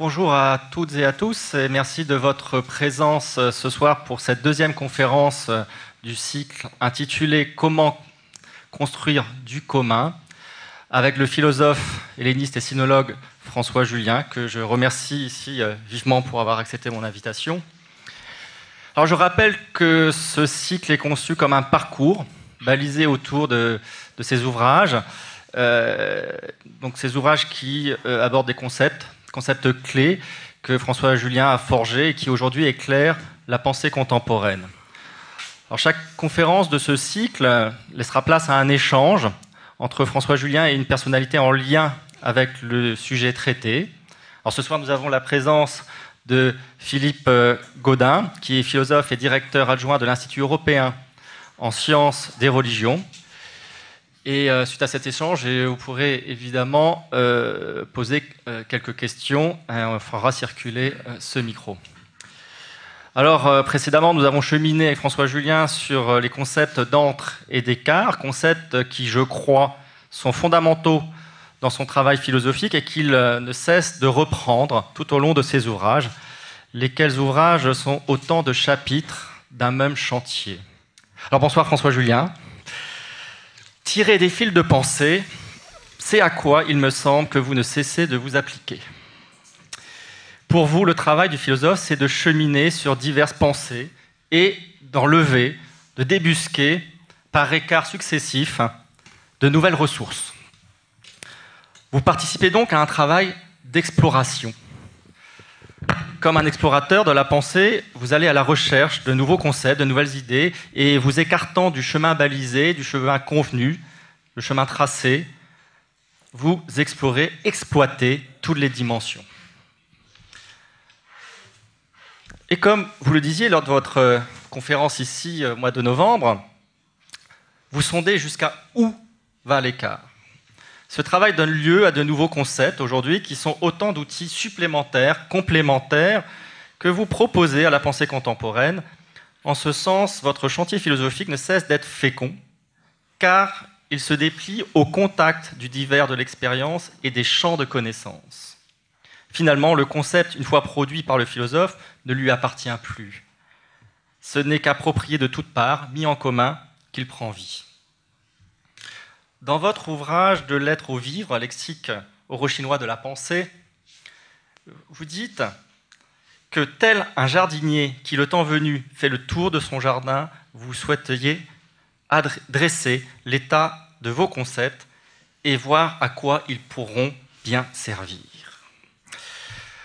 Bonjour à toutes et à tous et merci de votre présence euh, ce soir pour cette deuxième conférence euh, du cycle intitulé Comment construire du commun avec le philosophe helléniste et sinologue François Julien que je remercie ici euh, vivement pour avoir accepté mon invitation. Alors je rappelle que ce cycle est conçu comme un parcours balisé autour de, ces ouvrages. donc ces ouvrages qui abordent des concepts concept clé que François Julien a forgé et qui aujourd'hui éclaire la pensée contemporaine. Chaque conférence de ce cycle laissera place à un échange entre François Julien et une personnalité en lien avec le sujet traité. Alors ce soir, nous avons la présence de Philippe euh, Gaudin, qui est philosophe et directeur adjoint de l'Institut européen en sciences des religions, et euh, suite à cet échange, vous pourrez évidemment euh, poser euh, quelques questions. on fera circuler ce micro. Alors, précédemment, nous avons cheminé avec François Julien sur les concepts d'entre et d'écart, concepts qui, je crois, sont fondamentaux dans son travail philosophique et qu'il ne cesse de reprendre tout au long de ses ouvrages, lesquels ouvrages sont autant de chapitres d'un même chantier. Alors, bonsoir François Julien. Tirer des fils de pensée, c'est à quoi il me semble que vous ne cessez de vous appliquer. Pour vous, le travail du philosophe, c'est de cheminer sur diverses pensées et d'en lever, de débusquer, par écarts successifs, de nouvelles ressources. Vous participez donc à un travail d'exploration. Comme un explorateur de la pensée, vous allez à la recherche de nouveaux concepts, de nouvelles idées, et vous écartant du chemin balisé, du chemin convenu, le chemin tracé, vous explorez, exploitez toutes les dimensions. Et comme vous le disiez lors de votre conférence ici au mois de novembre, vous sondez jusqu'à où va l'écart. Ce travail donne lieu à de nouveaux concepts aujourd'hui qui sont autant d'outils supplémentaires, complémentaires, que vous proposez à la pensée contemporaine. En ce sens, votre chantier philosophique ne cesse d'être fécond, car il se déplie au contact du divers de l'expérience et des champs de connaissances. Finalement, le concept, une fois produit par le philosophe, ne lui appartient plus. Ce n'est qu'approprié de toutes parts, mis en commun, qu'il prend vie. Dans votre ouvrage de lettres au vivre, lexique euro-chinois de la pensée, vous dites que tel un jardinier qui, le temps venu, fait le tour de son jardin, vous souhaiteriez dresser l'état de vos concepts et voir à quoi ils pourront bien servir.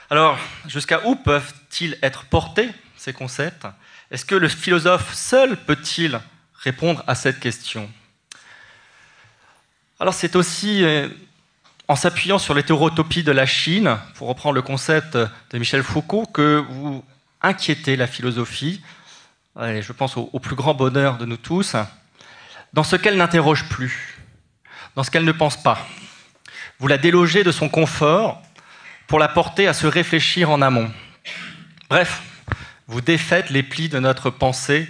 Alors, jusqu'à où peuvent-ils être portés, ces concepts? Est-ce que le philosophe seul peut-il répondre à cette question? Alors c'est aussi euh, en s'appuyant sur l'hétérotopie de la Chine, pour reprendre le concept de Michel Foucault, que vous inquiétez la philosophie, et je pense au, plus grand bonheur de nous tous, dans ce qu'elle n'interroge plus, dans ce qu'elle ne pense pas. Vous la délogez de son confort pour la porter à se réfléchir en amont. Bref, vous défaites les plis de notre pensée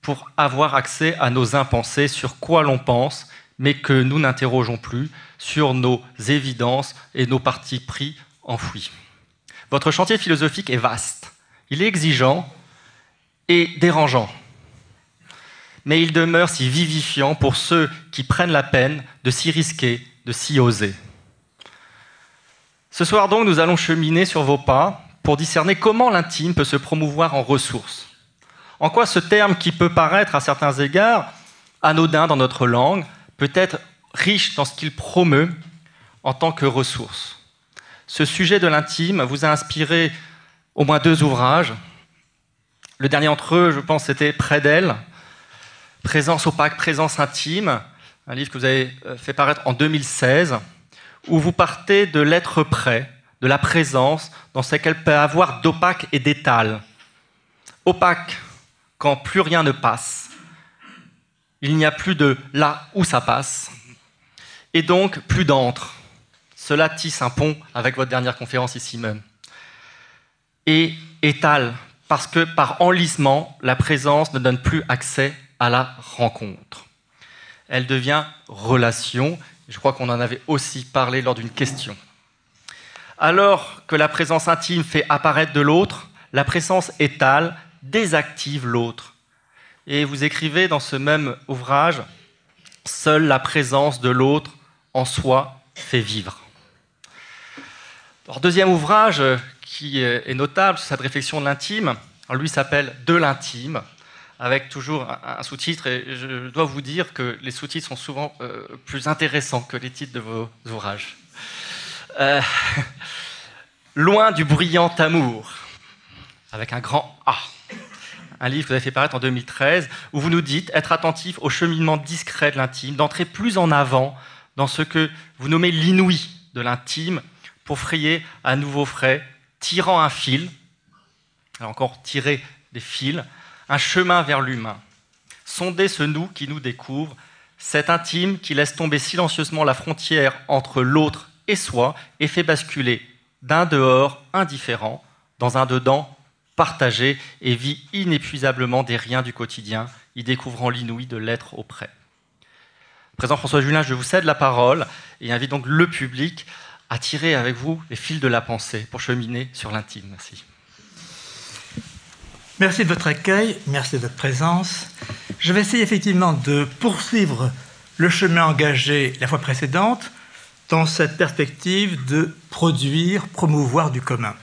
pour avoir accès à nos impensés, sur quoi l'on pense mais que nous n'interrogeons plus sur nos évidences et nos partis pris enfouis. Votre chantier philosophique est vaste, il est exigeant et dérangeant, mais il demeure si vivifiant pour ceux qui prennent la peine de s'y risquer, de s'y oser. Ce soir donc, nous allons cheminer sur vos pas pour discerner comment l'intime peut se promouvoir en ressources. En quoi ce terme qui peut paraître à certains égards anodin dans notre langue peut être riche dans ce qu'il promeut en tant que ressource. Ce sujet de l'intime vous a inspiré au moins deux ouvrages. Le dernier entre eux, je pense, c'était Près d'elle, Présence opaque, présence intime, un livre que vous avez euh, fait paraître en 2016, où vous partez de l'être prêt, de la présence, dans ce qu'elle peut avoir d'opaque et d'étal. Opaque quand plus rien ne passe, il n'y a plus de là où ça passe, et donc plus d'entre. Cela tisse un pont avec votre dernière conférence ici même. Et étale, parce que par enlisement, la présence ne donne plus accès à la rencontre. Elle devient relation. Je crois qu'on en avait aussi parlé lors d'une question. Alors que la présence intime fait apparaître de l'autre, la présence étale désactive l'autre. Et vous écrivez dans ce même ouvrage, Seule la présence de l'autre en soi fait vivre. Deuxième ouvrage qui est notable, cette réflexion de l'intime, lui s'appelle De l'intime, avec toujours un, sous-titre. Et je dois vous dire que les sous-titres sont souvent euh, plus intéressants que les titres de vos ouvrages. Euh, loin du bruyant amour, avec un grand A. Un livre que vous avez fait paraître en 2013, où vous nous dites être attentif au cheminement discret de l'intime, d'entrer plus en avant dans ce que vous nommez l'inouï de l'intime, pour frayer à nouveau frais, tirant un fil, alors encore tirer des fils, un chemin vers l'humain. Sonder ce nous qui nous découvre, cet intime qui laisse tomber silencieusement la frontière entre l'autre et soi et fait basculer d'un dehors indifférent dans un dedans partagé et vit inépuisablement des riens du quotidien, y découvrant l'inouï de l'être auprès. Présent François Julien, je vous cède la parole et invite donc le public à tirer avec vous les fils de la pensée pour cheminer sur l'intime. Merci. Merci de votre accueil, merci de votre présence. Je vais essayer effectivement de poursuivre le chemin engagé la fois précédente dans cette perspective de produire, promouvoir du commun.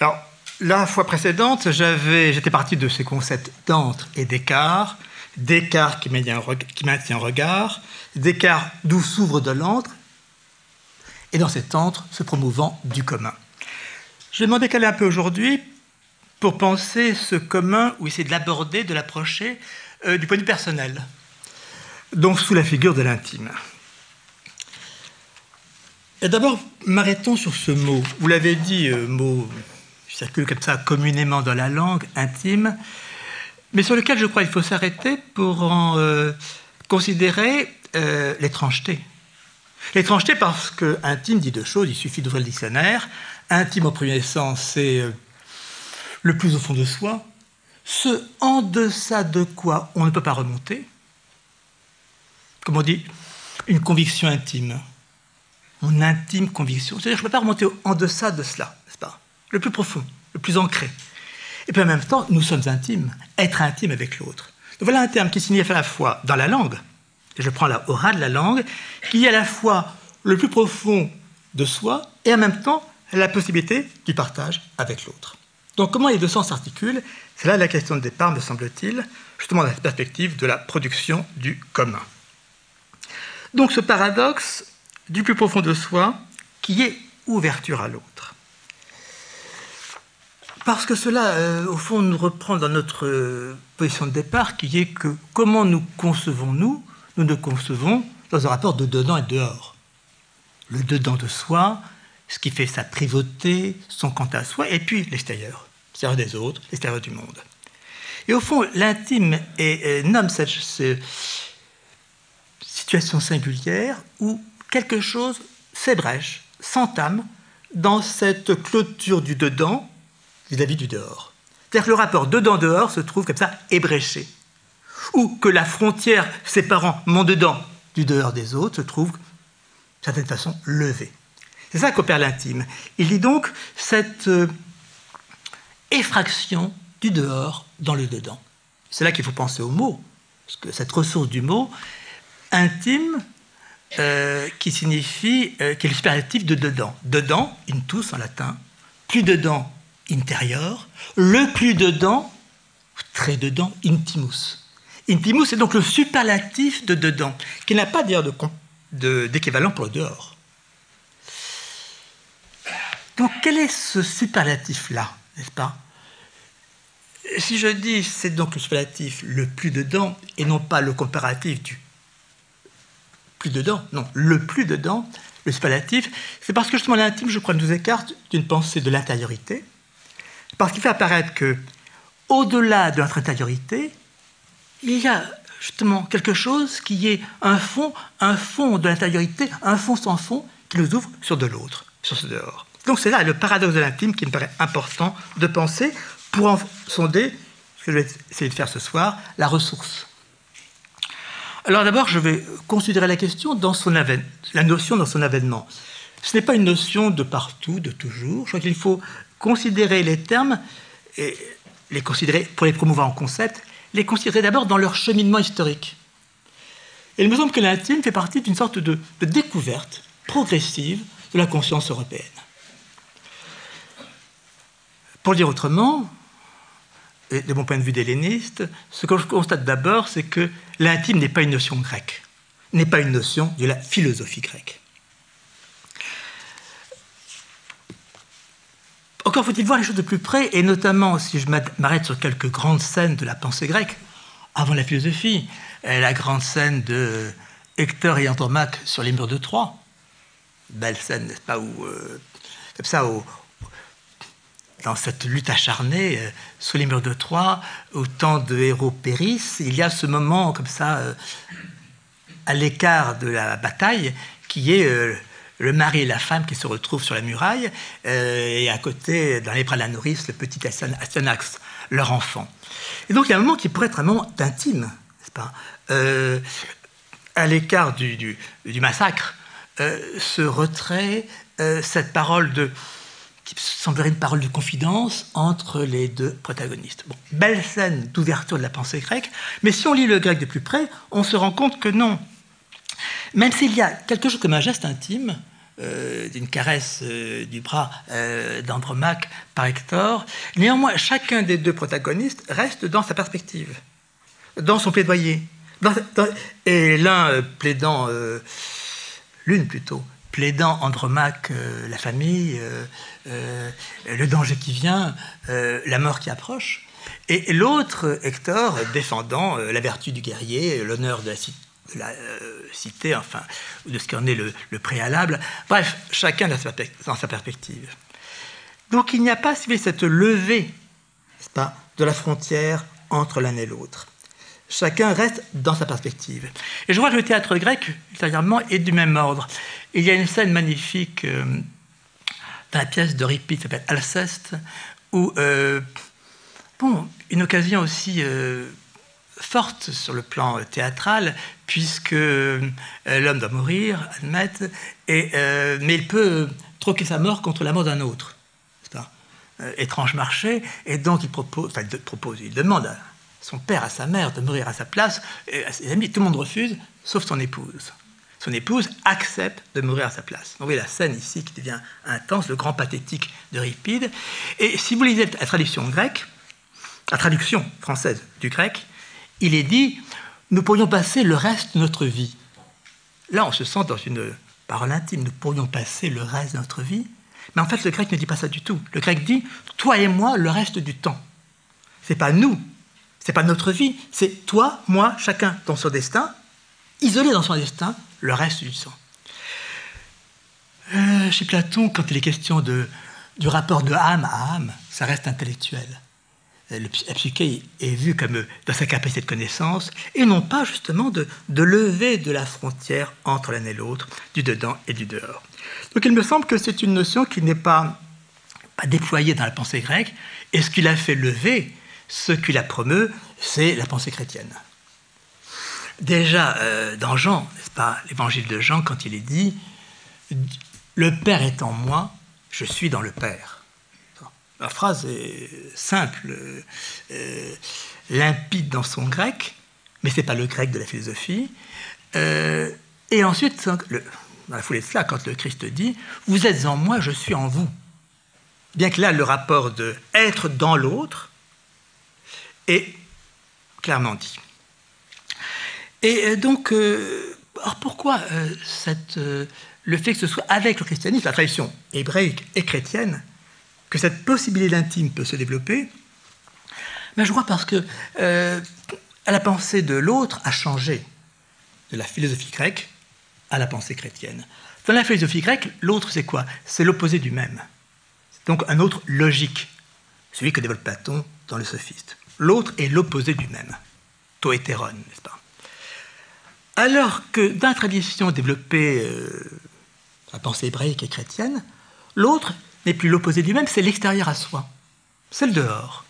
Alors, la fois précédente, j'étais parti de ces concepts d'entre et d'écart, d'écart qui maintient un regard, d'écart d'où s'ouvre de l'entre, et dans cet entre se promouvant du commun. Je vais m'en décaler un peu aujourd'hui pour penser ce commun ou essayer de l'aborder, de l'approcher euh, du point de vue personnel, donc sous la figure de l'intime. Et d'abord, m'arrêtons sur ce mot. Vous l'avez dit, euh, mot circule comme ça communément dans la langue, intime, mais sur lequel je crois qu'il faut s'arrêter pour en euh, considérer l'étrangeté. L'étrangeté parce que intime dit deux choses, il suffit d'ouvrir le dictionnaire. Intime au premier sens, c'est le plus au fond de soi, ce en deçà de quoi on ne peut pas remonter, comme on dit, une conviction intime, mon intime conviction. C'est-à-dire que je ne peux pas remonter en deçà de cela, n'est-ce pas? Le plus profond, le plus ancré. Et puis en même temps, nous sommes intimes, être intime avec l'autre. voilà un terme qui signifie à la fois dans la langue, et je prends la aura de la langue, qui est à la fois le plus profond de soi et en même temps la possibilité du partage avec l'autre. Donc comment les deux sens s'articulent C'est là la question de départ, me semble-t-il, justement dans la perspective de la production du commun. Donc ce paradoxe du plus profond de soi qui est ouverture à l'autre. Parce que cela, euh, au fond, nous reprend dans notre euh, position de départ, qui est que comment nous concevons-nous Nous nous concevons dans un rapport de dedans et dehors. Le dedans de soi, ce qui fait sa privauté, son quant à soi, et puis l'extérieur l'extérieur des autres, l'extérieur du monde. Et au fond, l'intime nomme cette, situation singulière où quelque chose s'ébrèche, s'entame dans cette clôture du dedans vis-à-vis du dehors. C'est-à-dire que le rapport dedans-dehors se trouve comme ça ébréché. Ou que la frontière séparant mon dedans du dehors des autres se trouve, d'une certaine façon, levée. C'est ça qu'opère l'intime. Il dit donc cette euh, effraction du dehors dans le dedans. C'est là qu'il faut penser au mot, parce que cette ressource du mot, intime, euh, qui signifie, euh, qui est le de dedans. Dedans, intus en latin, plus dedans, intérieur, le plus dedans, très dedans, intimus. Intimus est donc le superlatif de dedans, qui n'a pas d'ailleurs d'équivalent pour le dehors. Donc quel est ce superlatif-là n'est-ce pas? Si je dis c'est donc le superlatif le plus dedans et non pas le comparatif du plus dedans, non, le plus dedans, le superlatif, c'est parce que justement l'intime, je crois, nous écarte d'une pensée de l'intériorité, parce qu'il fait apparaître que au-delà de notre intériorité, il y a justement quelque chose qui est un fond, un fond de l'intériorité, un fond sans fond qui nous ouvre sur de l'autre, sur ce dehors. Donc c'est là le paradoxe de l'intime qui me paraît important de penser pour en sonder, ce que je vais essayer de faire ce soir, la ressource. Alors d'abord, je vais considérer la question dans son la notion dans son avènement. ce n'est pas une notion de partout, de toujours. Je crois qu'il faut considérer les termes, les considérer, pour les promouvoir en concept, les considérer d'abord dans leur cheminement historique. Et il me semble que l'intime fait partie d'une sorte de, découverte progressive de la conscience européenne. Pour dire autrement, et de mon point de vue d'helléniste, ce que je constate d'abord, c'est que l'intime n'est pas une notion grecque, n'est pas une notion de la philosophie grecque. Encore faut-il voir les choses de plus près, et notamment si je m'arrête sur quelques grandes scènes de la pensée grecque, avant la philosophie, la grande scène de Hector et Andromaque sur les murs de Troie, belle scène, n'est-ce pas, où, euh, comme ça, au, dans cette lutte acharnée euh, sous les murs de Troie, au temps de héros périssent, il y a ce moment comme ça, euh, à l'écart de la bataille, qui est euh, le mari et la femme qui se retrouvent sur la muraille, et à côté, dans les bras de la nourrice, le petit Astyanax, leur enfant. Et donc il y a un moment qui pourrait être un moment intime, n'est-ce pas? À l'écart du, massacre, ce retrait, cette parole de qui semblerait une parole de confidence entre les deux protagonistes. Bon, belle scène d'ouverture de la pensée grecque, mais si on lit le grec de plus près, on se rend compte que non. Même s'il y a quelque chose comme un geste intime, euh, d'une caresse euh, du bras euh, d'Andromaque par Hector, néanmoins, chacun des deux protagonistes reste dans sa perspective, dans son plaidoyer. et l'un plaidant, l'une plutôt, plaidant Andromaque, la famille, le danger qui vient, la mort qui approche. Et l'autre, Hector, défendant la vertu du guerrier, l'honneur de la, cité, enfin, ou de ce qui en est le, préalable. Bref, chacun dans sa perspective. Donc il n'y a pas, cette levée pas, de la frontière entre l'un et l'autre. Chacun reste dans sa perspective. Et je vois que le théâtre grec, ultérieurement, est du même ordre. Il y a une scène magnifique dans la pièce d'Euripide qui s'appelle Alceste, où, euh, bon, une occasion aussi euh, forte sur le plan théâtral, puisque euh, l'homme doit mourir, admettre, et, mais il peut troquer sa mort contre la mort d'un autre. étrange marché, et donc il propose, il propose, il demande à son père, à sa mère de mourir à sa place, et à ses amis, tout le monde refuse, sauf son épouse son épouse accepte de mourir à sa place. Vous voyez la scène ici qui devient intense, le grand pathétique d'Euripide. Et si vous lisez la traduction grecque, la traduction française du grec, il est dit nous pourrions passer le reste de notre vie. Là, on se sent dans une parole intime, nous pourrions passer le reste de notre vie. Mais en fait, le grec ne dit pas ça du tout. Le grec dit toi et moi le reste du temps. C'est pas nous, c'est pas notre vie, c'est toi, moi, chacun dans son destin, isolé dans son destin, le reste du sang. Euh, chez Platon, quand il est question du rapport de âme à âme, ça reste intellectuel. Euh, la psyché est vue comme dans sa capacité de connaissance, et non pas justement de, lever de la frontière entre l'un et l'autre, du dedans et du dehors. Donc il me semble que c'est une notion qui n'est pas, pas déployée dans la pensée grecque, et ce qui l'a fait lever, ce qui la promeut, c'est la pensée chrétienne. Déjà, euh, dans Jean, n'est-ce pas, l'évangile de Jean, quand il est dit Le Père est en moi, je suis dans le Père. La phrase est simple, euh, limpide dans son grec, mais ce n'est pas le grec de la philosophie. Euh, et ensuite, dans la foulée de cela, quand le Christ dit Vous êtes en moi, je suis en vous. Bien que là, le rapport de être dans l'autre est clairement dit. Et euh, donc, alors pourquoi le fait que ce soit avec le christianisme, la tradition hébraïque et chrétienne, que cette possibilité d'intime peut se développer ben, Je crois parce que la pensée de l'autre a changé de la philosophie grecque à la pensée chrétienne. Dans la philosophie grecque, l'autre, c'est quoi? C'est l'opposé du même. Donc un autre logique, celui que développe Platon dans le sophiste. L'autre est l'opposé du même. Toétéron, n'est-ce pas? Alors que dans la tradition développée, euh, la pensée hébraïque et chrétienne, l'autre n'est plus l'opposé du même, c'est l'extérieur à soi, c'est le dehors.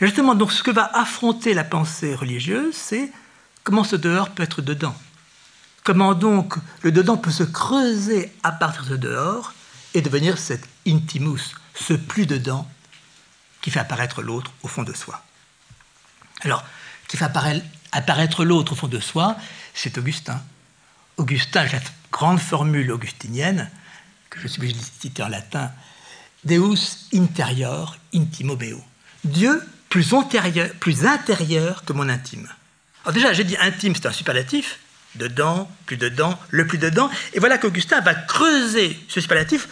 Et justement, donc, ce que va affronter la pensée religieuse, c'est comment ce dehors peut être dedans. Comment donc le dedans peut se creuser à partir de dehors et devenir cet intimus, ce plus dedans qui fait apparaître l'autre au fond de soi. Alors, qui fait apparaître l'autre au fond de soi, c'est Augustin. Augustin, cette grande formule augustinienne, que je suis obligé de citer en latin, Deus interior intimo meo. Dieu plus antérieur, plus intérieur que mon intime. Alors déjà, j'ai dit intime, c'est un superlatif, dedans, plus dedans, le plus dedans, et voilà qu'Augustin va creuser ce superlatif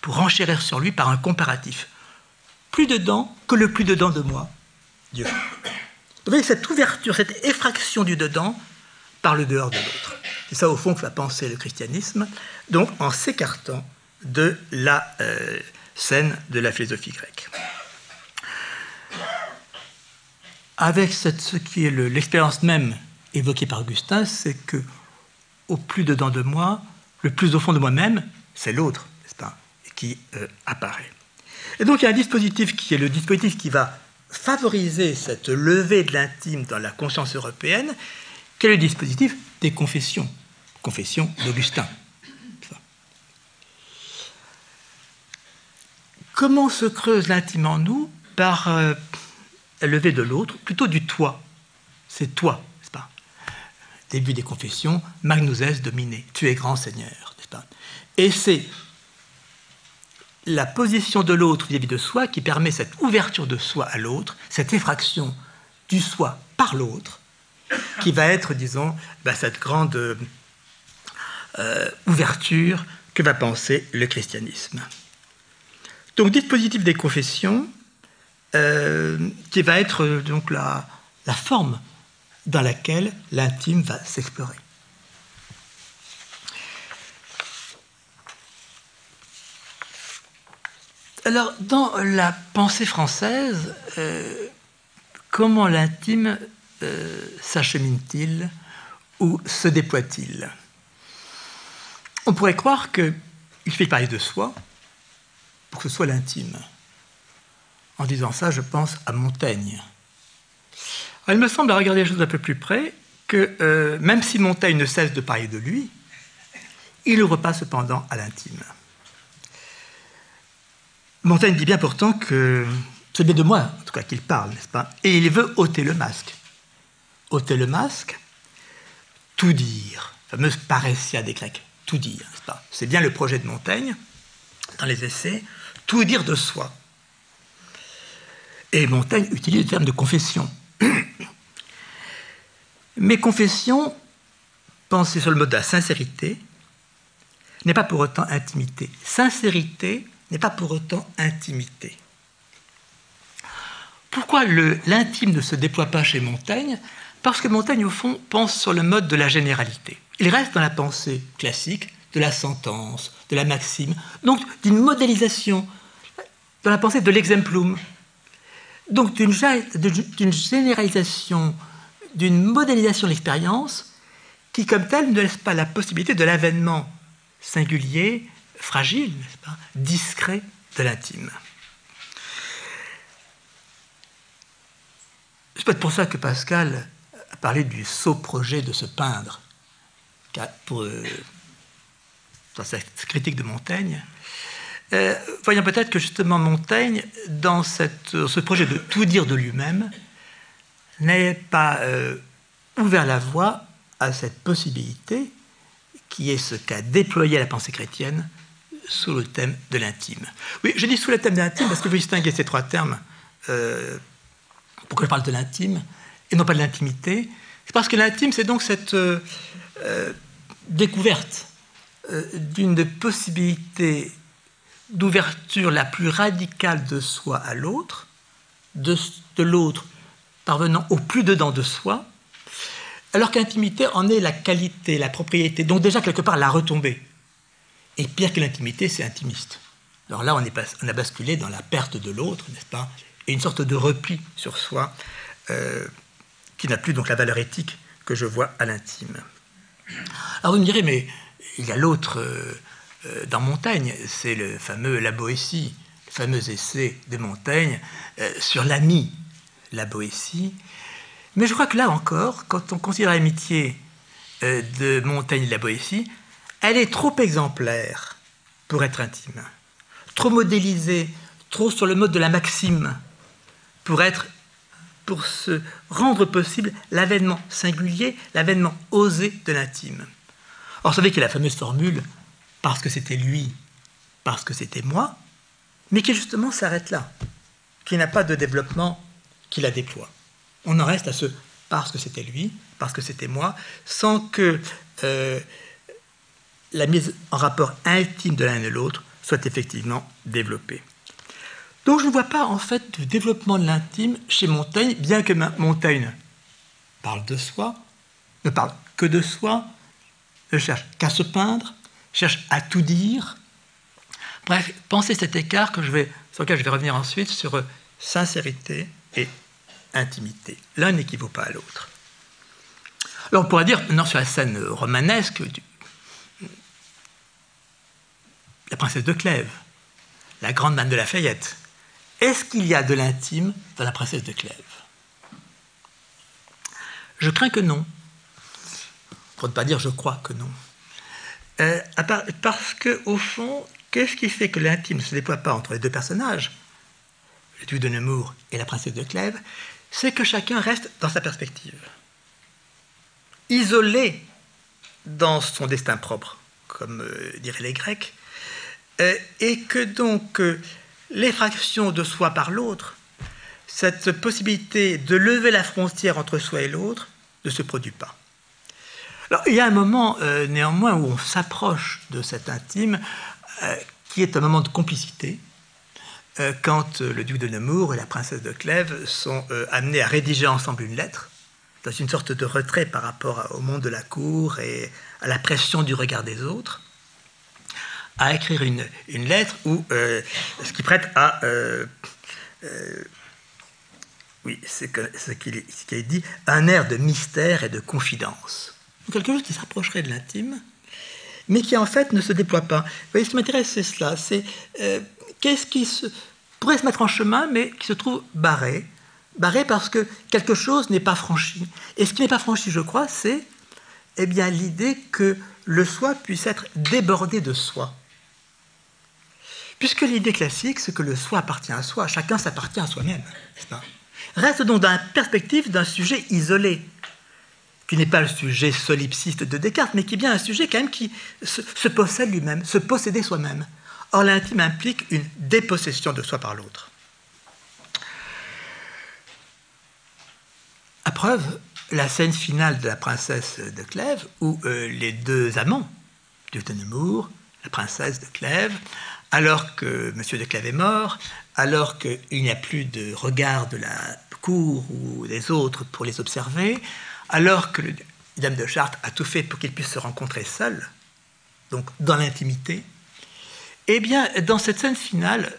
pour enchérir sur lui par un comparatif. Plus dedans que le plus dedans de moi, Dieu. Vous voyez cette ouverture, cette effraction du dedans par le dehors de l'autre. C'est ça au fond que va penser le christianisme, donc en s'écartant de la euh, scène de la philosophie grecque. Avec ce qui est l'expérience même évoquée par Augustin, c'est que au plus dedans de moi, le plus au fond de moi-même, c'est l'autre, n'est-ce pas, qui euh, apparaît. Et donc il y a un dispositif qui est le dispositif qui va favoriser cette levée de l'intime dans la conscience européenne, qui est le dispositif des confessions, confession d'Augustin. Comment se creuse l'intime en nous Par euh, la levée de l'autre, plutôt du toi? C'est toi, n'est-ce pas? Début des confessions, Magnus es dominé, tu es grand Seigneur, n'est-ce pas? Et c'est la position de l'autre vis-à-vis de soi qui permet cette ouverture de soi à l'autre, cette effraction du soi par l'autre, qui va être, disons, bah, cette grande euh, ouverture que va penser le christianisme. Donc, dispositif des confessions, euh, qui va être euh, donc la, forme dans laquelle l'intime va s'explorer. Alors, dans la pensée française, euh, comment l'intime s'achemine-t-il ou se déploie-t-il? On pourrait croire qu'il fait parler de soi, pour que ce soit l'intime. En disant ça, je pense à Montaigne. il me semble, à regarder les choses un peu plus près, que euh, même si Montaigne ne cesse de parler de lui, il ouvre pas cependant à l'intime. Montaigne dit bien pourtant que c'est bien de moi, en tout cas, qu'il parle, n'est-ce pas? Et il veut ôter le masque. ôter le masque, tout dire, fameuse paressia des Grecs, tout dire, n'est-ce pas? C'est bien le projet de Montaigne dans les essais, dire de soi. Et Montaigne utilise le terme de confession. Mais confession, pensée sur le mode de la sincérité, n'est pas pour autant intimité. Sincérité n'est pas pour autant intimité. Pourquoi l'intime ne se déploie pas chez Montaigne? Parce que Montaigne, au fond, pense sur le mode de la généralité. Il reste dans la pensée classique de la sentence, de la maxime, donc d'une modélisation dans la pensée de l'exemplum, donc d'une généralisation, d'une modélisation de l'expérience qui, comme telle, ne laisse pas la possibilité de l'avènement singulier, fragile, pas, discret de l'intime. C'est peut-être pour ça que Pascal a parlé du sot projet de se peindre pour, euh, dans cette critique de Montaigne, euh, voyons peut-être que justement Montaigne, dans ce projet de tout dire de lui-même, n'ait pas euh, ouvert la voie à cette possibilité qui est ce qu'a déployé la pensée chrétienne sous le thème de l'intime. Oui, je dis sous le thème de l'intime parce que vous distinguez ces trois termes. Euh, pourquoi je parle de l'intime et non pas de l'intimité C'est parce que l'intime, c'est donc cette découverte d'une possibilité d'ouverture la plus radicale de soi à l'autre, de, l'autre parvenant au plus dedans de soi, alors qu'intimité en est la qualité, la propriété, donc déjà quelque part la retombée. Et pire que l'intimité, c'est intimiste. Alors là, on, est, on, a basculé dans la perte de l'autre, n'est-ce pas Et une sorte de repli sur soi euh, qui n'a plus donc la valeur éthique que je vois à l'intime. Alors vous me direz, mais il y a l'autre euh, dans Montaigne, c'est le fameux La Boétie, le fameux essai de Montaigne euh, sur l'ami, la Boétie. Mais je crois que là encore, quand on considère l'amitié euh, de Montaigne et la Boétie, elle est trop exemplaire pour être intime, trop modélisée, trop sur le mode de la maxime pour être pour se rendre possible l'avènement singulier, l'avènement osé de l'intime. Or, vous savez qu'il y a la fameuse formule parce que c'était lui, parce que c'était moi, mais qui justement s'arrête là, qui n'a pas de développement qui la déploie. On en reste à ce parce que c'était lui, parce que c'était moi, sans que euh, la mise en rapport intime de l'un et de l'autre soit effectivement développée. Donc je ne vois pas en fait de développement de l'intime chez Montaigne, bien que Montaigne parle de soi, ne parle que de soi, ne cherche qu'à se peindre, cherche à tout dire. Bref, pensez cet écart sur lequel je vais revenir ensuite sur sincérité et intimité. L'un n'équivaut pas à l'autre. Alors on pourrait dire, non, sur la scène romanesque, la princesse de Clèves, la grande dame de Lafayette, est-ce qu'il y a de l'intime dans la princesse de Clèves? Je crains que non. Pour ne pas dire je crois que non. Euh, parce que, au fond, qu'est-ce qui fait que l'intime ne se déploie pas entre les deux personnages, le duc de Nemours et la princesse de Clèves C'est que chacun reste dans sa perspective, isolé dans son destin propre, comme euh, diraient les Grecs, euh, et que donc l'effraction de soi par l'autre, cette possibilité de lever la frontière entre soi et l'autre, ne se produit pas. Il y a un moment, euh, néanmoins, où on s'approche de cet intime, euh, qui est un moment de complicité, euh, quand le duc de Nemours et la princesse de Clèves sont amenés à rédiger ensemble une lettre, dans une sorte de retrait par rapport au monde de la cour et à la pression du regard des autres à écrire une, lettre ou ce qui prête à oui, c'est ce qu'il dit, un air de mystère et de confidence. Quelque chose qui s'approcherait de l'intime, mais qui en fait ne se déploie pas. Vous voyez, ce qui m'intéresse, c'est cela. C'est euh, qu'est-ce qui pourrait se mettre en chemin, mais qui se trouve barré. Barré parce que quelque chose n'est pas franchi. Et ce qui n'est pas franchi, je crois, c'est eh bien l'idée que le soi puisse être débordé de soi. Puisque l'idée classique, c'est que le soi appartient à soi, chacun s'appartient à soi-même, Reste donc dans la perspective d'un sujet isolé, n'est pas le sujet solipsiste de Descartes, mais qui est bien un sujet quand même qui se, possède lui-même, se posséder soi-même. Or, l'intime implique une dépossession de soi par l'autre. À preuve, la scène finale de la princesse de Clèves, où euh, les deux amants, du Nemours, la princesse de Clèves, alors que M. de Clèves est mort, alors qu'il n'y a plus de regard de la cour ou des autres pour les observer, alors que le Dame de Chartres a tout fait pour qu'ils puissent se rencontrer seuls, donc dans l'intimité, eh bien, dans cette scène finale,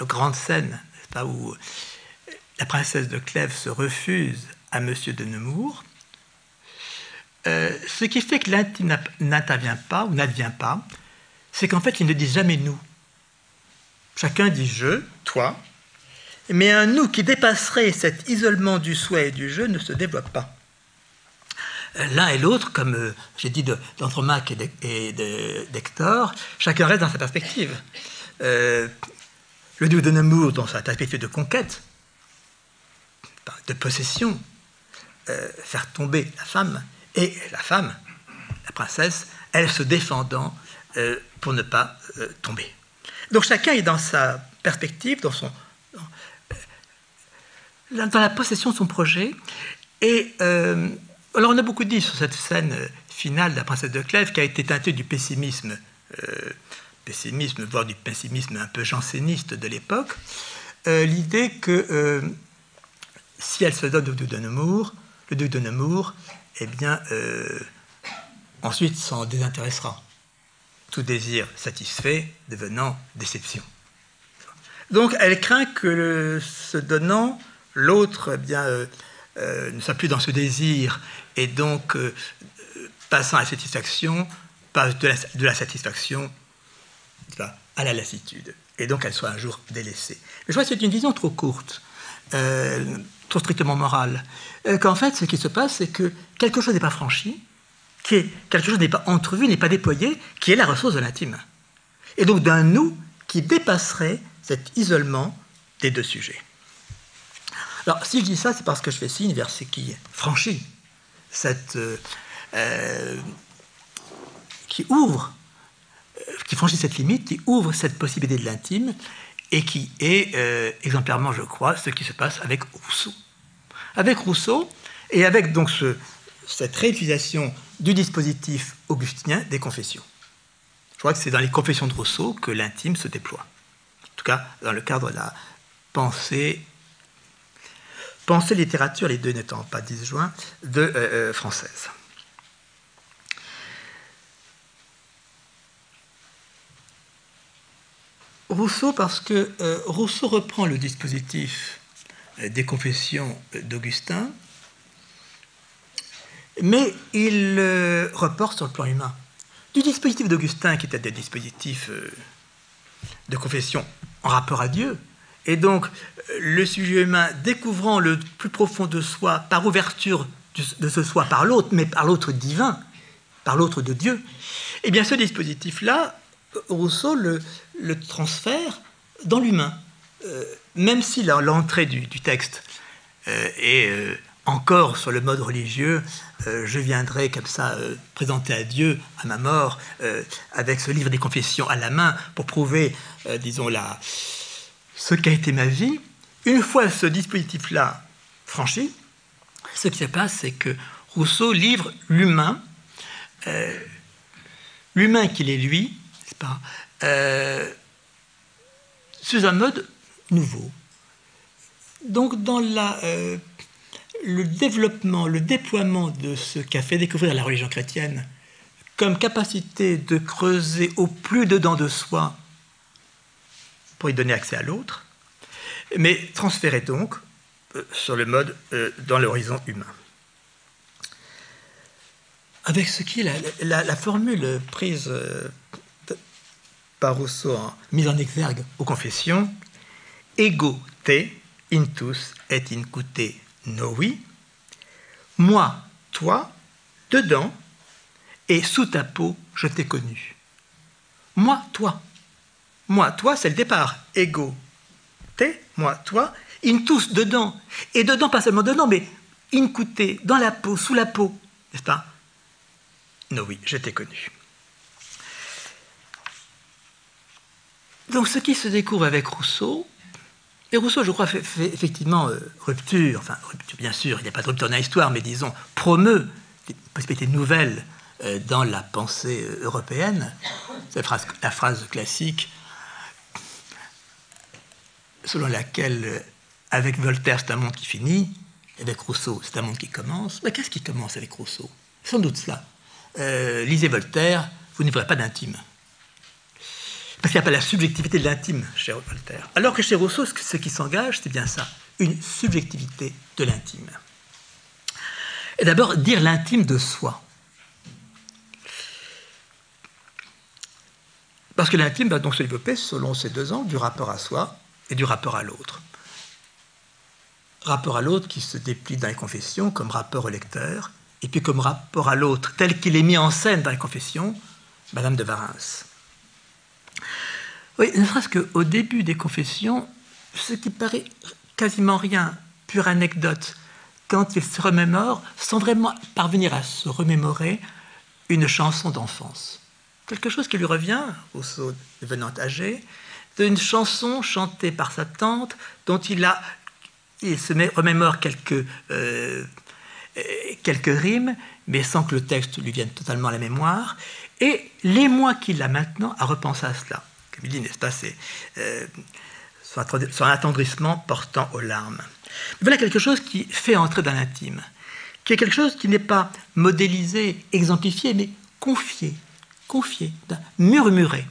la grande scène, pas, où la princesse de Clèves se refuse à M. de Nemours, euh, ce qui fait que l'intime n'intervient pas ou n'advient pas, c'est qu'en fait, ils ne disent jamais nous. Chacun dit je, toi, mais un nous qui dépasserait cet isolement du soi et du je ne se développe pas. L'un et l'autre, comme euh, j'ai dit d'Andromaque et d'Hector, chacun reste dans sa perspective. Euh, le duc de Nemours dans sa perspective de conquête, de possession, euh, faire tomber la femme, et la femme, la princesse, elle se défendant pour ne pas tomber. Donc chacun est dans sa perspective, dans, son, dans la possession de son projet. Et alors on a beaucoup dit sur cette scène finale de la princesse de Clèves qui a été teintée du pessimisme, euh, pessimisme, voire du pessimisme un peu janséniste de l'époque, euh, l'idée que si elle se donne au duc de Nemours, le duc de Nemours, eh bien, ensuite s'en désintéressera tout désir satisfait devenant déception. Donc elle craint que se donnant, l'autre eh bien euh, euh, ne soit plus dans ce désir et donc euh, passant à la satisfaction, passe de la, satisfaction à la lassitude et donc elle soit un jour délaissée. Je crois que c'est une vision trop courte, trop strictement morale. Qu'en fait, ce qui se passe, c'est que quelque chose n'est pas franchi, quelque chose n'est pas entrevu, n'est pas déployé, qui est la ressource de l'intime. Et donc d'un nous qui dépasserait cet isolement des deux sujets. Alors, si je dis ça, c'est parce que je fais signe vers ce qui franchit cette. Euh, euh, qui ouvre, euh, qui franchit cette limite, qui ouvre cette possibilité de l'intime, et qui est exemplairement, je crois, ce qui se passe avec Rousseau. Avec Rousseau, et avec donc ce, cette réutilisation du dispositif augustinien des confessions. Je crois que c'est dans les confessions de Rousseau que l'intime se déploie. En tout cas, dans le cadre de la pensée Pensée littérature, les deux n'étant pas disjoints, de euh, euh, française. Rousseau, parce que euh, Rousseau reprend le dispositif des confessions d'Augustin, mais il reporte sur le plan humain. Du dispositif d'Augustin, qui était des dispositifs de confession en rapport à Dieu, et donc, le sujet humain découvrant le plus profond de soi par ouverture de ce soi par l'autre, mais par l'autre divin, par l'autre de Dieu, eh bien ce dispositif-là, Rousseau le, transfère dans l'humain. Euh, même si l'entrée du, texte euh, est euh, encore sur le mode religieux, je viendrai comme ça présenter à Dieu à ma mort, avec ce livre des confessions à la main, pour prouver, disons, la, ce qu'a été ma vie, une fois ce dispositif-là franchi, ce qui se passe, c'est que Rousseau livre l'humain, euh, l'humain qu'il est lui, n'est-ce pas, euh, sous un mode nouveau. Donc dans euh, le développement, le déploiement de ce qu'a fait découvrir la religion chrétienne comme capacité de creuser au plus dedans de soi pour y donner accès à l'autre, mais transféré donc euh, sur le mode euh, dans l'horizon humain. Avec ce qui est la, formule prise euh, par Rousseau, mise en exergue aux confessions, ego te intus et incute novi, moi, toi, dedans, et sous ta peau, je t'ai connu. Moi, toi. Moi, toi, c'est le départ. Ego, t'es, moi, toi. In tous, dedans. Et dedans, pas seulement dedans, mais in dans la peau, sous la peau. N'est-ce pas? Non, oui, je t'ai connu. Donc, ce qui se découvre avec Rousseau, et Rousseau, je crois, fait, effectivement euh, rupture, enfin, rupture, bien sûr, il n'y a pas de rupture dans l'histoire, mais disons, promeut des possibilités nouvelles euh, dans la pensée euh, européenne. C'est la phrase classique selon laquelle, euh, avec Voltaire, c'est un monde qui finit, avec Rousseau, c'est un monde qui commence. Mais qu'est-ce qui commence avec Rousseau? Sans doute cela. Euh, lisez Voltaire, vous n'y verrez pas d'intime. Parce qu'il n'y a pas la subjectivité de l'intime chez Voltaire. Alors que chez Rousseau, ce qui s'engage, c'est bien ça, une subjectivité de l'intime. Et d'abord, dire l'intime de soi. Parce que l'intime va donc se développer selon ces deux ans du rapport à soi et du rapport à l'autre. Rapport à l'autre qui se déplie dans les confessions comme rapport au lecteur, et puis comme rapport à l'autre tel qu'il est mis en scène dans les confessions, Madame de Varins. Oui, ne serait-ce qu'au début des confessions, ce qui paraît quasiment rien, pure anecdote, quand il se remémore, sans vraiment parvenir à se remémorer une chanson d'enfance. Quelque chose qui lui revient, au saut devenant âgé, d'une chanson chantée par sa tante dont il a il se remémore quelques, euh, quelques rimes, mais sans que le texte lui vienne totalement à la mémoire. Et les mois qu'il a maintenant à repenser à cela. Comme il dit, n'est-ce pas, c'est euh, son attendrissement portant aux larmes. Voilà quelque chose qui fait entrer dans l'intime, qui est quelque chose qui n'est pas modélisé, exemplifié, mais confié, confié, murmuré.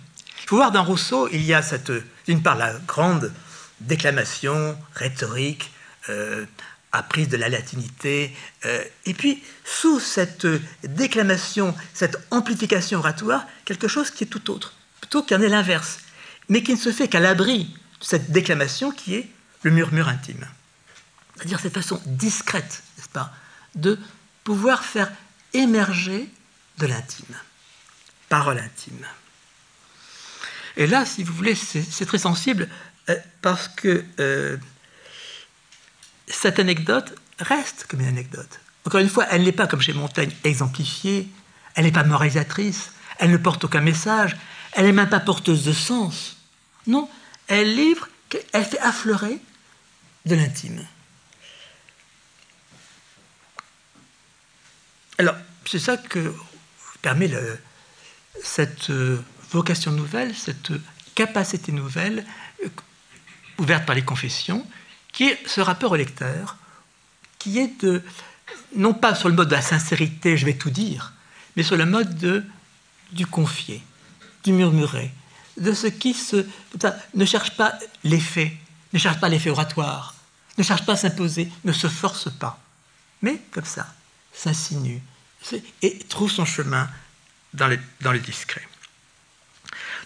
Il faut voir dans Rousseau, il y a cette, d'une part, la grande déclamation rhétorique, euh, apprise de la latinité, euh, et puis sous cette déclamation, cette amplification oratoire, quelque chose qui est tout autre, plutôt qu'un est l'inverse, mais qui ne se fait qu'à l'abri de cette déclamation qui est le murmure intime. C'est-à-dire cette façon discrète, n'est-ce pas, de pouvoir faire émerger de l'intime. Parole intime. Et là, si vous voulez, c'est très sensible euh, parce que euh, cette anecdote reste comme une anecdote. Encore une fois, elle n'est pas, comme chez Montaigne, exemplifiée, elle n'est pas moralisatrice, elle ne porte aucun message, elle n'est même pas porteuse de sens. Non, elle livre, elle fait affleurer de l'intime. Alors, c'est ça que permet cette euh, vocation nouvelle, cette capacité nouvelle euh, ouverte par les confessions, qui est ce rapport au lecteur, qui est de, non pas sur le mode de la sincérité, je vais tout dire, mais sur le mode de, du confier, du murmurer, de ce qui ne cherche pas l'effet, ne cherche pas l'effet oratoire, ne cherche pas à s'imposer, ne se force pas, mais comme ça, s'insinue et trouve son chemin dans le, dans le discret.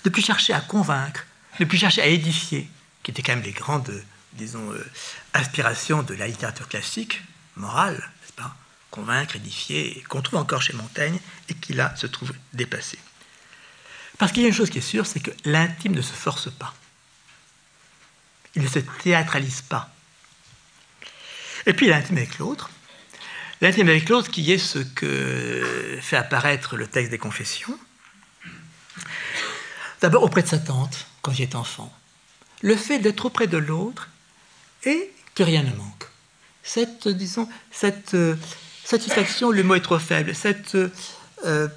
Ne plus chercher à convaincre, ne plus chercher à édifier, qui étaient quand même les grandes, disons, euh, aspirations de la littérature classique, morale, n'est-ce pas? Convaincre, édifier, qu'on trouve encore chez Montaigne et qui là se trouve dépassé. Parce qu'il y a une chose qui est sûre, c'est que l'intime ne se force pas. Il ne se théâtralise pas. Et puis l'intime avec l'autre. L'intime avec l'autre qui est ce que fait apparaître le texte des confessions. D'abord auprès de sa tante, quand est enfant. Le fait d'être auprès de l'autre et que rien ne manque. Cette, disons, cette euh, satisfaction, le mot est trop faible, cette euh,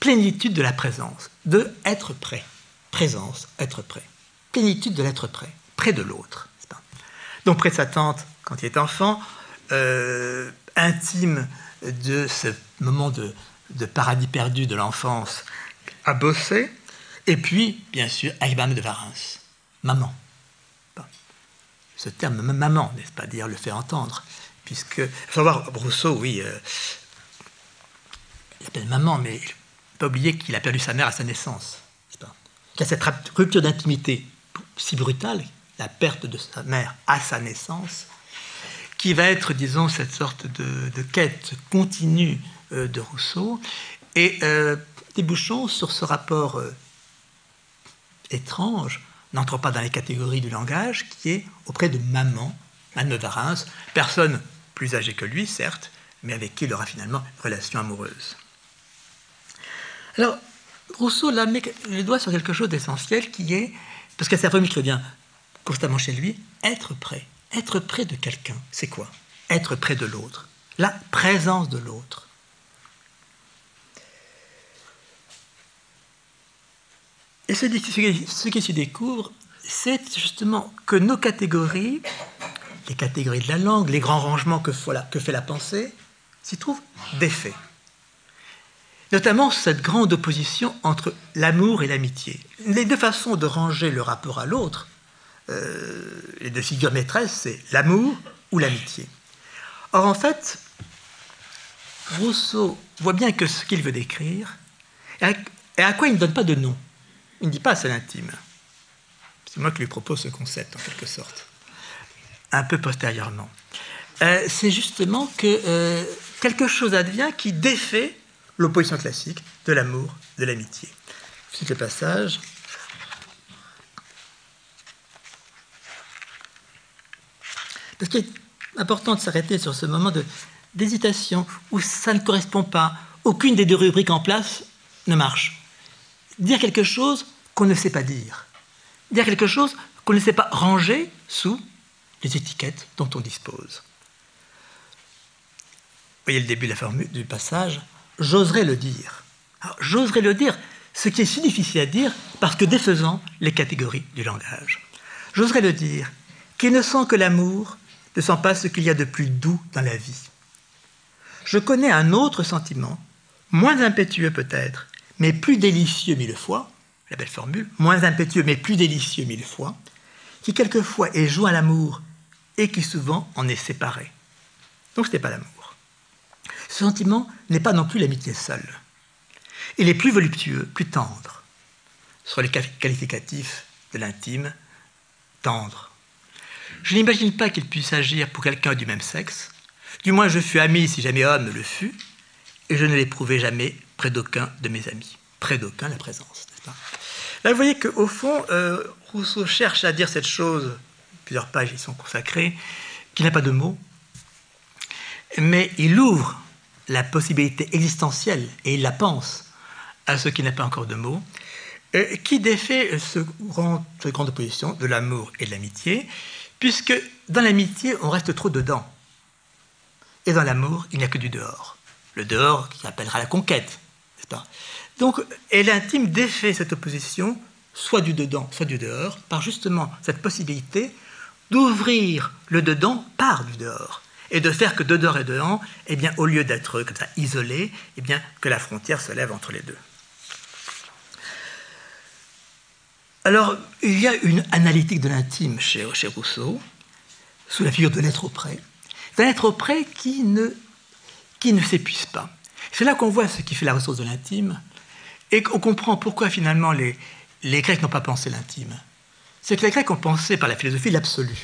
plénitude de la présence, de être prêt. Présence, être prêt. Plénitude de l'être prêt, près de l'autre. Donc près de sa tante quand il est enfant, euh, intime de ce moment de, paradis perdu de l'enfance à bosser, et puis, bien sûr, avec de Varins, maman. Ce terme maman, n'est-ce pas dire, le fait entendre, puisque, faut savoir, Rousseau, oui, euh, il appelle maman, mais il ne pas oublier qu'il a perdu sa mère à sa naissance. Il y a cette rupture d'intimité si brutale, la perte de sa mère à sa naissance, qui va être, disons, cette sorte de, quête continue euh, de Rousseau, et euh, débouchons sur ce rapport euh, étrange, n'entre pas dans les catégories du langage, qui est auprès de maman, Anne de personne plus âgée que lui, certes, mais avec qui il aura finalement une relation amoureuse. Alors, Rousseau là met le doigt sur quelque chose d'essentiel qui est, parce que c'est la première qui revient constamment chez lui, être prêt. Être près de quelqu'un, c'est quoi? Être près de l'autre. La présence de l'autre. Et ce, qui se découvre, c'est justement que nos catégories, les catégories de la langue, les grands rangements que, fait la pensée, s'y trouvent des faits. Notamment cette grande opposition entre l'amour et l'amitié. Les deux façons de ranger le rapport à l'autre euh, les deux figures maîtresses, c'est l'amour ou l'amitié. Or, en fait, Rousseau voit bien que ce qu'il veut décrire, et à, quoi il ne donne pas de nom. Il ne dit pas c'est l'intime. C'est moi qui lui propose ce concept, en quelque sorte, un peu postérieurement. Euh, c'est justement que euh, quelque chose advient qui défait l'opposition classique de l'amour, de l'amitié. C'est le passage. Parce qu'il est important de s'arrêter sur ce moment d'hésitation où ça ne correspond pas. Aucune des deux rubriques en place ne marche. Dire quelque chose ne sait pas dire. Dire quelque chose qu'on ne sait pas ranger sous les étiquettes dont on dispose. Vous voyez le début de la formule du passage. J'oserais le dire. J'oserais le dire, ce qui est si difficile à dire parce que défaisant les catégories du langage. J'oserais le dire, qui ne sent que l'amour ne sent pas ce qu'il y a de plus doux dans la vie. Je connais un autre sentiment, moins impétueux peut-être, mais plus délicieux mille fois, la belle formule, moins impétueux mais plus délicieux mille fois, qui quelquefois est joint à l'amour et qui souvent en est séparé. Donc ce n'est pas l'amour. Ce sentiment n'est pas non plus l'amitié seule. Il est plus voluptueux, plus tendre. Sur les qualificatifs de l'intime, tendre, je n'imagine pas qu'il puisse agir pour quelqu'un du même sexe. Du moins, je fus ami si jamais homme le fut, et je ne l'éprouvai jamais près d'aucun de mes amis. Près d'aucun, la présence, n'est-ce pas? Là, vous voyez qu'au fond, euh, Rousseau cherche à dire cette chose, plusieurs pages y sont consacrées, qui n'a pas de mots, mais il ouvre la possibilité existentielle, et il la pense, à ce qui n'a pas encore de mots, euh, qui défait ce grand, cette grande opposition de l'amour et de l'amitié, puisque dans l'amitié, on reste trop dedans. Et dans l'amour, il n'y a que du dehors. Le dehors qui appellera la conquête, n'est-ce pas? Donc, et l'intime défait cette opposition, soit du dedans, soit du dehors, par justement cette possibilité d'ouvrir le dedans par du dehors et de faire que dedans et dedans, eh bien, au lieu d'être comme ça isolés, eh bien, que la frontière se lève entre les deux. Alors, il y a une analytique de l'intime chez, Rousseau, sous la figure de l'être auprès, d'un être auprès qui ne, qui ne s'épuise pas. C'est là qu'on voit ce qui fait la ressource de l'intime, et qu'on comprend pourquoi finalement les, Grecs n'ont pas pensé l'intime. C'est que les Grecs ont pensé par la philosophie l'absolu,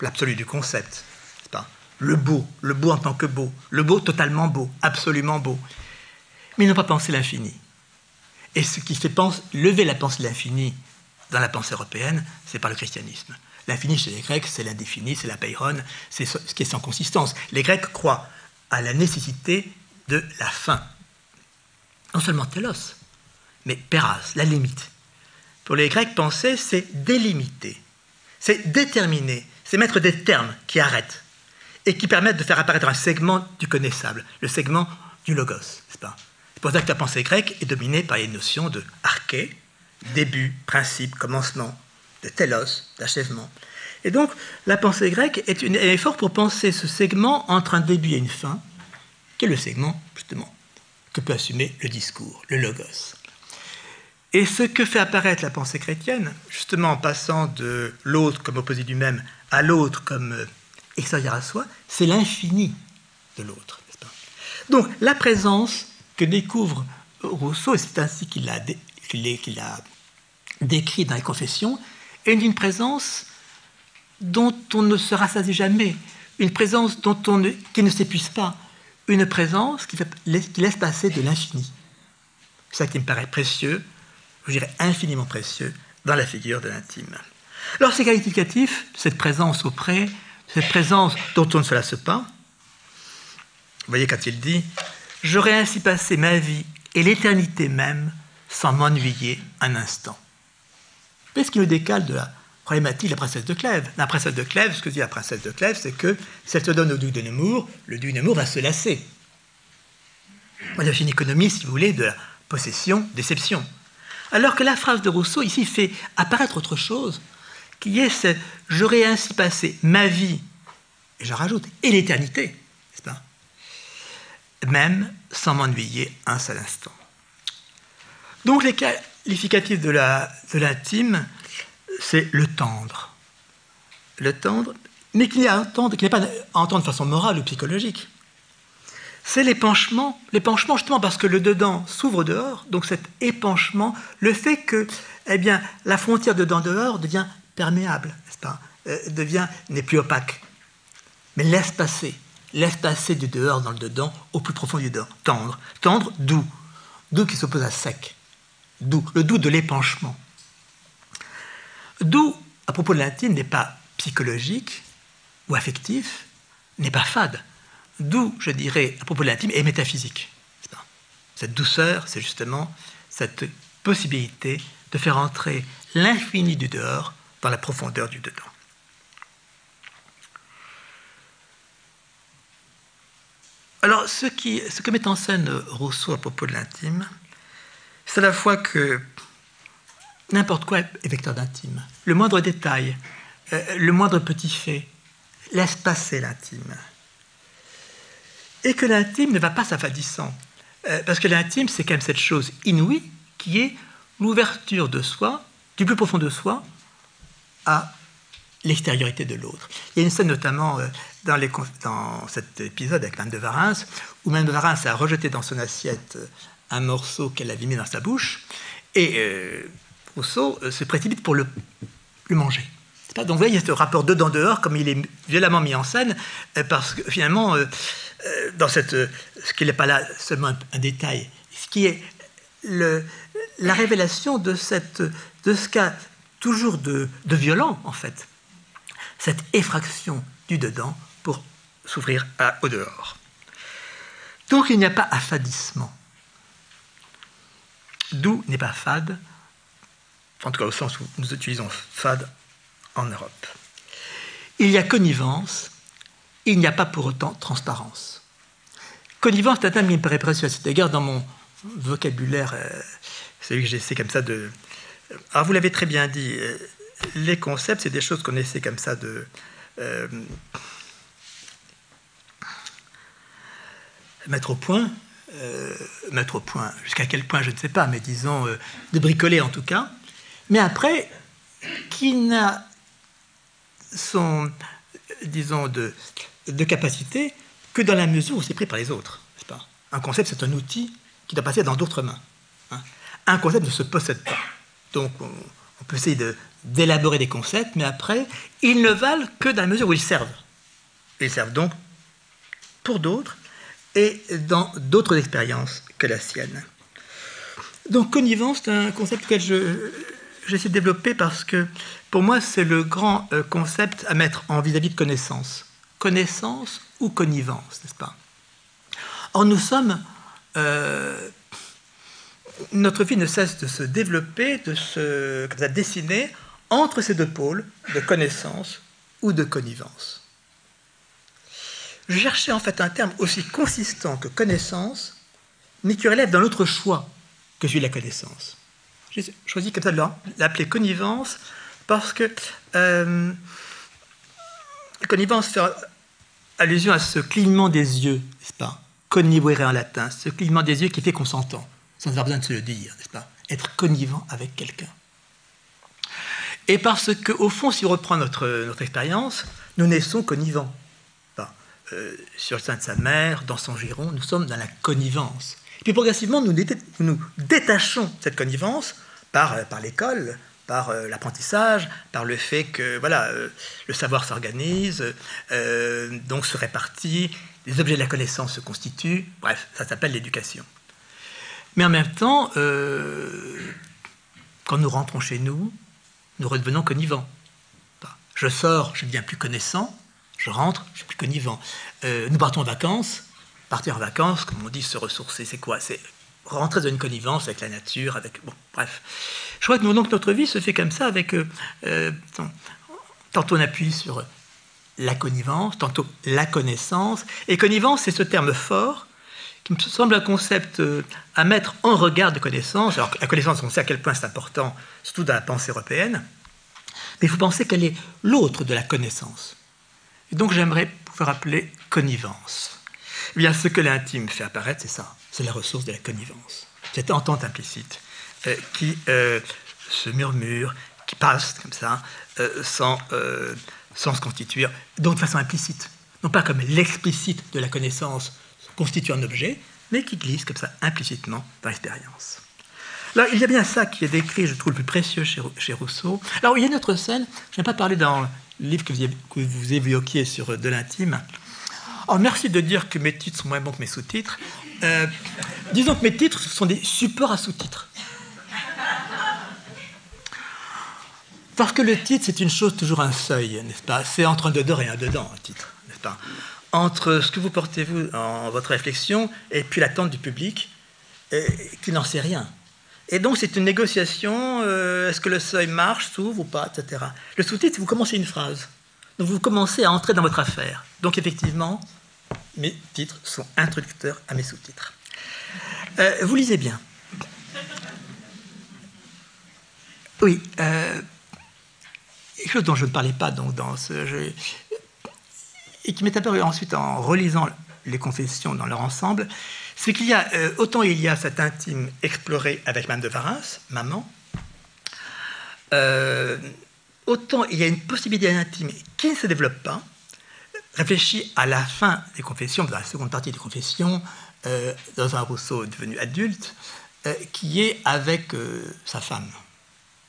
l'absolu du concept, pas? Le beau, le beau en tant que beau, le beau totalement beau, absolument beau. Mais ils n'ont pas pensé l'infini. Et ce qui fait lever la pensée de l'infini dans la pensée européenne, c'est par le christianisme. L'infini chez les Grecs, c'est l'indéfini, c'est la peiron, c'est ce qui est sans consistance. Les Grecs croient à la nécessité de la fin. Non seulement telos, mais peras, la limite. Pour les Grecs, penser, c'est délimiter, c'est déterminer, c'est mettre des termes qui arrêtent et qui permettent de faire apparaître un segment du connaissable, le segment du logos, C'est pour ça que la pensée grecque est dominée par les notions de arché, début, principe, commencement, de telos, d'achèvement. Et donc, la pensée grecque est, une, est forte pour penser ce segment entre un début et une fin, qui est le segment, justement, que peut assumer le discours, le logos. Et ce que fait apparaître la pensée chrétienne, justement en passant de l'autre comme opposé du même à l'autre comme euh, extérieur à soi, c'est l'infini de l'autre. Donc la présence que découvre Rousseau, et c'est ainsi qu'il l'a décrit dans les confessions, est une présence dont on ne se rassasie jamais, une présence dont on qui ne s'épuise pas, une présence qui, qui laisse passer de l'infini. C'est ça qui me paraît précieux, je dirais infiniment précieux, dans la figure de l'intime. Alors c'est qualificatif, cette présence auprès, cette présence dont on ne se lasse pas. Vous voyez quand il dit J'aurais ainsi passé ma vie et l'éternité même sans m'ennuyer un instant. Qu'est ce qui nous décale de la problématique de la princesse de Clèves. La princesse de Clèves, ce que dit la princesse de Clèves, c'est que si elle se donne au duc de Nemours, le duc de Nemours va se lasser. On a une économie, si vous voulez, de la possession, déception. Alors que la phrase de Rousseau ici fait apparaître autre chose, qui est ce J'aurais ainsi passé ma vie, et j'en rajoute, et l'éternité, n'est-ce pas? Même sans m'ennuyer un seul instant. Donc les qualificatifs de l'intime, c'est le tendre. Le tendre, mais qu'il n'est pas à entendre de façon morale ou psychologique c'est l'épanchement. L'épanchement, justement, parce que le dedans s'ouvre dehors, donc cet épanchement, le fait que eh bien, la frontière dedans-dehors devient perméable, n'est-ce pas euh, devient, n'est plus opaque. Mais laisse passer, laisse passer du dehors dans le dedans au plus profond du dedans. Tendre, tendre, doux. Doux qui s'oppose à sec. Doux, le doux de l'épanchement. Doux, à propos de l'intime, n'est pas psychologique ou affectif, n'est pas fade D'où, je dirais, à propos de l'intime, est métaphysique. Cette douceur, c'est justement cette possibilité de faire entrer l'infini du dehors dans la profondeur du dedans. Alors, ce, que met en scène Rousseau à propos de l'intime, c'est à la fois que n'importe quoi est vecteur d'intime. Le moindre détail, euh, le moindre petit fait, laisse passer l'intime et que l'intime ne va pas s'affadissant. Euh, parce que l'intime, c'est quand même cette chose inouïe qui est l'ouverture de soi, du plus profond de soi, à l'extériorité de l'autre. Il y a une scène notamment euh, dans, les, dans, cet épisode avec Mme de Varins, où Mme de Varins a rejeté dans son assiette euh, un morceau qu'elle avait mis dans sa bouche, et Rousseau se précipite pour le, le manger. Donc vous voyez, il y a ce rapport dedans-dehors, comme il est violemment mis en scène, parce que finalement, dans cette, ce qui n'est pas là seulement un, détail ce qui est le, la révélation de, cette, de ce qu'a toujours de, de violent, en fait, cette effraction du dedans pour s'ouvrir au dehors. Donc il n'y a pas affadissement. D'où n'est pas fade, en tout cas au sens où nous utilisons fade en Europe. Il y a connivence, il n'y a pas pour autant transparence. Connivence c'est un terme qui me paraît précieux à cet égard dans mon vocabulaire, euh, celui que j'essaie comme ça de... Alors vous l'avez très bien dit, euh, les concepts, c'est des choses qu'on essaie comme ça de... Euh, mettre au point, mettre au point, jusqu'à quel point je ne sais pas, mais disons de bricoler en tout cas. Mais après, qui n'a son, disons, de, de capacité que dans la mesure où c'est pris par les autres. Pas? Un concept, c'est un outil qui doit passer dans d'autres mains. Hein. Un concept ne se possède pas. Donc, on, peut essayer d'élaborer des concepts, mais après, ils ne valent que dans la mesure où ils servent. Ils servent donc pour d'autres et dans d'autres expériences que la sienne. Donc, connivence, c'est un concept que j'essaie de développer parce que pour moi, c'est le grand euh, concept à mettre en vis-à-vis de connaissance. Connaissance ou connivence, n'est-ce pas? Or, nous sommes. Euh, notre vie ne cesse de se développer, de se dessiner entre ces deux pôles de connaissance ou de connivence. Je cherchais en fait un terme aussi consistant que connaissance, mais qui relève d'un autre choix que celui de la connaissance. J'ai choisi comme ça de l'appeler connivence parce que euh, connivence fait allusion à ce clignement des yeux, n'est-ce pas? Connivere en latin, ce clignement des yeux qui fait qu'on s'entend, sans avoir besoin de se le dire, n'est-ce pas? Être connivant avec quelqu'un. Et parce qu'au fond, si on reprend notre, notre expérience, nous naissons connivants. Euh, sur le sein de sa mère, dans son giron, nous sommes dans la connivence. Puis progressivement, nous, nous détachons cette connivence par, par l'école, par euh, l'apprentissage, par le fait que voilà, euh, le savoir s'organise, euh, donc se répartit, les objets de la connaissance se constituent, bref, ça s'appelle l'éducation. Mais en même temps, quand nous rentrons chez nous, nous redevenons connivants. Je sors, je deviens plus connaissant, je rentre, je suis plus connivant. nous partons en vacances, partir en vacances, comme on dit, se ressourcer, c'est quoi? C'est rentrer dans une connivence avec la nature, avec... Bon, bref. Je crois que donc, notre vie se fait comme ça, avec... Euh, euh, tantôt on appuie sur la connivence, tantôt la connaissance. Et connivence, c'est ce terme fort qui me semble un concept euh, à mettre en regard de connaissance. Alors la connaissance, on sait à quel point c'est important, surtout dans la pensée européenne. Mais il faut penser qu'elle est l'autre de la connaissance. Et donc j'aimerais pouvoir appeler connivence. Eh bien, ce que l'intime fait apparaître, c'est ça c'est la ressource de la connivence. Cette entente implicite euh, qui euh, se murmure, qui passe comme ça, euh, sans, sans se constituer, donc de façon implicite. Non pas comme l'explicite de la connaissance constitue un objet, mais qui glisse comme ça implicitement dans l'expérience. Là, il y a bien ça qui est décrit, je trouve, le plus précieux chez, chez Rousseau. Alors, il y a une autre scène, je n'ai pas parlé dans le livre que vous, que vous évoquiez sur de l'intime. Oh, merci de dire que mes titres sont moins bons que mes sous-titres. Euh, disons que mes titres, sont des supports à sous-titres. Parce que le titre, c'est une chose, toujours un seuil, n'est-ce pas? C'est entre un dedans et un dedans, un titre, n'est-ce pas? Entre ce que vous portez, vous, en votre réflexion, et puis l'attente du public, qui n'en sait rien. Et donc, c'est une négociation, euh, est-ce que le seuil marche, s'ouvre ou pas, etc. Le sous-titre, vous commencez une phrase. Donc, vous commencez à entrer dans votre affaire. Donc, effectivement, mes titres sont introducteurs à mes sous-titres. Euh, vous lisez bien. Oui, euh, chose dont je ne parlais pas donc, dans ce jeu, et qui m'est apparu ensuite en relisant les confessions dans leur ensemble, c'est qu'il y a, euh, autant il y a cet intime exploré avec Mme de Varins, maman, autant il y a une possibilité d'intime qui ne se développe pas, réfléchit à la fin des confessions, dans la seconde partie des confessions, euh, dans un Rousseau devenu adulte, euh, qui est avec euh, sa femme,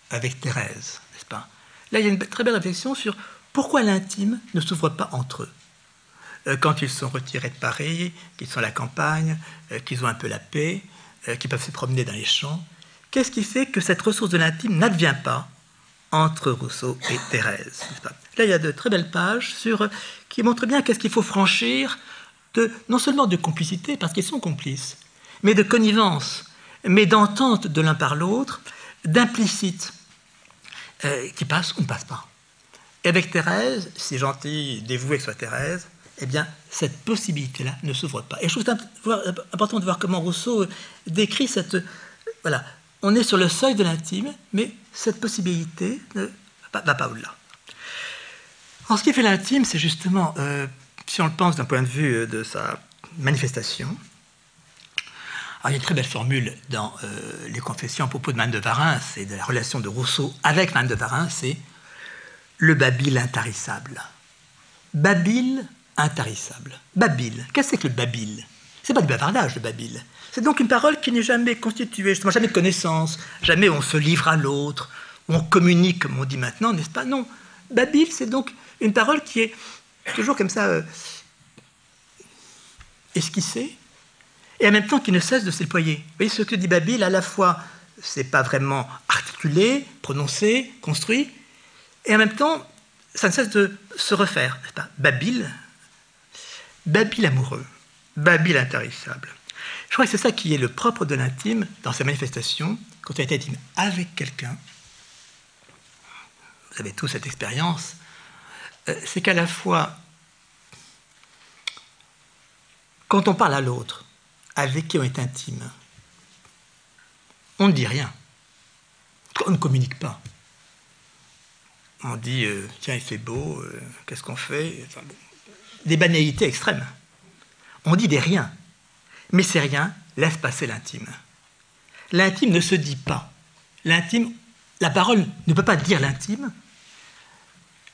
avec Thérèse, n'est-ce pas? Là, il y a une très belle réflexion sur pourquoi l'intime ne s'ouvre pas entre eux. quand ils sont retirés de Paris, qu'ils sont à la campagne, qu'ils ont un peu la paix, qui peuvent se promener dans les champs. Qu'est-ce qui fait que cette ressource de l'intime n'advient pas? Entre Rousseau et Thérèse Là, il y a de très belles pages sur, qui montrent bien qu'est-ce qu'il faut franchir, de, non seulement de complicité, parce qu'ils sont complices, mais de connivence, mais d'entente de l'un par l'autre, d'implicite, euh, qui passe ou ne passe pas. Et avec Thérèse, si gentil, dévoué que soit Thérèse, eh bien, cette possibilité-là ne s'ouvre pas. Et je trouve important de voir comment Rousseau décrit cette. Voilà, on est sur le seuil de l'intime, mais cette possibilité ne va pas au-delà. En ce qui fait l'intime, c'est justement, euh, si on le pense d'un point de vue euh, de sa manifestation, il y a une très belle formule dans euh, les confessions à propos de Madame de Varin, et de la relation de Rousseau avec Madame de Varin, c'est le babil intarissable. Babil intarissable. Babil, qu'est-ce que c'est que le babil? Pas du bavardage, le babil. C'est donc une parole qui n'est jamais constituée, justement, jamais de connaissance, jamais on se livre à l'autre, on communique, comme on dit maintenant, n'est-ce pas? Non. Babil, c'est donc une parole qui est toujours comme ça euh, esquissée, et en même temps qui ne cesse de s'éployer. Vous voyez, ce que dit Babil, à la fois, c'est pas vraiment articulé, prononcé, construit, et en même temps, ça ne cesse de se refaire, n'est-ce pas? Babil, Babil amoureux, Babil intarissable. Je crois que c'est ça qui est le propre de l'intime dans sa manifestation, quand on est intime avec quelqu'un. Vous avez tous cette expérience. Euh, c'est qu'à la fois, quand on parle à l'autre, avec qui on est intime, on ne dit rien. On ne communique pas. On dit, euh, tiens, il fait beau, euh, qu'est-ce qu'on fait? Des banalités extrêmes. On dit des riens. Mais ces riens laissent passer l'intime. L'intime ne se dit pas. L'intime, la parole ne peut pas dire l'intime.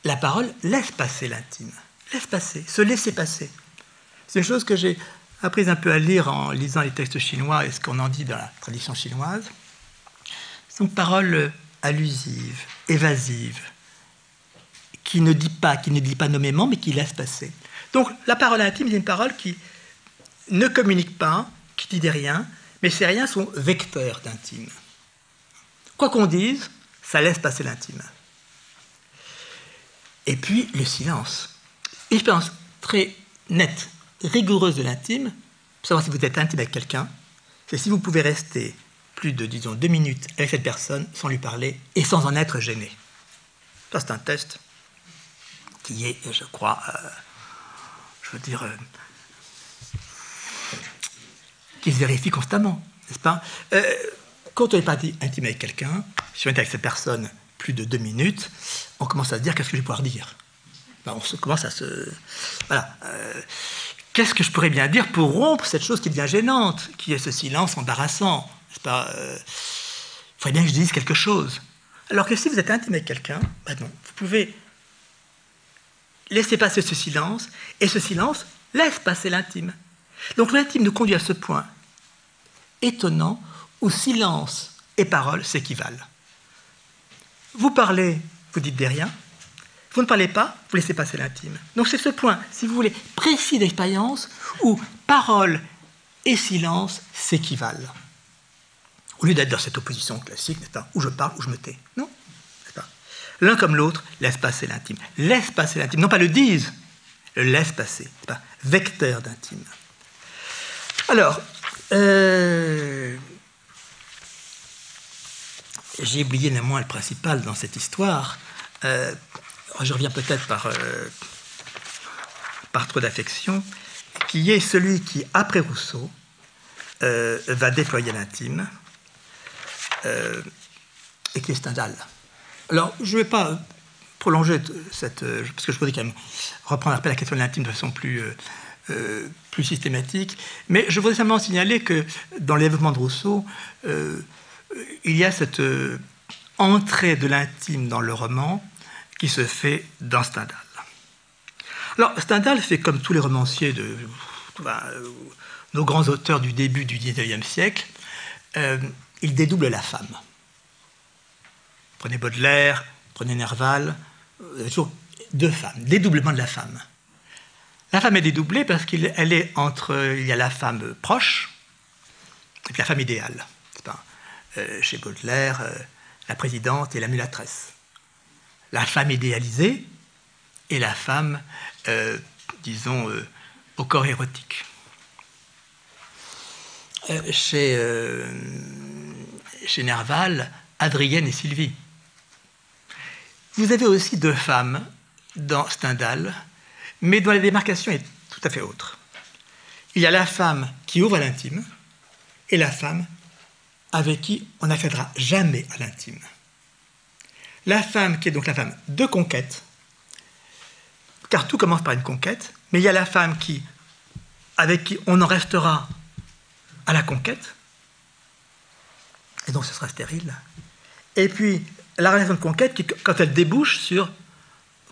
La parole laisse passer l'intime. Laisse passer, se laisser passer. C'est une chose que j'ai apprise un peu à lire en lisant les textes chinois et ce qu'on en dit dans la tradition chinoise. Sont paroles allusives, évasives, qui ne dit pas, qui ne dit pas nommément, mais qui laisse passer. Donc la parole intime est une parole qui ne communique pas, qui dit des rien, mais ces riens sont vecteurs d'intime. Quoi qu'on dise, ça laisse passer l'intime. Et puis le silence. Expérience très nette, rigoureuse de l'intime, pour savoir si vous êtes intime avec quelqu'un, c'est si vous pouvez rester plus de, disons, deux minutes avec cette personne sans lui parler et sans en être gêné. Ça, c'est un test qui est, je crois, euh, je veux dire, euh, qui vérifie constamment, n'est-ce pas? Euh, Quand on n'est pas intime avec quelqu'un, si on est avec cette personne plus de deux minutes, on commence à se dire qu'est-ce que je vais pouvoir dire? Ben, On se, commence à se... Voilà. Euh, qu'est-ce que je pourrais bien dire pour rompre cette chose qui devient gênante, qui est ce silence embarrassant pas? Euh, Il faudrait bien que je dise quelque chose. Alors que si vous êtes intime avec quelqu'un, ben non, vous pouvez laisser passer ce silence, et ce silence laisse passer l'intime. Donc l'intime nous conduit à ce point étonnant où silence et parole s'équivalent. Vous parlez, vous dites des rien. Vous ne parlez pas, vous laissez passer l'intime. Donc c'est ce point, si vous voulez, précis d'expérience où parole et silence s'équivalent. Au lieu d'être dans cette opposition classique, n'est-ce pas, où je parle, où je me tais. Non. L'un comme l'autre laisse passer l'intime. Laisse passer l'intime. Non pas le disent, le laisse passer. Pas vecteur d'intime. Alors, euh, j'ai oublié néanmoins le principal dans cette histoire. Euh, je reviens peut-être par, euh, par trop d'affection, qui est celui qui, après Rousseau, va déployer l'intime, et qui est Stendhal. Alors, je ne vais pas prolonger cette. parce que je voudrais quand même reprendre la question de l'intime de façon plus euh, plus systématique. Mais je voudrais simplement signaler que dans l'événement de Rousseau, euh, il y a cette euh, entrée de l'intime dans le roman qui se fait dans Stendhal. Alors, Stendhal fait comme tous les romanciers de nos grands auteurs du début du XIXe siècle, il dédouble la femme. Prenez Baudelaire, prenez Nerval, toujours deux femmes, dédoublement de la femme. La femme est dédoublée parce qu'elle est entre. Il y a la femme proche, Et la femme idéale. Euh, chez Baudelaire, euh, la présidente et la mulatresse. La femme idéalisée et la femme, euh, disons, au corps érotique. chez, chez Nerval, Adrienne et Sylvie. Vous avez aussi deux femmes dans Stendhal, mais dont la démarcation est tout à fait autre. Il y a la femme qui ouvre à l'intime et la femme avec qui on n'accédera jamais à l'intime. La femme qui est donc la femme de conquête, car tout commence par une conquête, mais il y a la femme qui, avec qui on en restera à la conquête, et donc ce sera stérile. Et puis la relation de conquête qui, quand elle débouche sur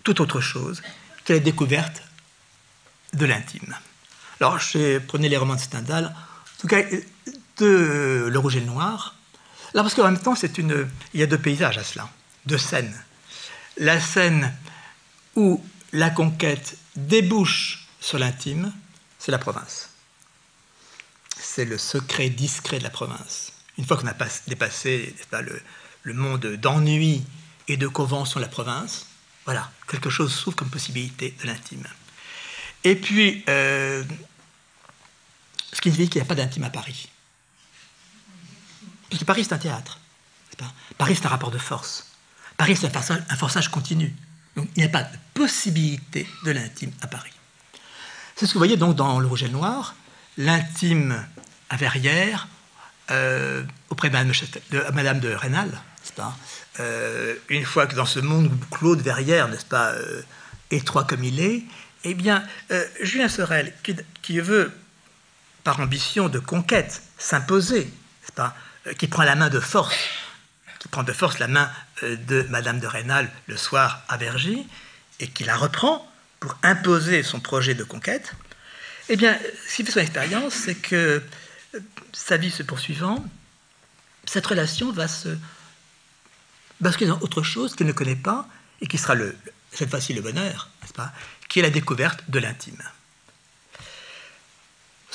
toute autre chose, que la découverte de l'intime. Alors, je prenez les romans de Stendhal. En tout cas, de Le Rouge et le Noir. Là, parce qu'en même temps, c'est une... il y a deux paysages à cela, deux scènes. La scène où la conquête débouche sur l'intime, c'est la province. C'est le secret discret de la province. Une fois qu'on a dépassé pas, le, le monde d'ennui et de convention de la province, voilà, quelque chose s'ouvre comme possibilité de l'intime. Et puis, euh, ce qui signifie qu'il n'y a pas d'intime à Paris. Parce que Paris, c'est un théâtre. Paris, c'est un rapport de force. Paris, c'est un forçage, continu. Donc, il n'y a pas de possibilité de l'intime à Paris. C'est ce que vous voyez donc dans Le Rouge et Noir, l'intime à Verrières, euh, auprès de Madame de, Madame de Rênal, pas euh, Une fois que dans ce monde clos de Verrières, n'est-ce pas, euh, étroit comme il est, eh bien, Julien Sorel, qui, veut, par ambition de conquête, s'imposer, n'est-ce pas, euh, qui prend la main de force, qui prend de force la main euh, de Madame de Rênal le soir à Vergy, et qui la reprend pour imposer son projet de conquête, eh bien, ce qui fait son expérience, c'est que euh, sa vie se poursuivant, cette relation va se basculer dans autre chose qu'elle ne connaît pas et qui sera cette fois-ci le bonheur, n'est-ce pas, qui est la découverte de l'intime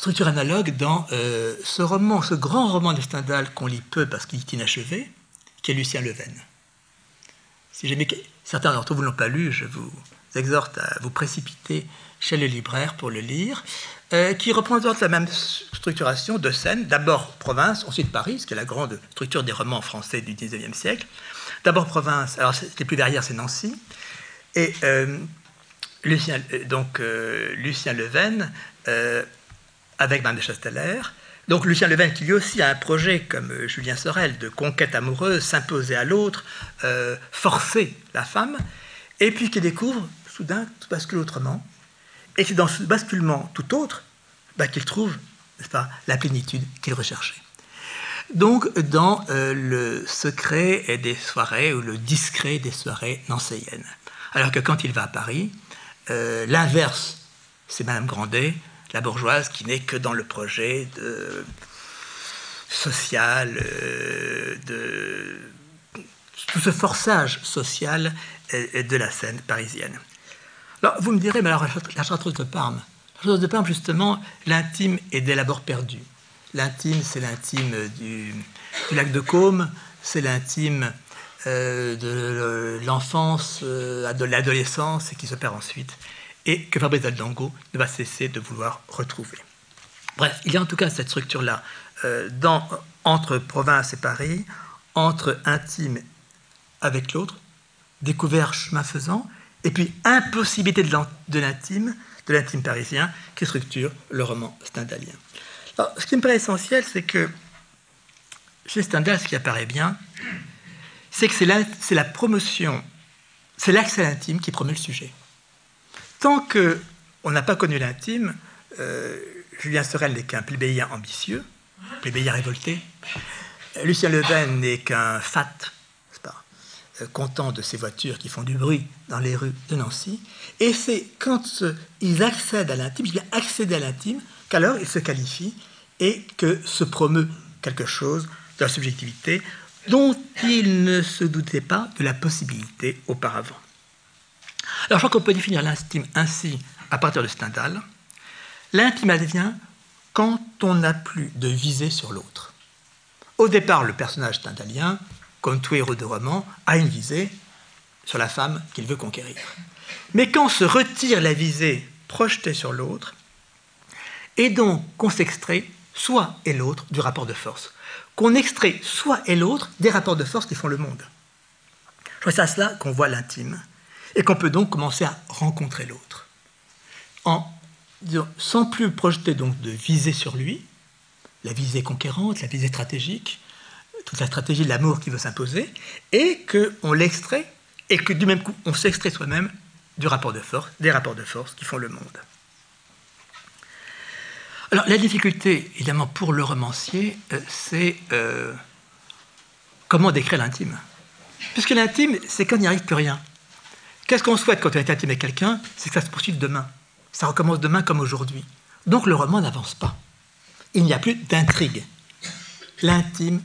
structure analogue dans euh, ce roman, ce grand roman de Stendhal qu'on lit peu parce qu'il est inachevé, qui est Lucien Leven. Si jamais certains d'entre vous ne l'ont pas lu, je vous exhorte à vous précipiter chez le libraire pour le lire, euh, qui représente la même structuration de scènes, d'abord province, ensuite Paris, ce qui est la grande structure des romans français du XIXe siècle. D'abord province, alors c'était plus derrière, c'est Nancy. Et euh, Lucien, donc, Lucien Leven avec Mme de Chasteller. Donc Lucien Leven, qui lui aussi a un projet comme euh, Julien Sorel de conquête amoureuse, s'imposer à l'autre, euh, forcer la femme, et puis qui découvre soudain tout bascule autrement, et c'est dans ce basculement tout autre bah, qu'il trouve pas, la plénitude qu'il recherchait. Donc dans euh, le secret des soirées ou le discret des soirées nancéennes. Alors que quand il va à Paris, l'inverse, c'est Madame Grandet, la bourgeoise qui n'est que dans le projet de, social, euh, de tout ce forçage social de la scène parisienne. Vous me direz, mais alors la chartreuse de Parme, la chartreuse de Parme, justement, l'intime est dès l'abord perdu. L'intime, c'est l'intime du, lac de Caume, c'est l'intime euh, de l'enfance, euh, de l'adolescence, et qui se perd ensuite et que Fabrice Aldango ne va cesser de vouloir retrouver. Bref, il y a en tout cas cette structure-là euh, entre province et Paris, entre intime avec l'autre, découvert chemin faisant, et puis impossibilité de l'intime, de l'intime parisien, qui structure le roman stendhalien. Alors, ce qui me paraît essentiel, c'est que chez Stendhal, ce qui apparaît bien, c'est que c'est la, la promotion, c'est l'accès à l'intime qui promeut le sujet. Tant qu'on n'a pas connu l'intime, euh, Julien Sorel n'est qu'un plébéien ambitieux, plébéien révolté. Lucien Leven n'est qu'un fat, content de ses voitures qui font du bruit dans les rues de Nancy. Et c'est quand ils accèdent à l'intime, dis accéder à l'intime, qu'alors ils se qualifient et que se promeut quelque chose de la subjectivité dont ils ne se doutaient pas de la possibilité auparavant. Alors je crois qu'on peut définir l'intime ainsi à partir de Stendhal. L'intime advient quand on n'a plus de visée sur l'autre. Au départ, le personnage stendhalien, comme tout héros de roman, a une visée sur la femme qu'il veut conquérir. Mais quand se retire la visée projetée sur l'autre, et donc qu'on s'extrait soit et l'autre du rapport de force, qu'on extrait soit et l'autre des rapports de force qui font le monde. C'est à cela qu'on voit l'intime, et qu'on peut donc commencer à rencontrer l'autre. En, sans plus projeter donc de visée sur lui, la visée conquérante, la visée stratégique, toute la stratégie de l'amour qui veut s'imposer, et qu'on l'extrait, et que du même coup, on s'extrait soi-même du rapport de force, des rapports de force qui font le monde. Alors, la difficulté, évidemment, pour le romancier, euh, c'est euh, comment décrire l'intime. Puisque l'intime, c'est il n'y arrive plus rien. Qu'est-ce qu'on souhaite quand on est intime avec quelqu'un? C'est que ça se poursuive demain. Ça recommence demain comme aujourd'hui. Donc le roman n'avance pas. Il n'y a plus d'intrigue. L'intime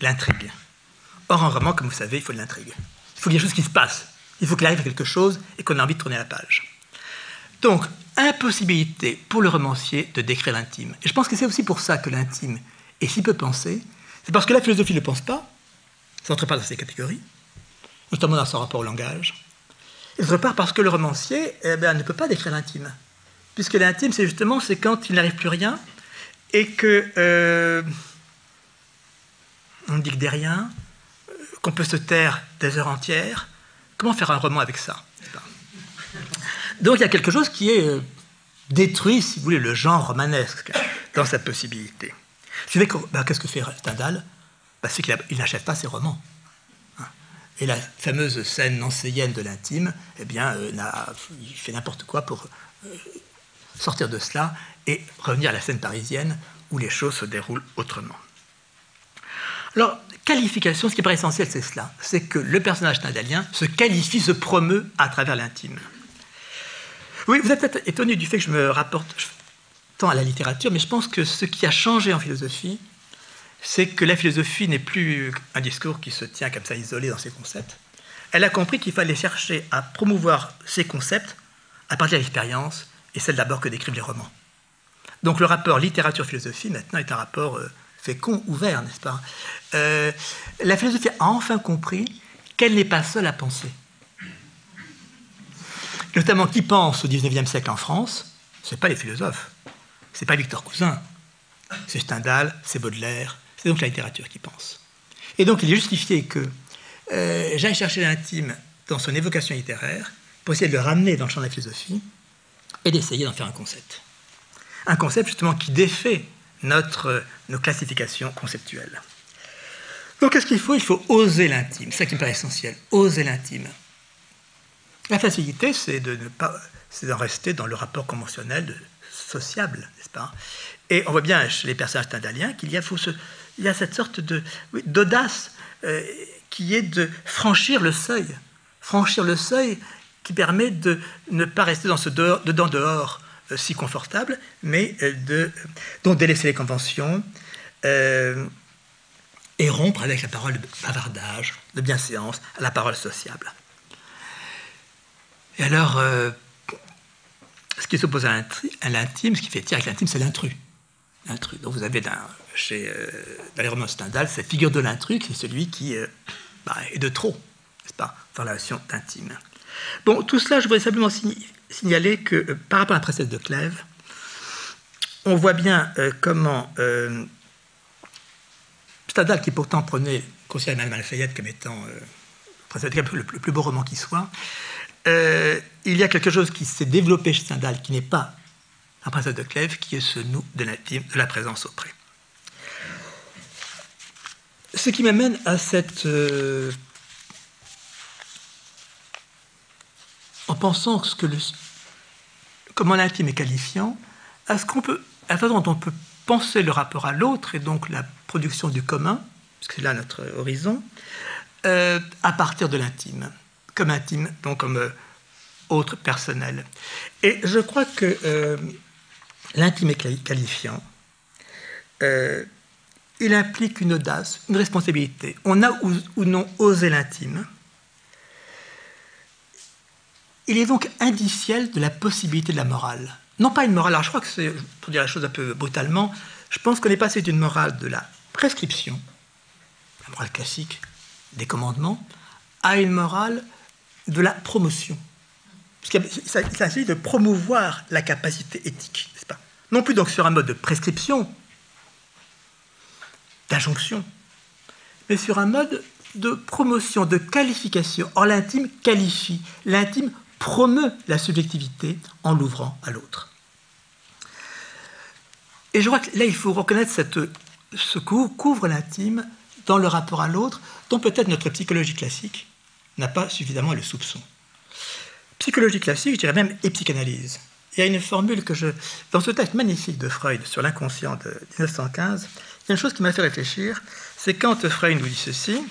l'intrigue. Or, en roman, comme vous savez, il faut de l'intrigue. Il faut quelque chose qui se passe. Il faut qu'il arrive quelque chose et qu'on ait envie de tourner la page. Donc, impossibilité pour le romancier de décrire l'intime. Et je pense que c'est aussi pour ça que l'intime est si peu pensé. C'est parce que la philosophie ne pense pas, ça n'entre pas dans ces catégories, notamment dans son rapport au langage. Et d'autre part parce que le romancier eh bien, ne peut pas décrire l'intime. Puisque l'intime, c'est justement quand il n'arrive plus rien et que euh, on dit que des rien, qu'on peut se taire des heures entières. Comment faire un roman avec ça Donc il y a quelque chose qui est euh, détruit, si vous voulez, le genre romanesque dans sa possibilité. Ben, qu'est-ce que fait Stendhal? Ben, C'est qu'il n'achève pas ses romans. Hein. Et la fameuse scène nancéienne de l'intime, eh bien, euh, il fait n'importe quoi pour euh, sortir de cela et revenir à la scène parisienne où les choses se déroulent autrement. Alors, qualification, ce qui paraît essentiel, c'est cela. C'est que le personnage nadalien se qualifie, se promeut à travers l'intime. Oui, vous êtes peut-être étonné du fait que je me rapporte tant à la littérature, mais je pense que ce qui a changé en philosophie, c'est que la philosophie n'est plus un discours qui se tient comme ça isolé dans ses concepts. Elle a compris qu'il fallait chercher à promouvoir ses concepts à partir de l'expérience, et celle d'abord que décrivent les romans. Donc le rapport littérature-philosophie maintenant est un rapport euh, fécond, ouvert, n'est-ce pas euh, La philosophie a enfin compris qu'elle n'est pas seule à penser notamment qui pense au XIXe siècle en France, ce n'est pas les philosophes, ce n'est pas Victor Cousin, c'est Stendhal, c'est Baudelaire, c'est donc la littérature qui pense. Et donc il est justifié que euh, j'aille chercher l'intime dans son évocation littéraire pour essayer de le ramener dans le champ de la philosophie et d'essayer d'en faire un concept. Un concept justement qui défait notre, nos classifications conceptuelles. Donc qu'est-ce qu'il faut? Il faut oser l'intime, c'est ça qui me paraît essentiel, oser l'intime. La facilité, c'est de ne pas, c'est d'en rester dans le rapport conventionnel sociable, n'est-ce pas? Et on voit bien chez les personnages stendhaliens qu'il y a, il y a cette sorte de, d'audace euh, qui est de franchir le seuil, franchir le seuil qui permet de ne pas rester dans ce dedans-dehors euh, si confortable, mais euh, de donc délaisser les conventions et rompre avec la parole de bavardage, de bienséance, la parole sociable. Et alors, euh, ce qui s'oppose à l'intime, ce qui fait tirer avec l'intime, c'est l'intrus. L'intrus. Donc vous avez dans, chez, euh, les romans Stendhal, cette figure de l'intrus, c'est celui qui euh, bah, est de trop, n'est-ce pas, dans la relation intime. Bon, tout cela, je voudrais simplement signaler que par rapport à la princesse de Clèves, on voit bien comment Stendhal, qui pourtant prenait, considérait Madame Lafayette comme étant le, le, plus beau roman qui soit, euh, il y a quelque chose qui s'est développé chez Stendhal qui n'est pas la princesse de Clèves, qui est ce nous de l'intime, de la présence auprès. Ce qui m'amène à cette. En pensant que le, comment l'intime est qualifiant, à ce qu'on peut, à la façon dont on peut penser le rapport à l'autre et donc la production du commun, parce que c'est là notre horizon, euh, à partir de l'intime comme intime, donc comme euh, autre personnel. Et je crois que euh, l'intime est qualifiant. Il implique une audace, une responsabilité. On a ou, non osé l'intime. Il est donc indiciel de la possibilité de la morale. Non pas une morale, alors je crois que c'est, pour dire la chose un peu brutalement, je pense qu'on est passé d'une morale de la prescription morale classique des commandements, à une morale de la promotion. Parce qu'il s'agit de promouvoir la capacité éthique, n'est-ce pas? Non plus donc sur un mode de prescription, d'injonction, mais sur un mode de promotion, de qualification. Or, l'intime qualifie, l'intime promeut la subjectivité en l'ouvrant à l'autre. Et je crois que là, il faut reconnaître cette, ce que couvre l'intime dans le rapport à l'autre, dont peut-être notre psychologie classique n'a pas suffisamment le soupçon. Psychologie classique, je dirais même, et psychanalyse. Il y a une formule que je. Dans ce texte magnifique de Freud sur l'inconscient de 1915, il y a une chose qui m'a fait réfléchir, c'est quand Freud nous dit ceci.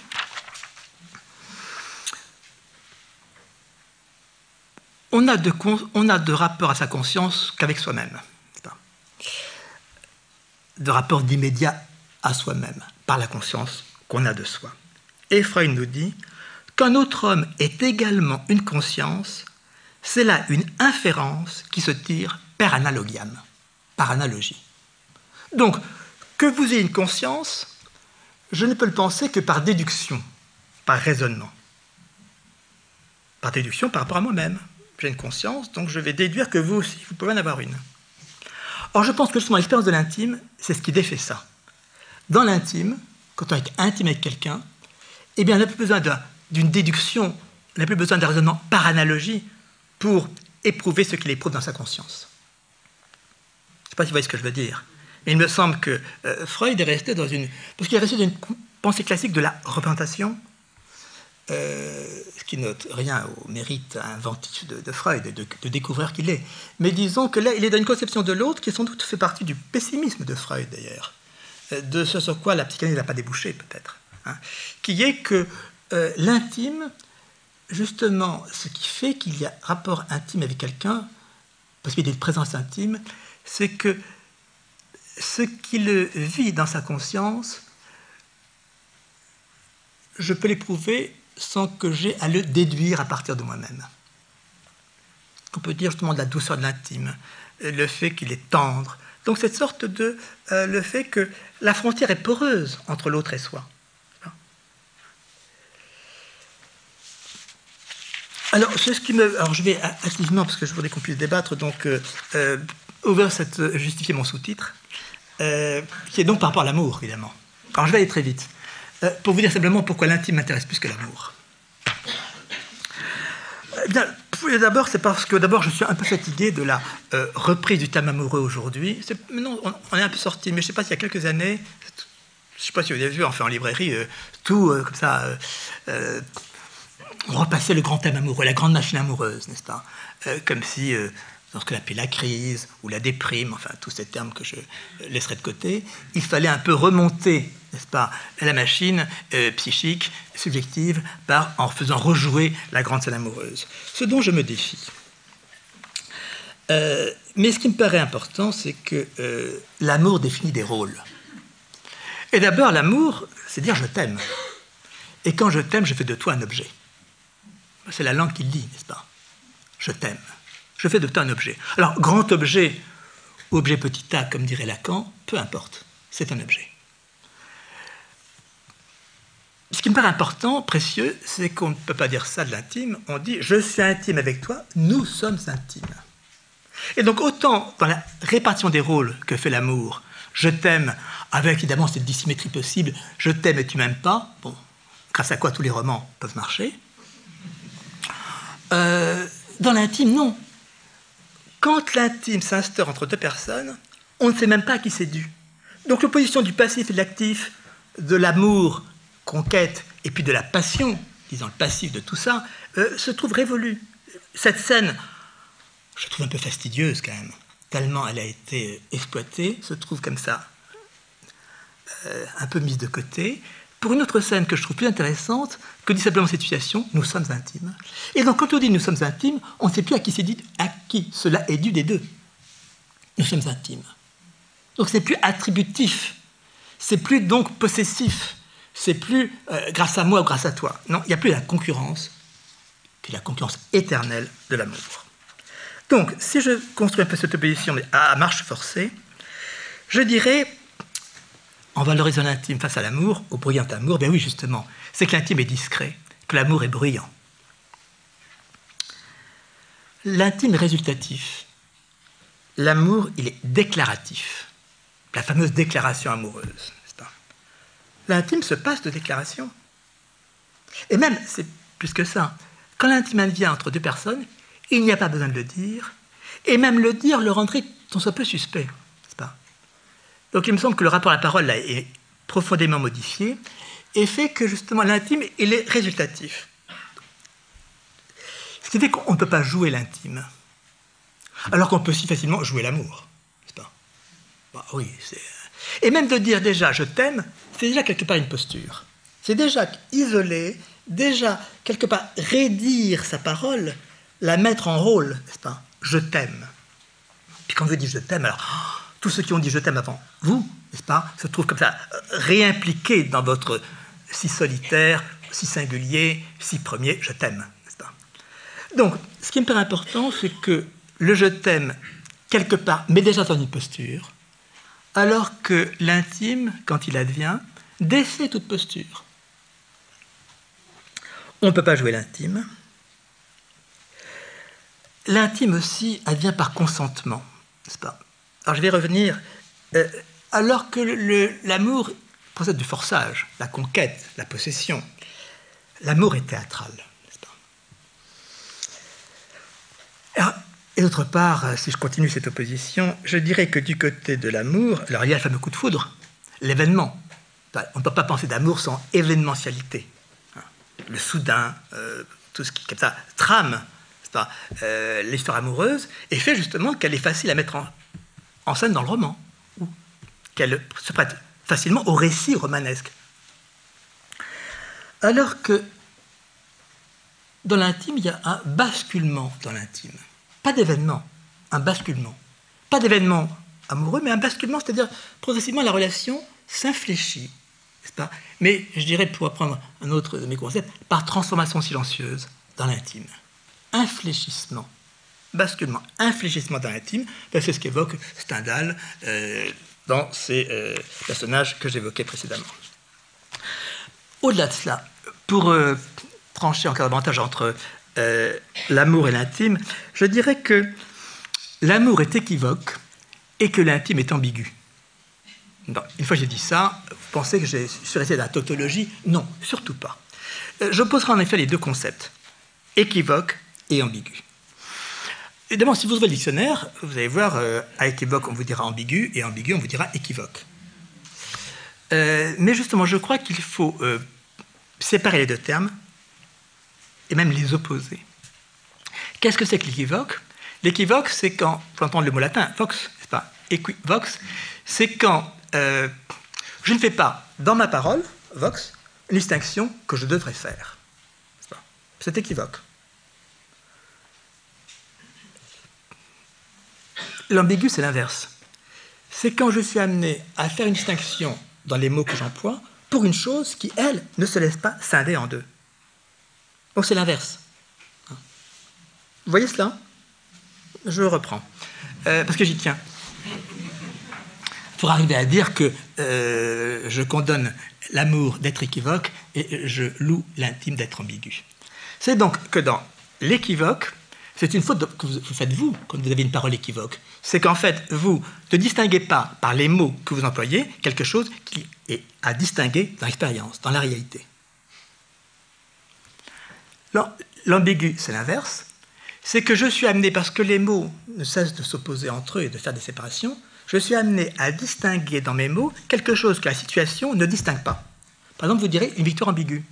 On a de, rapport à sa conscience qu'avec soi-même. De rapport d'immédiat à soi-même, par la conscience qu'on a de soi. Et Freud nous dit qu'un autre homme est également une conscience, c'est là une inférence qui se tire par analogiam, par analogie. Donc, que vous ayez une conscience, je ne peux le penser que par déduction, par raisonnement. Par déduction par rapport à moi-même. Une conscience, donc je vais déduire que vous aussi, vous pouvez en avoir une. Or, je pense que justement l'expérience de l'intime, c'est ce qui défait ça. Dans l'intime, quand on est intime avec quelqu'un, eh bien, on n'a plus besoin d'une déduction, on n'a plus besoin d'un raisonnement par pour éprouver ce qu'il éprouve dans sa conscience. Je ne sais pas si vous voyez ce que je veux dire. Mais il me semble que euh, Freud est resté dans une... Parce qu'il est resté dans une pensée classique de la représentation, euh, qui note rien au mérite inventif de, Freud, de, de découvrir qu'il est. Mais disons que là, il est dans une conception de l'autre qui sans doute fait partie du pessimisme de Freud, d'ailleurs de ce sur quoi la psychanalyse n'a pas débouché peut-être, hein, qui est que euh, l'intime, justement, ce qui fait qu'il y a rapport intime avec quelqu'un, a une présence intime, c'est que ce qu'il vit dans sa conscience, je peux l'éprouver sans que j'ai à le déduire à partir de moi-même. On peut dire justement de la douceur de l'intime, le fait qu'il est tendre, donc cette sorte de euh, le fait que la frontière est poreuse entre l'autre et soi. Alors, ce qui me. Alors, je vais activement, parce que je voudrais qu'on puisse débattre, donc, euh, euh, ouvrir cette. justifier mon sous-titre, qui est donc par rapport à l'amour, évidemment. Alors, je vais aller très vite. Pour vous dire simplement pourquoi l'intime m'intéresse plus que l'amour. Eh bien, d'abord, c'est parce que d'abord, je suis un peu fatigué de la euh, reprise du thème amoureux aujourd'hui. Non, on, est un peu sorti, mais je ne sais pas s'il y a quelques années, je ne sais pas si vous avez vu, enfin en librairie, euh, tout euh, comme ça, on repassait le grand thème amoureux, la grande machine amoureuse, n'est-ce pas? Comme si, dans ce qu'on appelle la crise ou la déprime, enfin tous ces termes que je laisserai de côté, il fallait un peu remonter n'est-ce pas, la machine euh, psychique, subjective, par, en faisant rejouer la grande scène amoureuse. Ce dont je me défie. Euh, mais ce qui me paraît important, c'est que euh, l'amour définit des rôles. Et d'abord, l'amour, c'est dire je t'aime. Et quand je t'aime, je fais de toi un objet. C'est la langue qui le dit, n'est-ce pas Je t'aime. Je fais de toi un objet. Alors, grand objet, objet petit a, comme dirait Lacan, peu importe, c'est un objet. Ce qui me paraît important, précieux, c'est qu'on ne peut pas dire ça de l'intime. On dit je suis intime avec toi, nous sommes intimes. Et donc, autant dans la répartition des rôles que fait l'amour, je t'aime, avec évidemment cette dissymétrie possible, je t'aime et tu m'aimes pas, bon, grâce à quoi tous les romans peuvent marcher. Euh, dans l'intime, non. Quand l'intime s'instaure entre deux personnes, on ne sait même pas à qui c'est dû. Donc l'opposition du passif et de l'actif, de l'amour conquête et puis de la passion, disons le passif de tout ça, euh, se trouve révolue. Cette scène, je trouve un peu fastidieuse quand même, tellement elle a été exploitée, se trouve comme ça, euh, un peu mise de côté, pour une autre scène que je trouve plus intéressante que dit simplement cette situation, nous sommes intimes. Et donc quand on dit nous sommes intimes, on ne sait plus à qui c'est dit, à qui cela est dû des deux. Nous sommes intimes. Donc c'est plus attributif, c'est plus donc possessif, c'est plus euh, grâce à moi ou grâce à toi. Non, il n'y a plus la concurrence, qui est la concurrence éternelle de l'amour. Donc, si je construis un peu cette opposition à marche forcée, je dirais en valorisant l'intime face à l'amour, au bruyant amour Ben oui, justement, c'est que l'intime est discret, que l'amour est bruyant. L'intime est résultatif. L'amour, il est déclaratif. La fameuse déclaration amoureuse. L'intime se passe de déclaration. Et même, c'est plus que ça. Quand l'intime vient entre deux personnes, il n'y a pas besoin de le dire. Et même le dire le rendrait tant soit peu suspect. Pas? Donc il me semble que le rapport à la parole est profondément modifié et fait que justement l'intime, il est résultatif. Ce qui fait qu'on ne peut pas jouer l'intime. Alors qu'on peut si facilement jouer l'amour. bah, oui, Et même de dire déjà je t'aime, c'est déjà quelque part une posture. C'est déjà isoler, déjà quelque part rédire sa parole, la mettre en rôle, n'est-ce pas? Je t'aime. Puis quand je dis je t'aime, alors tous ceux qui ont dit je t'aime avant vous, n'est-ce pas, se trouvent comme ça réimpliqués dans votre si solitaire, si singulier, si premier je t'aime, n'est-ce pas? Donc, ce qui me paraît important, c'est que le je t'aime, quelque part, met déjà dans une posture, alors que l'intime, quand il advient, défait toute posture. On ne peut pas jouer l'intime. L'intime aussi advient par consentement, n'est-ce pas? Alors je vais revenir. Euh, alors que l'amour procède du forçage, la conquête, la possession, l'amour est théâtral, n'est-ce pas? Et d'autre part, si je continue cette opposition, je dirais que du côté de l'amour, alors il y a le fameux coup de foudre, l'événement. On ne peut pas penser d'amour sans événementialité le soudain, euh, tout ce qui comme ça, trame euh, l'histoire amoureuse, et fait justement qu'elle est facile à mettre en, scène dans le roman, ou qu'elle se prête facilement au récit romanesque. Alors que dans l'intime, il y a un basculement dans l'intime. Pas d'événement, un basculement. Pas d'événement amoureux, mais un basculement, c'est-à-dire progressivement la relation s'infléchit Mais je dirais, pour apprendre un autre de mes concepts, par transformation silencieuse dans l'intime. Infléchissement, basculement, infléchissement dans l'intime, ben, c'est ce qu'évoque Stendhal euh, dans ces euh, personnages que j'évoquais précédemment. Au-delà de cela, pour euh, trancher encore davantage entre l'amour et l'intime, je dirais que l'amour est équivoque et que l'intime est ambigu une fois que j'ai dit ça, vous pensez que je suis resté dans la tautologie? Non, surtout pas. Euh, j'opposerai en effet les deux concepts, équivoque et ambigu. Évidemment, si vous ouvrez le dictionnaire, vous allez voir, euh, à équivoque, on vous dira ambigu, et ambigu, on vous dira équivoque. Euh, mais justement, je crois qu'il faut séparer les deux termes, et même les opposer. Qu'est-ce que c'est que l'équivoque? L'équivoque, c'est quand, pour entendre le mot latin, vox, n'est-ce pas? Equivox, c'est quand euh, je ne fais pas dans ma parole, vox, une que je devrais faire. C'est équivoque. L'ambigu, c'est l'inverse. C'est quand je suis amené à faire une distinction dans les mots que j'emploie pour une chose qui, elle, ne se laisse pas scinder en deux. Donc c'est l'inverse. Vous voyez cela? Je reprends. Euh, parce que j'y tiens pour arriver à dire que euh, je condamne l'amour d'être équivoque et je loue l'intime d'être ambigu. C'est donc que dans l'équivoque, c'est une faute que vous faites vous quand vous avez une parole équivoque. C'est qu'en fait, vous ne distinguez pas par les mots que vous employez quelque chose qui est à distinguer dans l'expérience, dans la réalité. L'ambigu, c'est l'inverse. C'est que je suis amené, parce que les mots ne cessent de s'opposer entre eux et de faire des séparations, je suis amené à distinguer dans mes mots quelque chose que la situation ne distingue pas. Par exemple, vous direz une victoire ambiguë.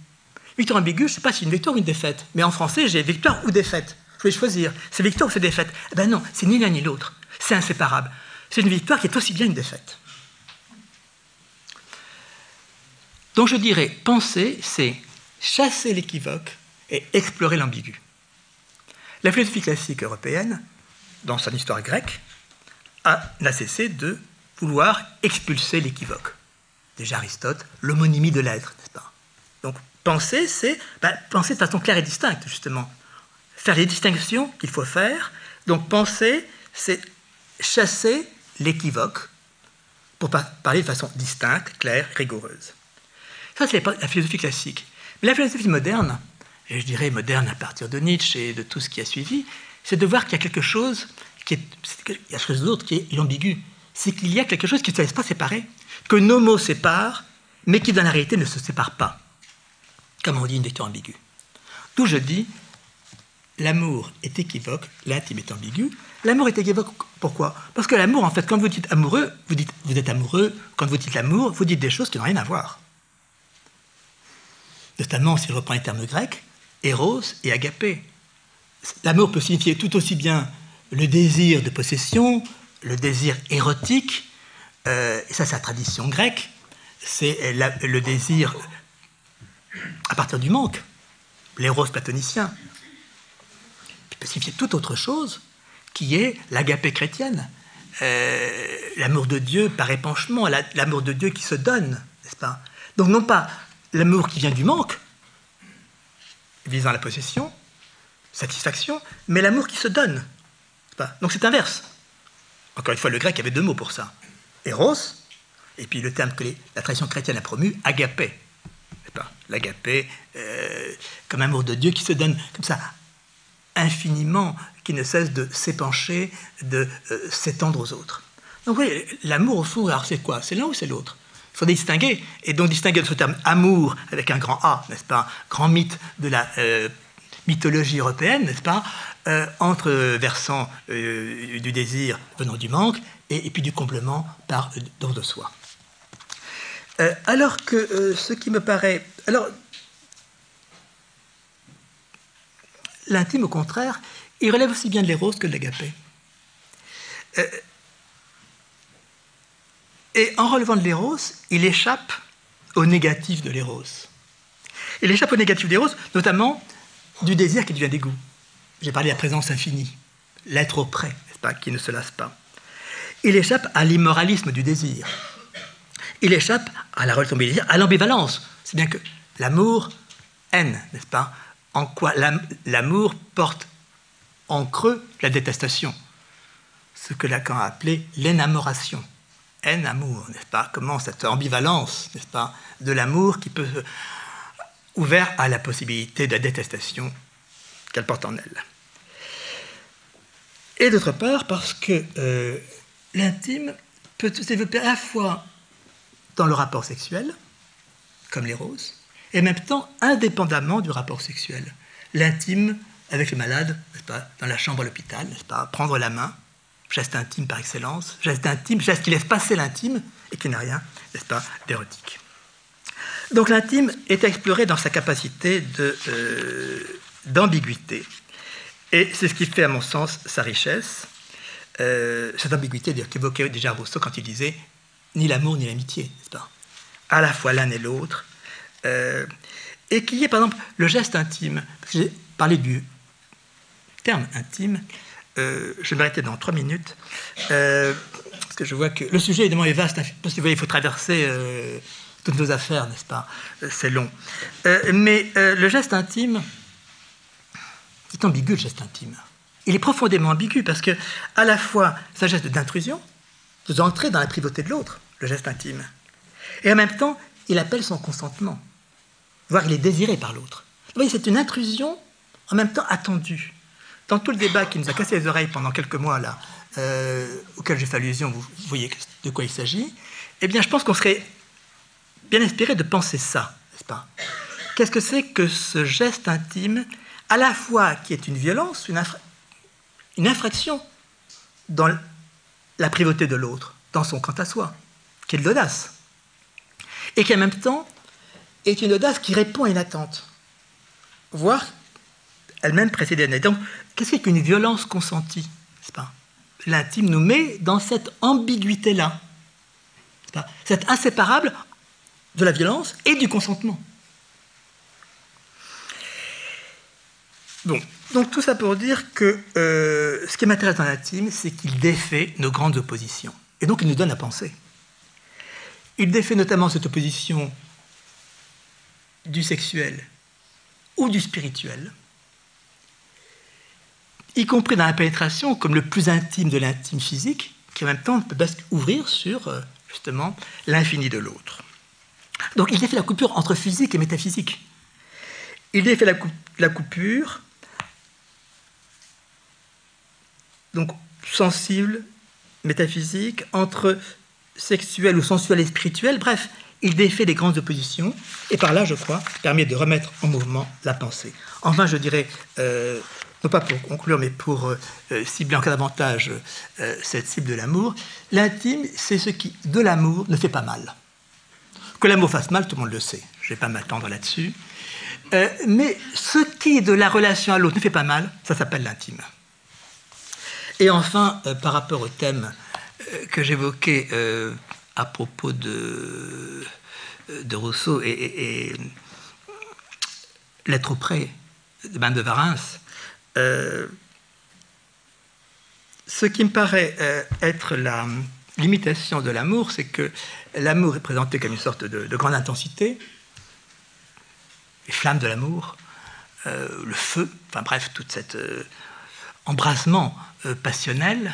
Victoire ambiguë, je ne sais pas si c'est une victoire ou une défaite, mais en français, j'ai victoire ou défaite. Je vais choisir, c'est victoire ou c'est défaite Eh bien non, c'est ni l'un ni l'autre. C'est inséparable. C'est une victoire qui est aussi bien une défaite. Donc je dirais, penser, c'est chasser l'équivoque et explorer l'ambigu. La philosophie classique européenne, dans son histoire grecque, n'a cessé de vouloir expulser l'équivoque. Déjà Aristote, l'homonymie de l'être, n'est-ce pas? Donc penser, c'est ben, penser de façon claire et distincte, justement. Faire les distinctions qu'il faut faire. Donc penser, c'est chasser l'équivoque pour parler de façon distincte, claire, rigoureuse. Ça, c'est la philosophie classique. Mais la philosophie moderne, et je dirais moderne à partir de Nietzsche et de tout ce qui a suivi, c'est de voir qu'il y a quelque chose qui est, il y a quelque chose d'autre qui est l'ambigu. C'est qu'il y a quelque chose qui ne se laisse pas séparer, que nos mots séparent, mais qui dans la réalité ne se séparent pas. Comme on dit une lecture ambiguë. D'où je dis, l'amour est équivoque, l'intime est ambigu. L'amour est équivoque, pourquoi? Parce que l'amour, en fait, quand vous dites amoureux, vous dites vous êtes amoureux, quand vous dites l'amour, vous dites des choses qui n'ont rien à voir. Notamment, si je reprends les termes grecs, Eros et agapé. L'amour peut signifier tout aussi bien le désir de possession, le désir érotique, euh, et ça c'est la tradition grecque, c'est le désir à partir du manque, l'éros platonicien. Il peut signifier toute autre chose qui est l'agapé chrétienne, euh, l'amour de Dieu par épanchement, l'amour de Dieu qui se donne, n'est-ce pas? Donc non pas l'amour qui vient du manque, visant la possession, satisfaction, mais l'amour qui se donne. Donc c'est inverse. Encore une fois, le grec avait deux mots pour ça. Eros, et puis le terme que la tradition chrétienne a promu, agapé. L'agapé, euh, comme amour de Dieu qui se donne comme ça infiniment, qui ne cesse de s'épancher, de euh, s'étendre aux autres. Donc oui, l'amour au fond, alors c'est quoi? C'est l'un ou c'est l'autre? Il faut distinguer, et donc distinguer ce terme amour avec un grand A, n'est-ce pas? Grand mythe de la euh, mythologie européenne, n'est-ce pas? Euh, Entre versant du désir venant du manque et, puis du complément par don de soi. alors que ce qui me paraît... Alors, l'intime, au contraire, il relève aussi bien de l'éros que de l'agapé. Euh, et en relevant de l'éros, il échappe au négatif de l'éros. Il échappe au négatif de l'éros, notamment du désir qui devient dégoût. J'ai parlé de la présence infinie, l'être auprès, n'est-ce pas, qui ne se lasse pas. Il échappe à l'immoralisme du désir. Il échappe à la relation du désir, à l'ambivalence. C'est bien que l'amour, haine, n'est-ce pas En quoi l'amour porte en creux la détestation, ce que Lacan a appelé l'énamoration. Haine, amour, n'est-ce pas Comment cette ambivalence, n'est-ce pas, de l'amour qui peut ouvert à la possibilité de la détestation qu'elle porte en elle. Et d'autre part, parce que euh, l'intime peut se développer à la fois dans le rapport sexuel, comme les roses, et en même temps indépendamment du rapport sexuel. L'intime avec le malade, n'est-ce pas, dans la chambre à l'hôpital, n'est-ce pas, prendre la main, geste intime par excellence, geste intime, geste qui laisse passer l'intime et qui n'a rien, n'est-ce pas, d'érotique. Donc l'intime est exploré dans sa capacité euh, d'ambiguïté. et c'est ce qui fait, à mon sens, sa richesse. Euh, cette ambiguïté qu'évoquait déjà Rousseau quand il disait ni l'amour ni l'amitié, n'est-ce pas? À la fois l'un et l'autre. Euh, et qu'il y ait, par exemple, le geste intime. J'ai parlé du terme intime, euh, je vais m'arrêter dans trois minutes, euh, parce que je vois que le sujet évidemment est vaste, hein, parce que vous voyez, il faut traverser toutes nos affaires, n'est-ce pas? C'est long. mais le geste intime, c'est ambigu le geste intime. Il est profondément ambigu parce que à la fois c'est un geste d'intrusion, vous entrez dans la privauté de l'autre, le geste intime, et en même temps il appelle son consentement, voire il est désiré par l'autre. Vous voyez, c'est une intrusion en même temps attendue dans tout le débat qui nous a cassé les oreilles pendant quelques mois, là, euh, auquel j'ai fait allusion, vous voyez de quoi il s'agit, eh bien, je pense qu'on serait bien inspiré de penser ça, n'est-ce pas? Qu'est-ce que c'est que ce geste intime, à la fois qui est une violence, une, infraction dans la privauté de l'autre, dans son quant à soi, qui est de l'audace, et qui en même temps est une audace qui répond à une attente, voire elle-même précédente. Et donc, Qu'est-ce qu'une violence consentie L'intime nous met dans cette ambiguïté-là. C'est inséparable de la violence et du consentement. Bon, donc tout ça pour dire que euh, ce qui m'intéresse dans l'intime, c'est qu'il défait nos grandes oppositions. Et donc il nous donne à penser. Il défait notamment cette opposition du sexuel ou du spirituel, y compris dans la pénétration, comme le plus intime de l'intime physique, qui en même temps peut ouvrir sur euh, justement, l'infini de l'autre. Donc il défait la coupure entre physique et métaphysique. Il défait la, la coupure, donc sensible, métaphysique, entre sexuel ou sensuel et spirituel, bref, il défait les grandes oppositions, et par là, je crois, permet de remettre en mouvement la pensée. Enfin, je dirais, euh, non pas pour conclure, mais pour euh, euh, cibler encore davantage cette cible de l'amour, l'intime, c'est ce qui, de l'amour, ne fait pas mal. Que l'amour fasse mal, tout le monde le sait, je ne vais pas m'attendre là-dessus. mais ce qui, de la relation à l'autre, ne fait pas mal, ça s'appelle l'intime. Et enfin, par rapport au thème que j'évoquais à propos de, de Rousseau et, L'être auprès de Mme de Varins, euh, ce qui me paraît euh, être la limitation de l'amour, c'est que l'amour est présenté comme une sorte de, grande intensité, les flammes de l'amour, euh, le feu, enfin bref, tout cet embrassement passionnel,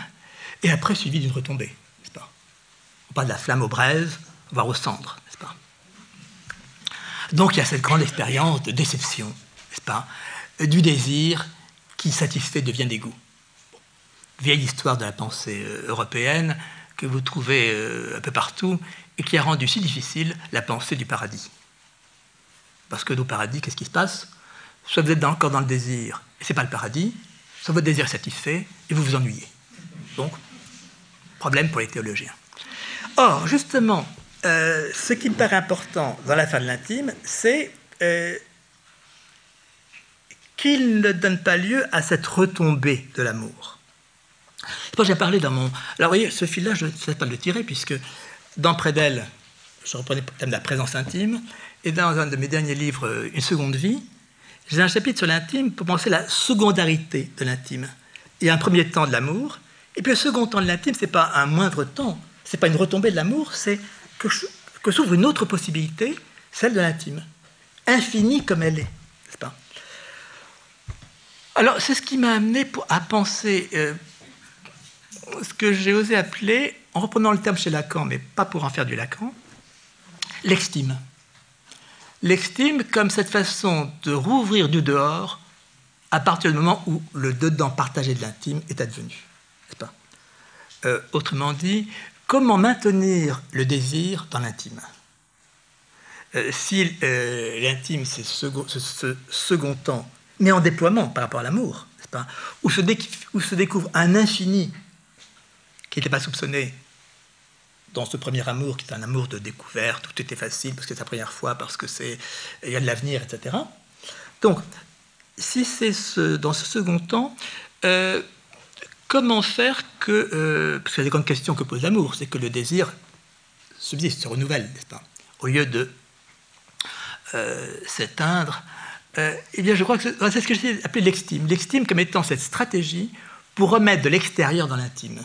et après suivi d'une retombée pas? De la flamme aux braises, voire aux cendres, n'est-ce pas? Donc il y a cette grande expérience de déception, n'est-ce pas? Du désir qui satisfait devient dégoût. Vieille histoire de la pensée euh, européenne que vous trouvez euh, un peu partout et qui a rendu si difficile la pensée du paradis. Parce que au paradis, qu'est-ce qui se passe? Soit vous êtes encore dans le désir, et ce n'est pas le paradis, soit votre désir satisfait, et vous vous ennuyez. Donc, problème pour les théologiens. Or, justement, euh, ce qui me paraît important dans l'affaire de l'intime, c'est euh, qu'il ne donne pas lieu à cette retombée de l'amour. Moi, j'ai parlé dans mon. Alors, vous voyez, ce fil-là, je ne sais pas le tirer, puisque dans Près d'elle, je reprenais le thème de la présence intime, et dans un de mes derniers livres, Une seconde vie, j'ai un chapitre sur l'intime pour penser la secondarité de l'intime. Il y a un premier temps de l'amour, et puis le second temps de l'intime, ce n'est pas un moindre temps, n'est pas une retombée de l'amour, c'est que, que s'ouvre une autre possibilité, celle de l'intime, infinie comme elle est, n'est-ce pas? Alors, c'est ce qui m'a amené à penser euh, ce que j'ai osé appeler, en reprenant le terme chez Lacan, mais pas pour en faire du Lacan, l'estime. L'estime comme cette façon de rouvrir du dehors à partir du moment où le dedans partagé de l'intime est advenu. Euh, Autrement dit, Comment maintenir le désir dans l'intime? Euh, Si euh, l'intime, c'est ce, second temps, mais en déploiement par rapport à l'amour, où se découvre un infini qui n'était pas soupçonné dans ce premier amour, qui est un amour de découverte, tout était facile parce que c'est sa première fois, parce que c'est il y a de l'avenir, etc. Donc, si c'est ce, dans ce second temps, euh, Comment faire que, euh, parce que la grande question que pose l'amour, c'est que le désir subsiste, se renouvelle, n'est-ce pas? Au lieu de euh, s'éteindre, euh, eh bien, je crois que c'est ce que j'ai appelé l'extime. L'extime comme étant cette stratégie pour remettre de l'extérieur dans l'intime,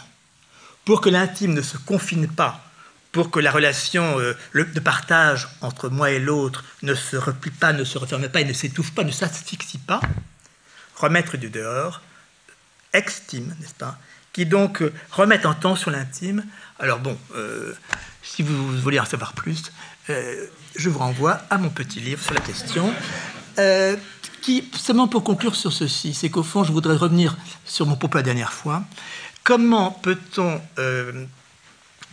pour que l'intime ne se confine pas, pour que la relation de partage entre moi et l'autre ne se replie pas, ne se referme pas ne s'étouffe pas, ne s'asphyxie pas, remettre du dehors extime, n'est-ce pas Qui donc euh, remettent en tension l'intime. Alors bon, euh, si vous voulez en savoir plus, euh, je vous renvoie à mon petit livre sur la question. qui, seulement pour conclure sur ceci, c'est qu'au fond, je voudrais revenir sur mon propos la dernière fois. Comment peut-on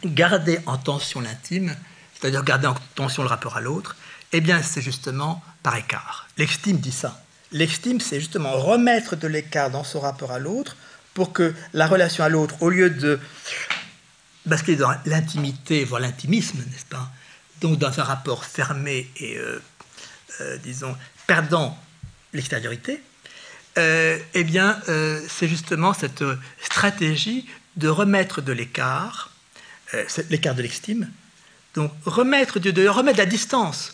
garder en tension l'intime, c'est-à-dire garder en tension le rapport à l'autre? Eh bien, c'est justement par écart. L'extime dit ça. L'estime, c'est justement remettre de l'écart dans son rapport à l'autre pour que la relation à l'autre, au lieu de basculer dans l'intimité, voire l'intimisme, n'est-ce pas Donc dans un rapport fermé et, euh, euh, disons, perdant l'extériorité, euh, eh bien, c'est justement cette stratégie de remettre de l'écart, l'écart de l'estime, donc remettre de, remettre la distance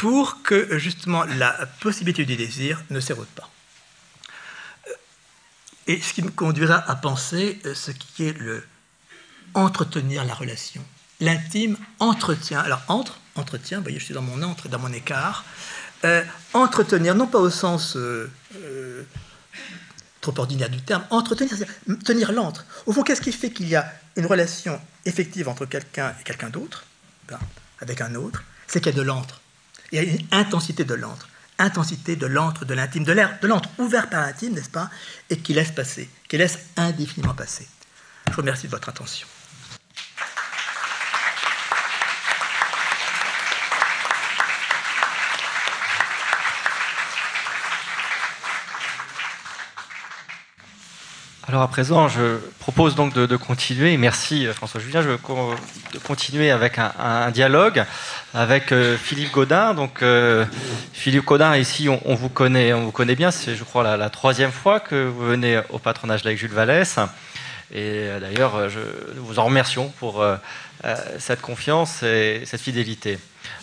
pour que justement la possibilité du désir ne s'érode pas. Et ce qui me conduira à penser euh, ce qui est le entretenir la relation. L'intime entretient. Alors entre, entretien, vous voyez, je suis dans mon entre, dans mon écart. Euh, entretenir, non pas au sens euh, trop ordinaire du terme, entretenir, tenir l'antre. Au fond, qu'est-ce qui fait qu'il y a une relation effective entre quelqu'un et quelqu'un d'autre, ben, avec un autre C'est qu'il y a de l'antre. Il y a une intensité de l'antre. Intensité de l'antre, de l'intime, de l'air, de l'antre ouvert par l'intime, n'est-ce pas Et qui laisse passer, qui laisse indéfiniment passer. Je vous remercie de votre attention. Alors à présent, je propose donc de, continuer, merci euh, François Julien, je veux de continuer avec un, dialogue avec euh, Philippe Godin. Donc euh, Philippe Godin, ici on, vous connaît, on vous connaît bien, c'est je crois la, troisième fois que vous venez au patronage avec Jules Vallès. Et d'ailleurs, nous vous en remercions pour cette confiance et cette fidélité.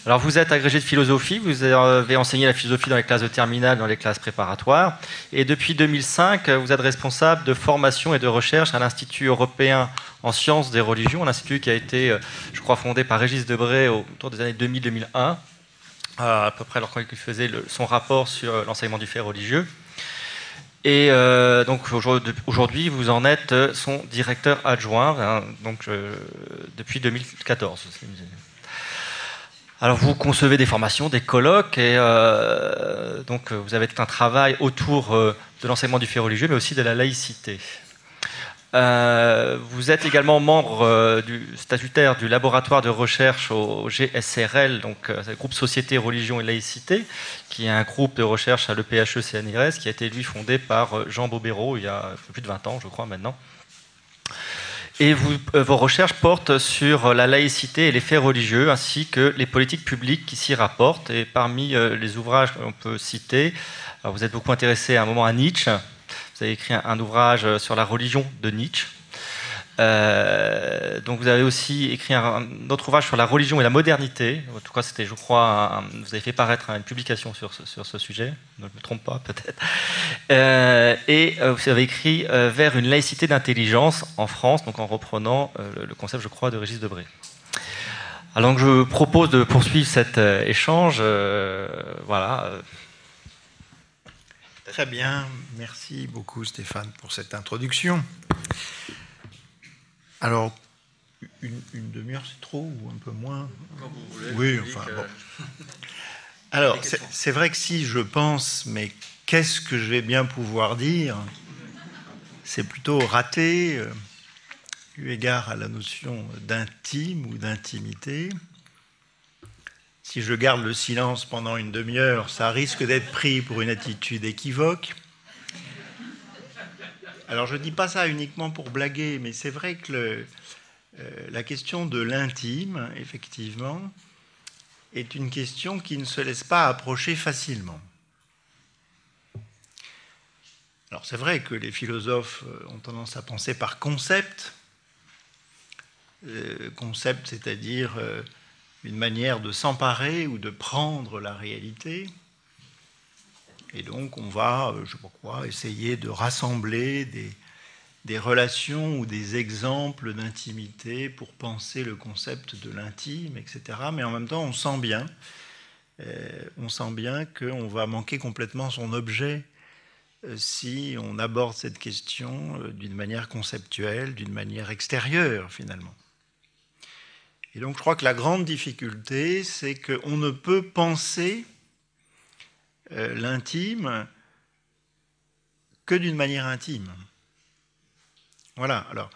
Alors vous êtes agrégé de philosophie, vous avez enseigné la philosophie dans les classes de terminale, dans les classes préparatoires, et depuis 2005, vous êtes responsable de formation et de recherche à l'Institut européen en sciences des religions, un institut qui a été, euh, je crois, fondé par Régis Debray autour des années 2000-2001, à peu près lorsqu'il faisait son rapport sur euh, l'enseignement du fait religieux. Et euh, donc aujourd'hui, vous en êtes son directeur adjoint, hein, donc depuis 2014. Alors vous concevez des formations, des colloques, et euh, donc vous avez tout un travail autour euh, de l'enseignement du fait religieux, mais aussi de la laïcité. Euh, vous êtes également membre statutaire du laboratoire de recherche au GSRL, donc le groupe Société, Religion et Laïcité, qui est un groupe de recherche à l'EPHE CNRS, qui a été lui fondé par Jean Bobéro il y a plus de 20 ans, je crois maintenant. Et euh, vos recherches portent sur la laïcité et les faits religieux, ainsi que les politiques publiques qui s'y rapportent. Et parmi euh, les ouvrages qu'on peut citer, vous êtes beaucoup intéressé à un moment à Nietzsche. Vous avez écrit un ouvrage sur la religion de Nietzsche. Euh, donc vous avez aussi écrit un, autre ouvrage sur la religion et la modernité. En tout cas, c'était, je crois, vous avez fait paraître une publication sur ce, sujet. Ne me trompe pas, peut-être. Euh, et euh, vous avez écrit vers une laïcité d'intelligence en France, donc en reprenant le, concept, je crois, de Régis Debré. Alors je propose de poursuivre cet échange. voilà. Très bien, merci beaucoup Stéphane pour cette introduction. Alors, une, demi-heure, c'est trop ou un peu moins Quand vous voulez. Oui, enfin bon. Alors, c'est vrai que si je pense, mais qu'est-ce que je vais bien pouvoir dire C'est plutôt raté, euh, eu égard à la notion d'intime ou d'intimité. Si je garde le silence pendant une demi-heure, ça risque d'être pris pour une attitude équivoque. Alors je ne dis pas ça uniquement pour blaguer, mais c'est vrai que euh, la question de l'intime, effectivement, est une question qui ne se laisse pas approcher facilement. Alors c'est vrai que les philosophes euh, ont tendance à penser par concept, euh, concept c'est-à-dire une manière de s'emparer ou de prendre la réalité. Et donc, on va, euh, je sais pas quoi, essayer de rassembler des, relations ou des exemples d'intimité pour penser le concept de l'intime, etc. Mais en même temps, on sent bien, euh, on sent bien qu'on va manquer complètement son objet euh, si on aborde cette question d'une manière conceptuelle, d'une manière extérieure finalement. Et donc je crois que la grande difficulté, c'est qu'on ne peut penser euh, l'intime que d'une manière intime. Voilà, alors,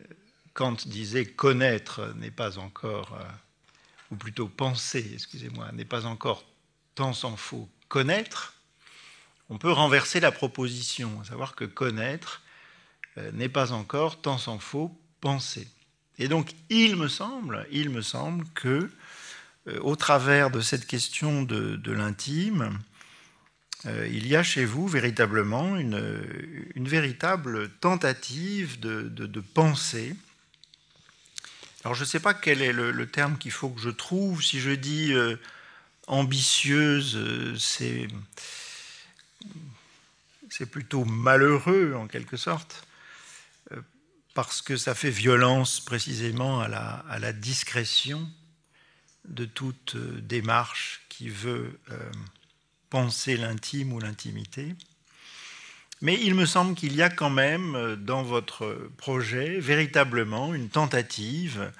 euh, Kant disait connaître n'est pas encore, euh, ou plutôt penser, excusez-moi, n'est pas encore tant s'en faut connaître, on peut renverser la proposition, à savoir que connaître n'est pas encore tant s'en faut penser. Et donc, il me semble, il me semble que au travers de cette question de, l'intime, euh, il y a chez vous véritablement une, véritable tentative de, pensée. Alors je ne sais pas quel est le, terme qu'il faut que je trouve. Si je dis euh, ambitieuse, c'est, plutôt malheureux en quelque sorte, parce que ça fait violence précisément à la discrétion de toute euh, démarche qui veut euh, penser l'intime ou l'intimité. Mais il me semble qu'il y a quand même euh, dans votre projet véritablement une tentative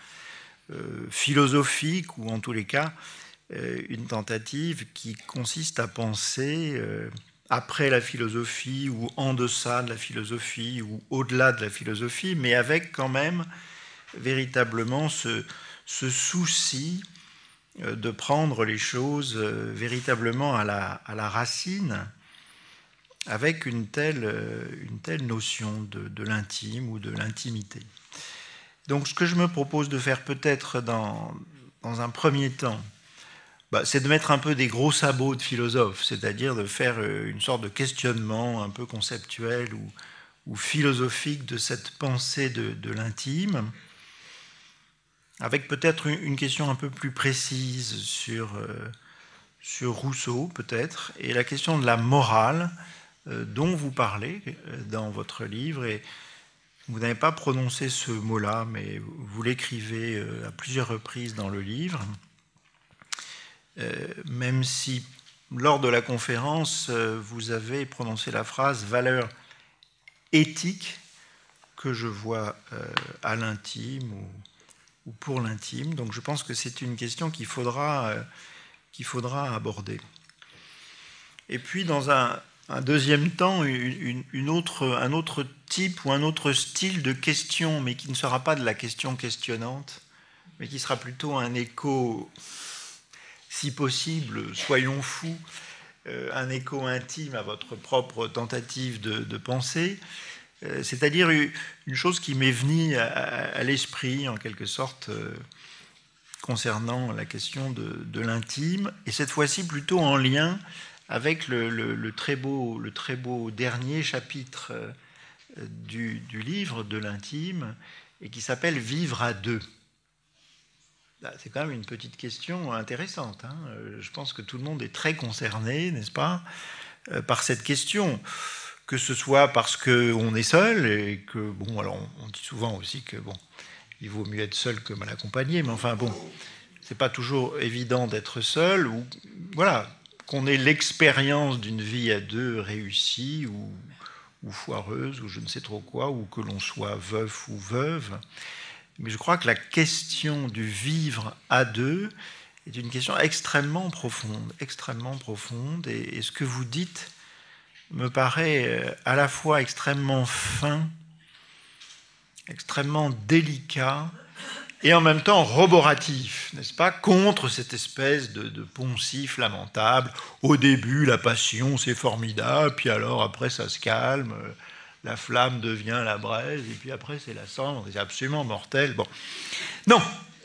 philosophique, ou en tous les cas une tentative qui consiste à penser après la philosophie, ou en deçà de la philosophie, ou au-delà de la philosophie, mais avec quand même véritablement ce souci de prendre les choses véritablement à la, à la racine avec une telle, euh, une telle notion de, l'intime ou de l'intimité. Donc ce que je me propose de faire peut-être dans, dans un premier temps, bah, c'est de mettre un peu des gros sabots de philosophe, c'est-à-dire de faire euh, une sorte de questionnement un peu conceptuel ou, ou philosophique de cette pensée de, de l'intime, avec peut-être une question un peu plus précise sur, euh, sur Rousseau, peut-être, et la question de la morale, euh, dont vous parlez euh, dans votre livre. Et vous n'avez pas prononcé ce mot-là, mais vous l'écrivez à plusieurs reprises dans le livre. Même si lors de la conférence, vous avez prononcé la phrase valeur éthique que je vois à l'intime ou, pour l'intime. Donc je pense que c'est une question qu'il faudra, qu'il faudra aborder. Et puis dans un, deuxième temps une, autre, un autre type ou un autre style de question, mais qui ne sera pas de la question questionnante, mais qui sera plutôt un écho, si possible, soyons fous, euh, un écho intime à votre propre tentative de, euh, c'est-à-dire une chose qui m'est venue à, l'esprit, en quelque sorte, euh, concernant la question de, l'intime, et cette fois-ci plutôt en lien avec le, très beau, le très beau dernier chapitre euh, du, livre de l'intime, et qui s'appelle Vivre à deux. C'est quand même une petite question intéressante. Hein. Je pense que tout le monde est très concerné, n'est-ce pas, euh, par cette question. Que ce soit parce qu'on est seul et que, bon, alors on dit souvent aussi que, bon, il vaut mieux être seul que mal accompagné, mais enfin, bon, c'est pas toujours évident d'être seul, ou, voilà, qu'on ait l'expérience d'une vie à deux réussie ou, foireuse ou je ne sais trop quoi, ou que l'on soit veuf ou veuve. Mais je crois que la question du vivre à deux est une question extrêmement profonde, extrêmement profonde. Et, et ce que vous dites me paraît euh, à la fois extrêmement fin, extrêmement délicat et en même temps roboratif, n'est-ce pas, contre cette espèce de, poncif lamentable. Au début, la passion, c'est formidable, puis alors après, ça se calme, la flamme devient la braise, et puis après, c'est la cendre, c'est absolument mortel. Bon. Non,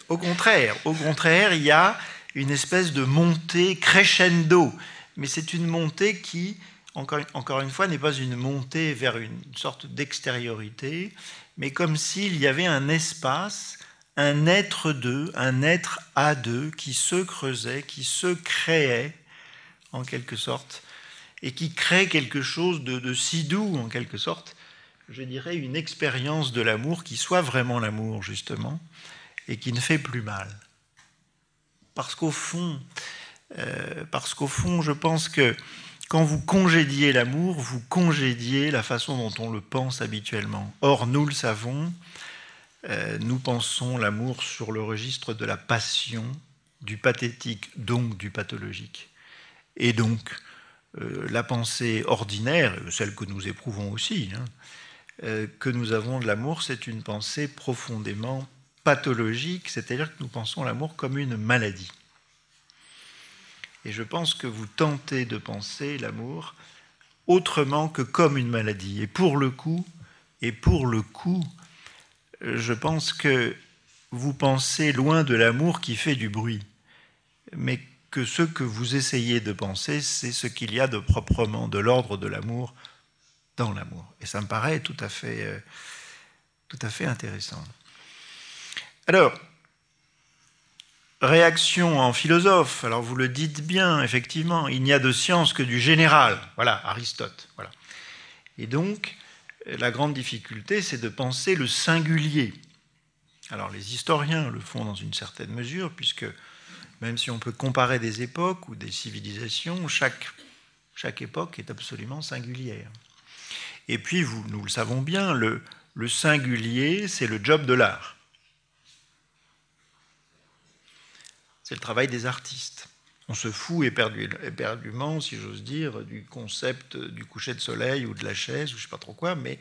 au contraire, au contraire, il y a une espèce de montée crescendo, mais c'est une montée qui, encore, une fois, n'est pas une montée vers une sorte d'extériorité, mais comme s'il y avait un espace un être d'eux, un être à deux qui se creusait, qui se créait en quelque sorte, et qui crée quelque chose de, si doux en quelque sorte, je dirais une expérience de l'amour qui soit vraiment l'amour justement, et qui ne fait plus mal. Parce qu'au fond, euh, parce qu'au fond, je pense que quand vous congédiez l'amour, vous congédiez la façon dont on le pense habituellement. Or, nous le savons, euh, nous pensons l'amour sur le registre de la passion, du pathétique, donc du pathologique. Et donc, euh, la pensée ordinaire, celle que nous éprouvons aussi, hein, euh, que nous avons de l'amour, c'est une pensée profondément pathologique, c'est-à-dire que nous pensons l'amour comme une maladie. Et je pense que vous tentez de penser l'amour autrement que comme une maladie. Et pour le coup, et pour le coup, je pense que vous pensez loin de l'amour qui fait du bruit, mais que ce que vous essayez de penser, c'est ce qu'il y a de proprement de l'ordre de l'amour dans l'amour. Et ça me paraît tout à fait, euh, tout à fait intéressant. Alors, réaction en philosophe. Alors vous le dites bien, effectivement, il n'y a de science que du général. Voilà, Aristote. Voilà. Et donc, la grande difficulté, c'est de penser le singulier. Alors les historiens le font dans une certaine mesure, puisque même si on peut comparer des époques ou des civilisations, chaque, chaque époque est absolument singulière. Et puis, nous le savons bien, le, le singulier, c'est le job de l'art. C'est le travail des artistes. On se fout éperdument, si j'ose dire, du concept du coucher de soleil ou de la chaise, ou je ne sais pas trop quoi, mais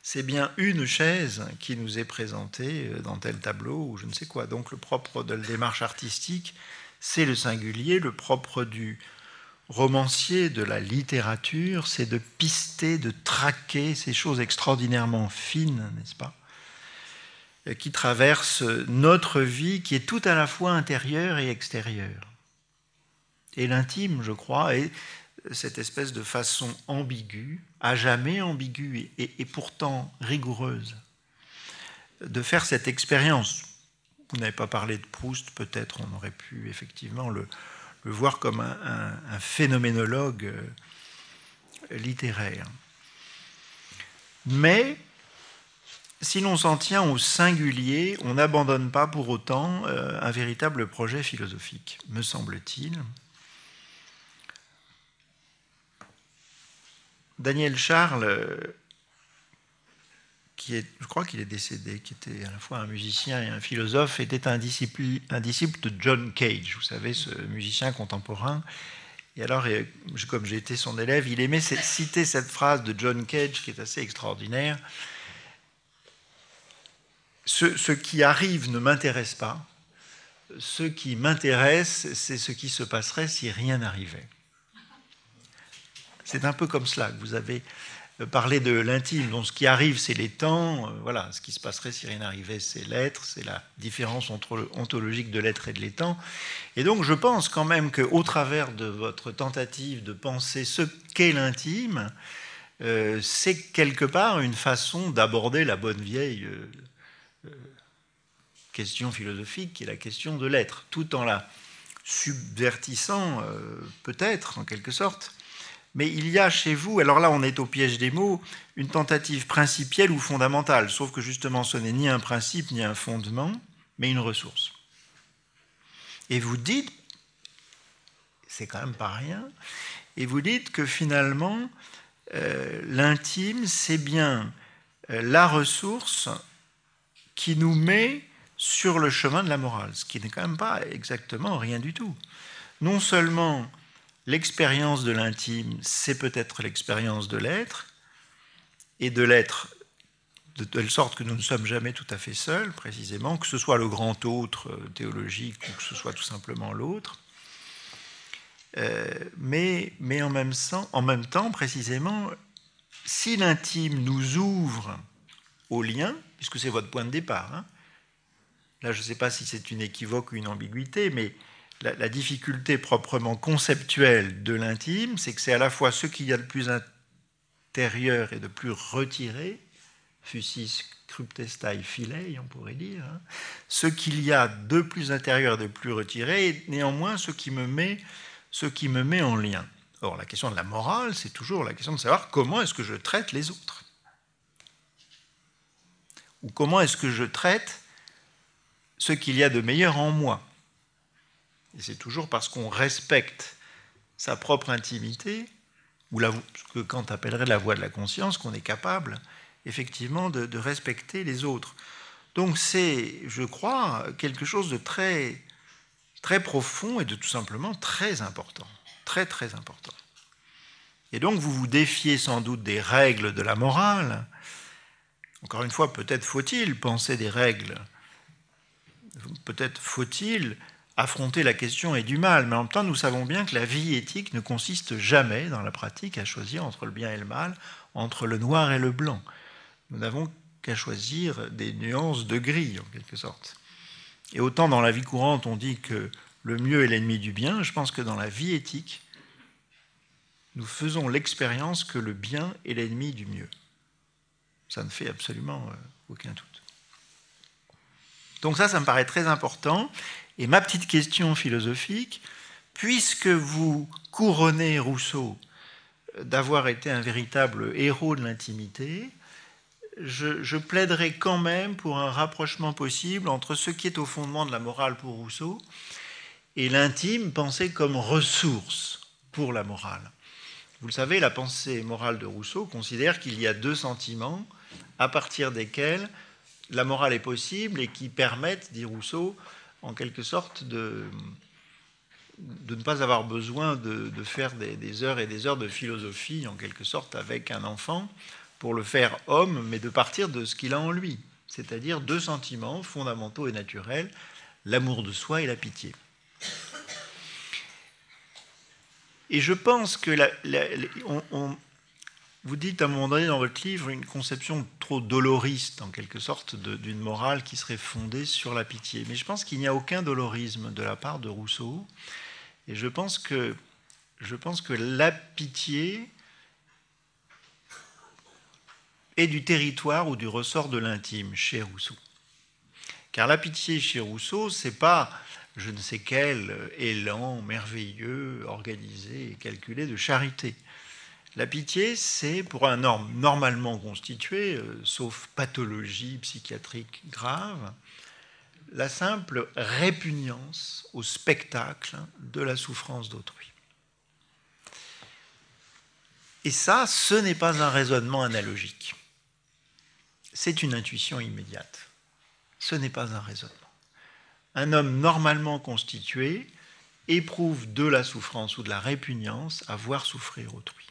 c'est bien une chaise qui nous est présentée dans tel tableau ou je ne sais quoi. Donc le propre de la démarche artistique, c'est le singulier, le propre du romancier, de la littérature, c'est de pister, de traquer ces choses extraordinairement fines, n'est-ce pas? Qui traversent notre vie, qui est tout à la fois intérieure et extérieure. Et l'intime, je crois, est cette espèce de façon ambiguë, à jamais ambiguë et, pourtant rigoureuse, de faire cette expérience. Vous n'avez pas parlé de Proust, peut-être on aurait pu effectivement le, voir comme un, phénoménologue euh, littéraire. Mais si l'on s'en tient au singulier, on n'abandonne pas pour autant euh, un véritable projet philosophique, me semble-t-il. Daniel Charles euh, qui est, je crois qu'il est décédé, qui était à la fois un musicien et un philosophe, était un disciple, un disciple de John Cage, vous savez, ce musicien contemporain. Et alors, comme j'ai été son élève, il aimait citer cette phrase de John Cage qui est assez extraordinaire. Ce, qui arrive ne m'intéresse pas. Ce qui m'intéresse, c'est ce qui se passerait si rien n'arrivait. C'est un peu comme cela que vous avez parler de l'intime. Donc ce qui arrive, c'est les temps. Euh, voilà, ce qui se passerait si rien n'arrivait, c'est l'être. C'est la différence entre ontologique de l'être et de l'étant. Et donc je pense quand même qu'au travers de votre tentative de penser ce qu'est l'intime, euh, c'est quelque part une façon d'aborder la bonne vieille euh, question philosophique qui est la question de l'être, tout en la subvertissant peut-être en quelque sorte mais il y a chez vous, alors là on est au piège des mots, une tentative principielle ou fondamentale, sauf que justement ce n'est ni un principe ni un fondement, mais une ressource. Et vous dites, c'est quand même pas rien, et vous dites que finalement euh, l'intime c'est bien euh, la ressource qui nous met sur le chemin de la morale, ce qui n'est quand même pas exactement rien du tout. Non seulement l'expérience de l'intime, c'est peut-être l'expérience de l'être, et de l'être de telle sorte que nous ne sommes jamais tout à fait seuls, précisément, que ce soit le grand autre euh, théologique ou que ce soit tout simplement l'autre. Euh, mais, mais en, même temps, en même temps, précisément, si l'intime nous ouvre au lien, puisque c'est votre point de départ, hein, là je ne sais pas si c'est une équivoque ou une ambiguïté, mais la, difficulté proprement conceptuelle de l'intime, c'est que c'est à la fois ce qu'il y a de plus intérieur et de plus retiré, fusis cryptestai filei, on pourrait dire, hein, ce qu'il y a de plus intérieur et de plus retiré, et néanmoins ce qui me met, ce qui me met en lien. Or, la question de la morale, c'est toujours la question de savoir comment est-ce que je traite les autres. Ou comment est-ce que je traite ce qu'il y a de meilleur en moi. Et c'est toujours parce qu'on respecte sa propre intimité, ou ce que Kant appellerait la voie de la conscience, qu'on est capable effectivement de, de respecter les autres. Donc c'est, je crois, quelque chose de très, très profond et de tout simplement très important. Très très important. Et donc vous vous défiez sans doute des règles de la morale. Encore une fois, peut-être faut-il penser des règles. Peut-être faut-il affronter la question est du mal, mais en même temps, nous savons bien que la vie éthique ne consiste jamais, dans la pratique, à choisir entre le bien et le mal, entre le noir et le blanc. Nous n'avons qu'à choisir des nuances de gris, en quelque sorte. Et autant dans la vie courante, on dit que le mieux est l'ennemi du bien, je pense que dans la vie éthique, nous faisons l'expérience que le bien est l'ennemi du mieux. Ça ne fait absolument euh, aucun doute. Donc ça, ça me paraît très important. Et ma petite question philosophique, puisque vous couronnez Rousseau d'avoir été un véritable héros de l'intimité, je, plaiderai quand même pour un rapprochement possible entre ce qui est au fondement de la morale pour Rousseau et l'intime pensé comme ressource pour la morale. Vous le savez, la pensée morale de Rousseau considère qu'il y a deux sentiments à partir desquels la morale est possible et qui permettent, dit Rousseau, en quelque sorte de, de ne pas avoir besoin de, faire des, heures et des heures de philosophie, en quelque sorte, avec un enfant, pour le faire homme, mais de partir de ce qu'il a en lui, c'est-à-dire deux sentiments fondamentaux et naturels, l'amour de soi et la pitié. Et je pense que vous dites à un moment donné dans votre livre une conception trop doloriste, en quelque sorte, d'une morale qui serait fondée sur la pitié. Mais je pense qu'il n'y a aucun dolorisme de la part de Rousseau. Et je pense que, je pense que la pitié est du territoire ou du ressort de l'intime chez Rousseau. Car la pitié chez Rousseau, c'est pas je ne sais quel élan merveilleux, organisé et calculé de charité. La pitié, c'est pour un homme normalement constitué, euh, sauf pathologie psychiatrique grave, la simple répugnance au spectacle de la souffrance d'autrui. Et ça, ce n'est pas un raisonnement analogique. C'est une intuition immédiate. Ce n'est pas un raisonnement. Un homme normalement constitué éprouve de la souffrance ou de la répugnance à voir souffrir autrui.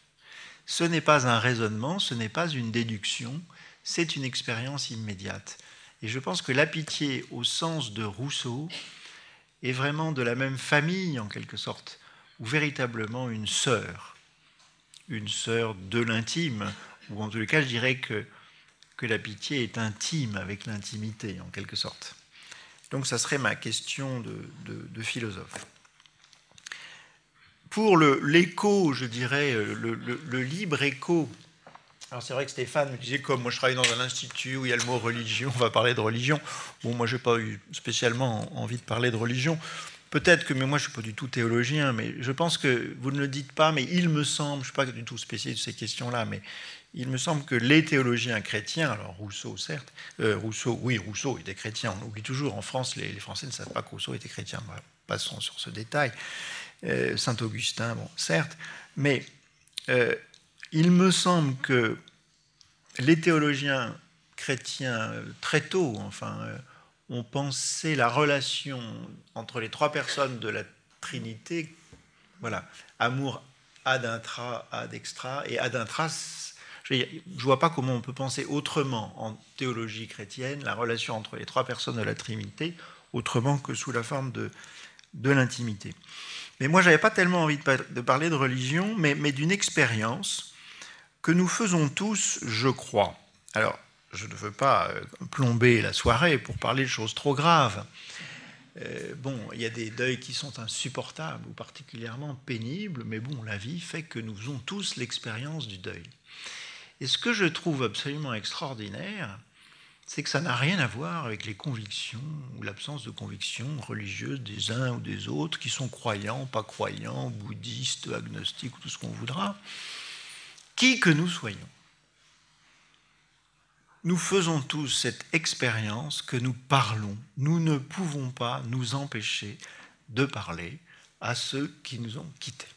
Ce n'est pas un raisonnement, ce n'est pas une déduction, c'est une expérience immédiate. Et je pense que la pitié, au sens de Rousseau, est vraiment de la même famille, en quelque sorte, ou véritablement une sœur, une sœur de l'intime, ou en tout cas, je dirais que, que la pitié est intime avec l'intimité, en quelque sorte. Donc, ça serait ma question de, de, philosophe. Pour l'écho, je dirais, le, le libre écho alors c'est vrai que Stéphane me disait, comme moi je travaille dans un institut où il y a le mot religion, on va parler de religion. Bon, moi j'ai pas eu spécialement envie de parler de religion. Peut-être que, mais moi je suis pas du tout théologien, mais je pense que vous ne le dites pas, mais il me semble, je suis pas du tout spécialiste de ces questions-là, mais il me semble que les théologiens chrétiens, alors Rousseau certes, euh, Rousseau, oui, Rousseau était chrétien, on oublie toujours, en France les, Français ne savent pas que Rousseau était chrétien, passons sur ce détail. Euh, Saint Augustin, bon, certes, mais euh, il me semble que les théologiens chrétiens, euh, très tôt, enfin, ont pensé la relation entre les trois personnes de la Trinité, voilà, amour ad intra, ad extra, et ad intra, je ne vois pas comment on peut penser autrement en théologie chrétienne la relation entre les trois personnes de la Trinité, autrement que sous la forme de l'intimité. Mais moi, je n'avais pas tellement envie de, parler de religion, mais, d'une expérience que nous faisons tous, je crois. Alors, je ne veux pas euh, plomber la soirée pour parler de choses trop graves. Euh, bon, il y a des deuils qui sont insupportables ou particulièrement pénibles, mais bon, la vie fait que nous faisons tous l'expérience du deuil. Et ce que je trouve absolument extraordinaire, c'est que ça n'a rien à voir avec les convictions ou l'absence de convictions religieuses des uns ou des autres, qui sont croyants, pas croyants, bouddhistes, agnostiques ou tout ce qu'on voudra qui que nous soyons. Nous faisons tous cette expérience que nous parlons. Nous ne pouvons pas nous empêcher de parler à ceux qui nous ont quittés.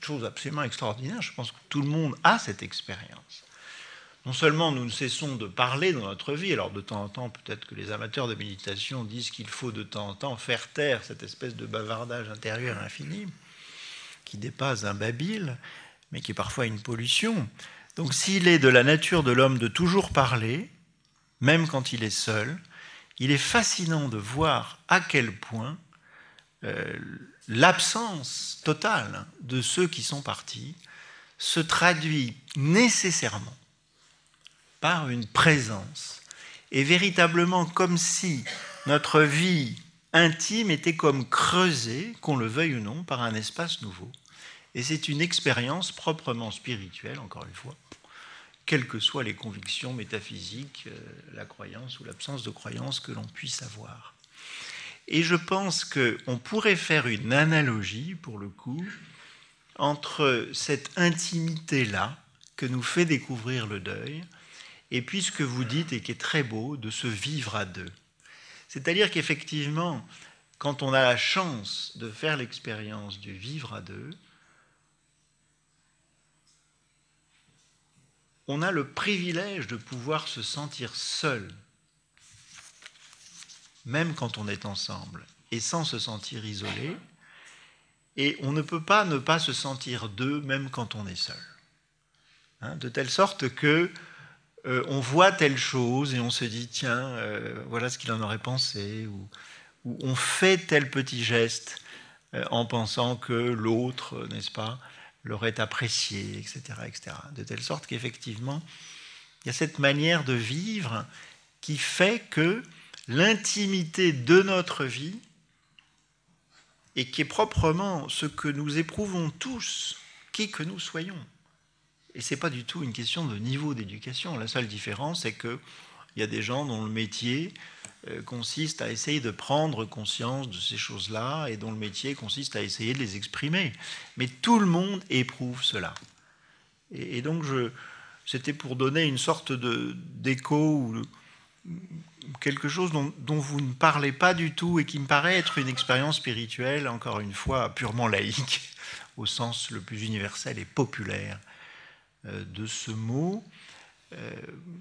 Chose absolument extraordinaire. Je pense que tout le monde a cette expérience. Non seulement nous ne cessons de parler dans notre vie, alors de temps en temps, peut-être que les amateurs de méditation disent qu'il faut de temps en temps faire taire cette espèce de bavardage intérieur infini qui dépasse un babil, mais qui est parfois une pollution. Donc s'il est de la nature de l'homme de toujours parler, même quand il est seul, il est fascinant de voir à quel point euh, l'absence totale de ceux qui sont partis se traduit nécessairement par une présence, et véritablement comme si notre vie intime était comme creusée, qu'on le veuille ou non, par un espace nouveau. Et c'est une expérience proprement spirituelle, encore une fois, quelles que soient les convictions métaphysiques, euh, la croyance ou l'absence de croyance que l'on puisse avoir. Et je pense qu'on pourrait faire une analogie, pour le coup, entre cette intimité-là que nous fait découvrir le deuil, et puis ce que vous dites, et qui est très beau, de se vivre à deux. C'est-à-dire qu'effectivement, quand on a la chance de faire l'expérience du vivre à deux, on a le privilège de pouvoir se sentir seul, même quand on est ensemble, et sans se sentir isolé. Et on ne peut pas ne pas se sentir deux, même quand on est seul. Hein, de telle sorte que euh, on voit telle chose et on se dit tiens, euh, voilà ce qu'il en aurait pensé, ou, on fait tel petit geste euh, en pensant que l'autre, n'est-ce pas, l'aurait apprécié, etc., etc. De telle sorte qu'effectivement, il y a cette manière de vivre qui fait que l'intimité de notre vie, et qui est proprement ce que nous éprouvons tous, qui que nous soyons, et ce n'est pas du tout une question de niveau d'éducation. La seule différence, c'est qu'il y a des gens dont le métier euh, consiste à essayer de prendre conscience de ces choses-là et dont le métier consiste à essayer de les exprimer. Mais tout le monde éprouve cela. Et, donc, c'était pour donner une sorte d'écho ou quelque chose dont, vous ne parlez pas du tout et qui me paraît être une expérience spirituelle, encore une fois, purement laïque, au sens le plus universel et populaire de ce mot. Euh,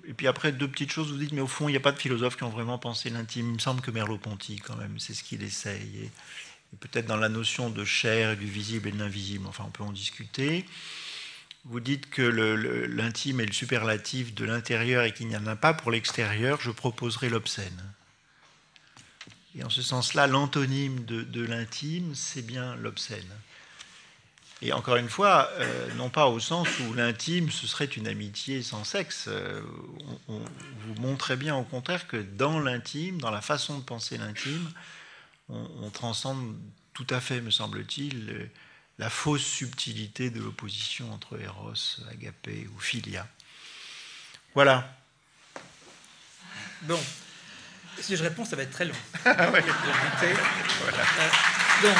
et puis après, deux petites choses, vous dites, mais au fond, il n'y a pas de philosophes qui ont vraiment pensé l'intime. Il me semble que Merleau-Ponty, quand même, c'est ce qu'il essaye. Et, peut-être dans la notion de chair, du visible et de l'invisible, enfin, on peut en discuter. Vous dites que l'intime est le superlatif de l'intérieur et qu'il n'y en a pas pour l'extérieur, je proposerai l'obscène. Et en ce sens-là, l'antonyme de, de l'intime, c'est bien l'obscène. Et encore une fois, euh, non pas au sens où l'intime, ce serait une amitié sans sexe. Euh, on, vous montrez bien au contraire que dans l'intime, dans la façon de penser l'intime, on, transcende tout à fait, me semble-t-il, la fausse subtilité de l'opposition entre Eros, Agapé ou Philia. Voilà. Bon. Si je réponds, ça va être très long. Ah voilà. Euh, donc,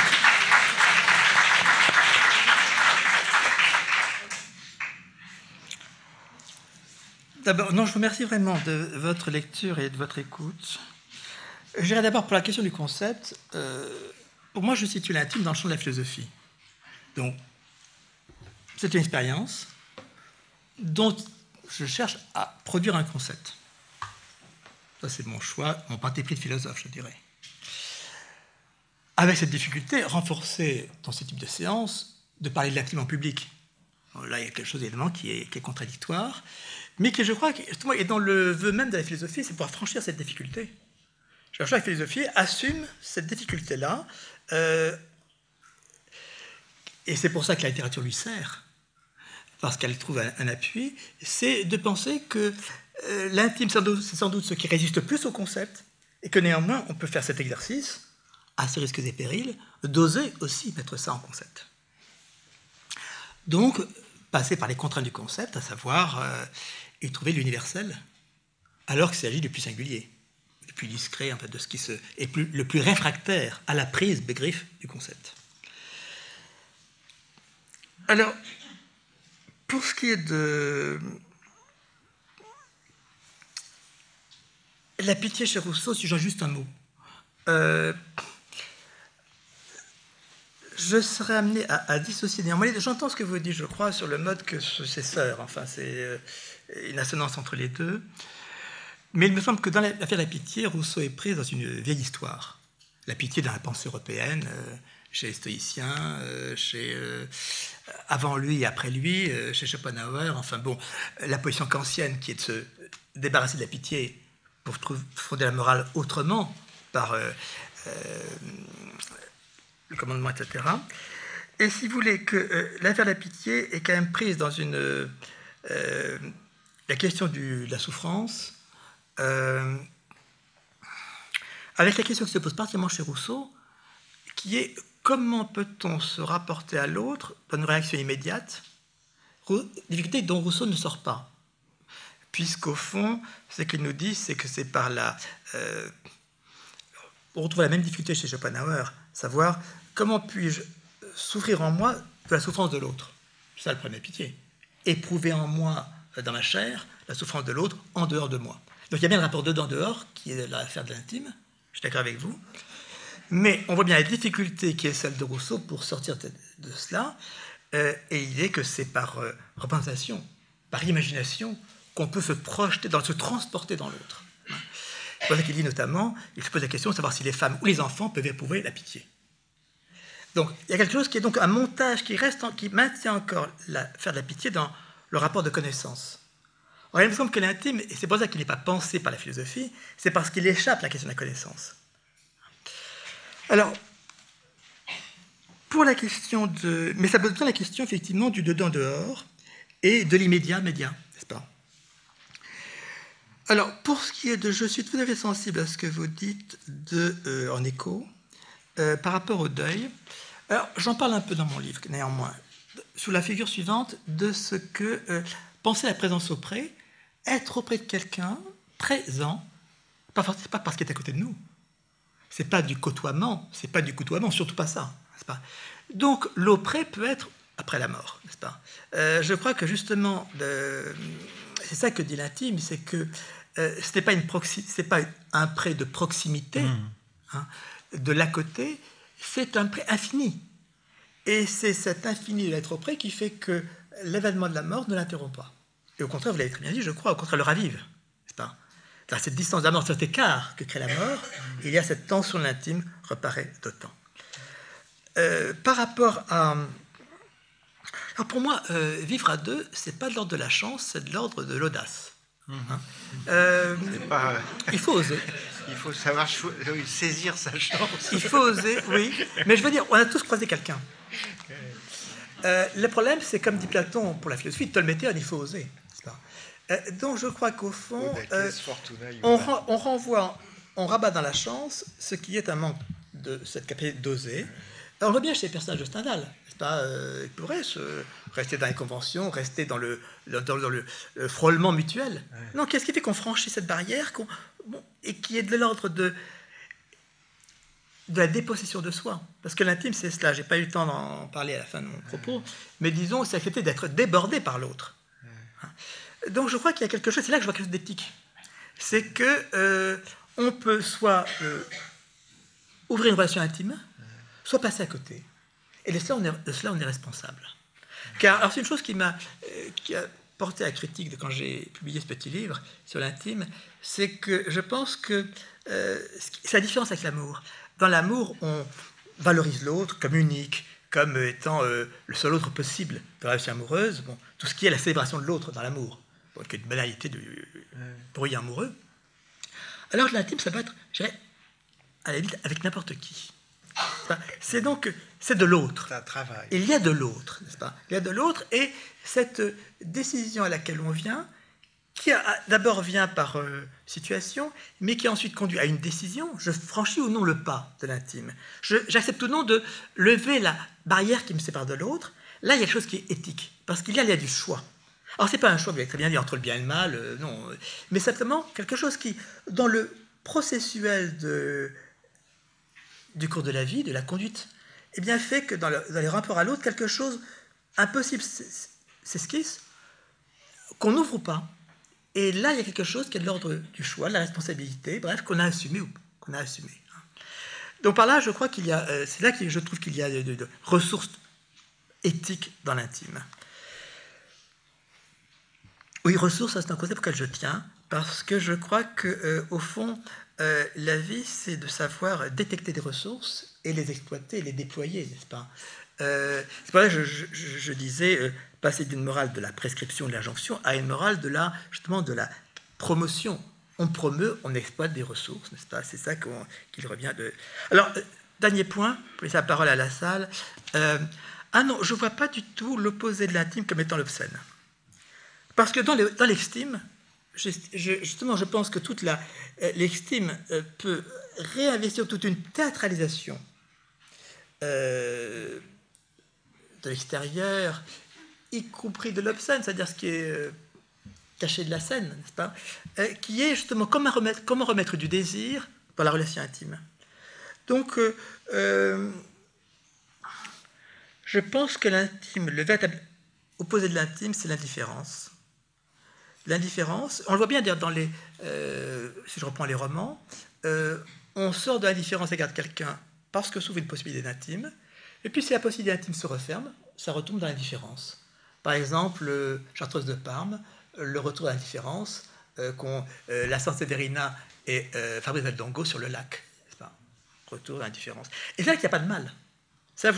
D'abord, non, je vous remercie vraiment de votre lecture et de votre écoute. Je dirais d'abord pour la question du concept. Euh, pour moi, je situe l'intime dans le champ de la philosophie. Donc, c'est une expérience dont je cherche à produire un concept. Ça, c'est mon choix, mon parti pris de philosophe, je dirais. Avec cette difficulté renforcée dans ce type de séance de parler de l'intime en public. Là, il y a quelque chose évidemment qui est, qui est contradictoire mais qui, je crois, justement, est dans le vœu même de la philosophie, c'est pouvoir franchir cette difficulté. Je que la philosophie assume cette difficulté-là, euh, et c'est pour ça que la littérature lui sert, parce qu'elle trouve un, appui, c'est de penser que euh, l'intime, c'est sans doute ce qui résiste plus au concept, et que néanmoins, on peut faire cet exercice, à ses risques et périls, d'oser aussi mettre ça en concept. Donc, passer par les contraintes du concept, à savoir euh, et trouver l'universel, alors qu'il s'agit du plus singulier, du plus discret, en fait, de ce qui se, est plus, le plus réfractaire à la prise griffe du concept. Alors, pour ce qui est de la pitié chez Rousseau, si j'en juste un mot. Euh, je serais amené à, dissocier néanmoins. J'entends ce que vous dites, je crois, sur le mode que c'est sœur. Enfin, c'est euh, une assonance entre les deux. Mais il me semble que dans l'affaire de la pitié, Rousseau est pris dans une vieille histoire. La pitié dans la pensée européenne, euh, chez les stoïciens, euh, chez, avant lui et après lui, chez Schopenhauer. Enfin bon, la position kantienne qui est de se débarrasser de la pitié pour fonder la morale autrement, par le commandement, etc. Et si vous voulez que euh, l'affaire de la pitié est quand même prise dans une euh, la question de la souffrance, euh, avec la question qui se pose particulièrement chez Rousseau, qui est comment peut-on se rapporter à l'autre par une réaction immédiate, difficulté dont Rousseau ne sort pas. Puisqu'au fond, ce qu'il nous dit, c'est que c'est par la... on retrouve la même difficulté chez Schopenhauer, savoir comment puis-je souffrir en moi de la souffrance de l'autre C'est ça le premier pitié. Éprouver en moi, euh, dans ma chair, la souffrance de l'autre en dehors de moi. Donc il y a bien le rapport dedans-dehors qui est l'affaire de l'intime, je suis d'accord avec vous. Mais on voit bien la difficulté qui est celle de Rousseau pour sortir de, cela, euh, et il est que c'est par euh, représentation par imagination, qu'on peut se projeter, dans, se transporter dans l'autre. C'est pour ça qu'il dit notamment, il se pose la question de savoir si les femmes ou les enfants peuvent éprouver la pitié. Donc, il y a quelque chose qui est donc un montage qui, reste qui maintient encore la, faire de la pitié dans le rapport de connaissance. il me semble que l'intime, et c'est pour ça qu'il n'est pas pensé par la philosophie, c'est parce qu'il échappe à la question de la connaissance. Alors, pour la question de. Mais ça pose bien la question, effectivement, du dedans-dehors et de l'immédiat-média, n'est-ce pas? Alors, pour ce qui est de. Je suis tout à fait sensible à ce que vous dites de, euh, en écho euh, par rapport au deuil. Alors, j'en parle un peu dans mon livre, néanmoins, sous la figure suivante de ce que euh, penser la présence auprès, être auprès de quelqu'un, présent, pas, pas parce qu'il est à côté de nous. C'est pas du côtoiement, c'est pas du côtoiement, surtout pas ça. Pas? Donc l'auprès peut être après la mort, n'est-ce pas? Euh, Je crois que justement, c'est ça que dit l'intime, c'est que euh, ce n'est pas, une pas un prêt de proximité, mmh. hein, de l'à côté, c'est un prêt infini. Et c'est cet infini de l'être auprès qui fait que l'événement de la mort ne l'interrompt pas. Et au contraire, vous l'avez très bien dit, je crois, au contraire, le ravive, n'est-ce pas? Dans cette distance de la mort, cet écart que crée la mort, il y a cette tension de l'intime reparaît d'autant. Euh, par rapport à. Alors pour moi, euh, vivre à deux, c'est pas de l'ordre de la chance, c'est de l'ordre de l'audace. Hein euh, il faut oser. Il faut savoir saisir sa chance. Il faut oser, oui. Mais je veux dire, on a tous croisé quelqu'un. le problème, c'est comme dit Platon pour la philosophie, Tolmétéon, il faut oser. donc je crois qu'au fond, on, on, renvoie, on rabat dans la chance ce qui est un manque de cette capacité d'oser on bien chez les personnages de Stendhal, pas, euh, ils pourraient se rester dans les conventions, rester dans le, dans, le, frôlement mutuel. Non, qu'est-ce qui fait qu'on franchit cette barrière et qui est de l'ordre de, de la dépossession de soi? Parce que l'intime, c'est cela. J'ai pas eu le temps d'en parler à la fin de mon propos, mais disons, c'est accepter d'être débordé par l'autre. Hein. Donc je crois qu'il y a quelque chose, c'est là que je vois quelque chose d'éthique. C'est que euh, on peut soit euh, ouvrir une relation intime, soit passer à côté. Et de cela, on est, cela, on est responsable. Car c'est une chose qui m'a euh, porté à critique de quand j'ai publié ce petit livre sur l'intime, c'est que je pense que euh, c'est la différence avec l'amour. Dans l'amour, on valorise l'autre comme unique, comme étant euh, le seul autre possible dans la relation amoureuse. Bon, tout ce qui est la célébration de l'autre dans l'amour, bon, qui est une banalité du bruit amoureux. Alors l'intime, ça peut être, je à avec n'importe qui. C'est donc c'est de l'autre. Il y a de l'autre, n'est-ce pas? Il y a de l'autre et cette décision à laquelle on vient, qui d'abord vient par euh, situation, mais qui ensuite conduit à une décision. Je franchis ou non le pas de l'intime? J'accepte ou non de lever la barrière qui me sépare de l'autre. Là, il y a quelque chose qui est éthique, parce qu'il y y a du choix. Alors, ce n'est pas un choix, vous l'avez très bien dit, entre le bien et le mal, euh, non, mais simplement quelque chose qui, dans le processuel de du cours de la vie, de la conduite, eh bien, fait que dans, les rapports à l'autre, quelque chose impossible s'esquisse, qu'on n'ouvre pas. Et là, il y a quelque chose qui est de l'ordre du choix, de la responsabilité, bref, qu'on a assumé ou qu'on a assumé. Donc par là, je crois qu'il y a, euh, c'est là que je trouve qu'il y a de, ressources éthiques dans l'intime. Oui, ressources, c'est un concept auquel je tiens, parce que je crois que, euh, au fond, euh, la vie, c'est de savoir détecter des ressources et les exploiter les déployer, n'est-ce pas? Euh, C'est pour ça que je, disais euh, passer d'une morale de la prescription de l'injonction à une morale de la justement de la promotion. On promeut, on exploite des ressources, n'est-ce pas? C'est ça qu'il revient de. Alors, dernier point, pour laisser la parole à la salle. ah non, je ne vois pas du tout l'opposé de l'intime comme étant l'obscène. Parce que dans justement, je pense que toute euh, l'estime euh, peut réinvestir toute une théâtralisation euh, de l'extérieur, y compris de l'obscène, c'est-à-dire ce qui est caché de la scène, n'est-ce pas Qui est justement comment remettre, comment remettre du désir dans la relation intime. Donc, je pense que l'intime, le véritable opposé de l'intime, c'est l'indifférence l'indifférence, on le voit bien dans les, euh, si je reprends les romans, euh, on sort de l'indifférence à l'égard quelqu'un parce que s'ouvre une possibilité d'intime, et puis si la possibilité d'intime se referme, ça retombe dans l'indifférence. Par exemple, Chartreuse de Parme, le retour à l'indifférence, qu'ont la Verina et Fabrice Dongo sur le lac. Pas? Retour à l'indifférence. Et là, qu'il n'y a pas de mal. Ça,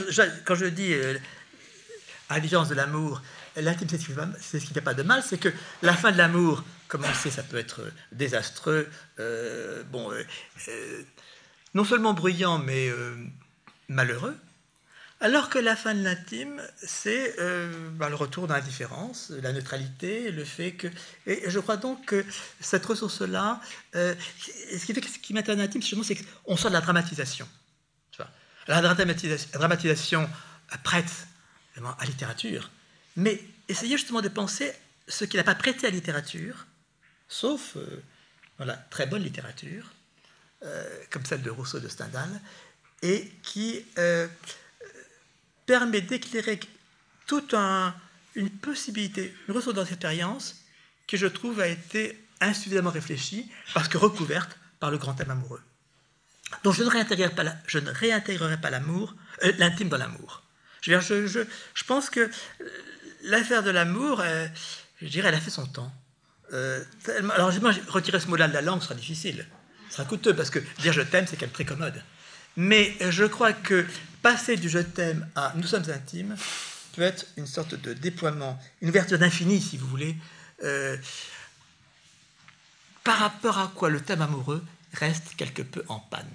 quand je dis, à la différence de l'amour, l'intime, c'est ce qui fait pas de mal, c'est que la fin de l'amour, comme on sait, ça peut être désastreux, bon, non seulement bruyant, mais malheureux. Alors que la fin de l'intime, c'est euh, bah, le retour dans l'indifférence, la neutralité, le fait que... Et je crois donc que cette ressource-là, euh, ce qui fait ce qui m'intéresse l'intime, c'est qu'on sort de la dramatisation. La dramatisation, la dramatisation prête à littérature, mais essayez justement de penser ce qui n'a pas prêté à la littérature, sauf euh, voilà, très bonne littérature, comme celle de Rousseau de Stendhal, et qui permet d'éclairer toute une possibilité, une ressource d'expérience qui, je trouve, a été insuffisamment réfléchie parce que recouverte par le grand thème amoureux. Donc je ne réintégrerai pas, je ne réintégrerai pas l'amour, euh, l'intime dans l'amour. Je, je, je, pense que l'affaire de l'amour, euh, je dirais, elle a fait son temps. Euh, alors, moi, retirer ce mot-là de la langue sera difficile. Ce sera coûteux parce que dire je t'aime, c'est quand même très commode. Mais je crois que passer du je t'aime à nous sommes intimes peut être une sorte de déploiement, une ouverture d'infini, si vous voulez, euh, par rapport à quoi le thème amoureux reste quelque peu en panne.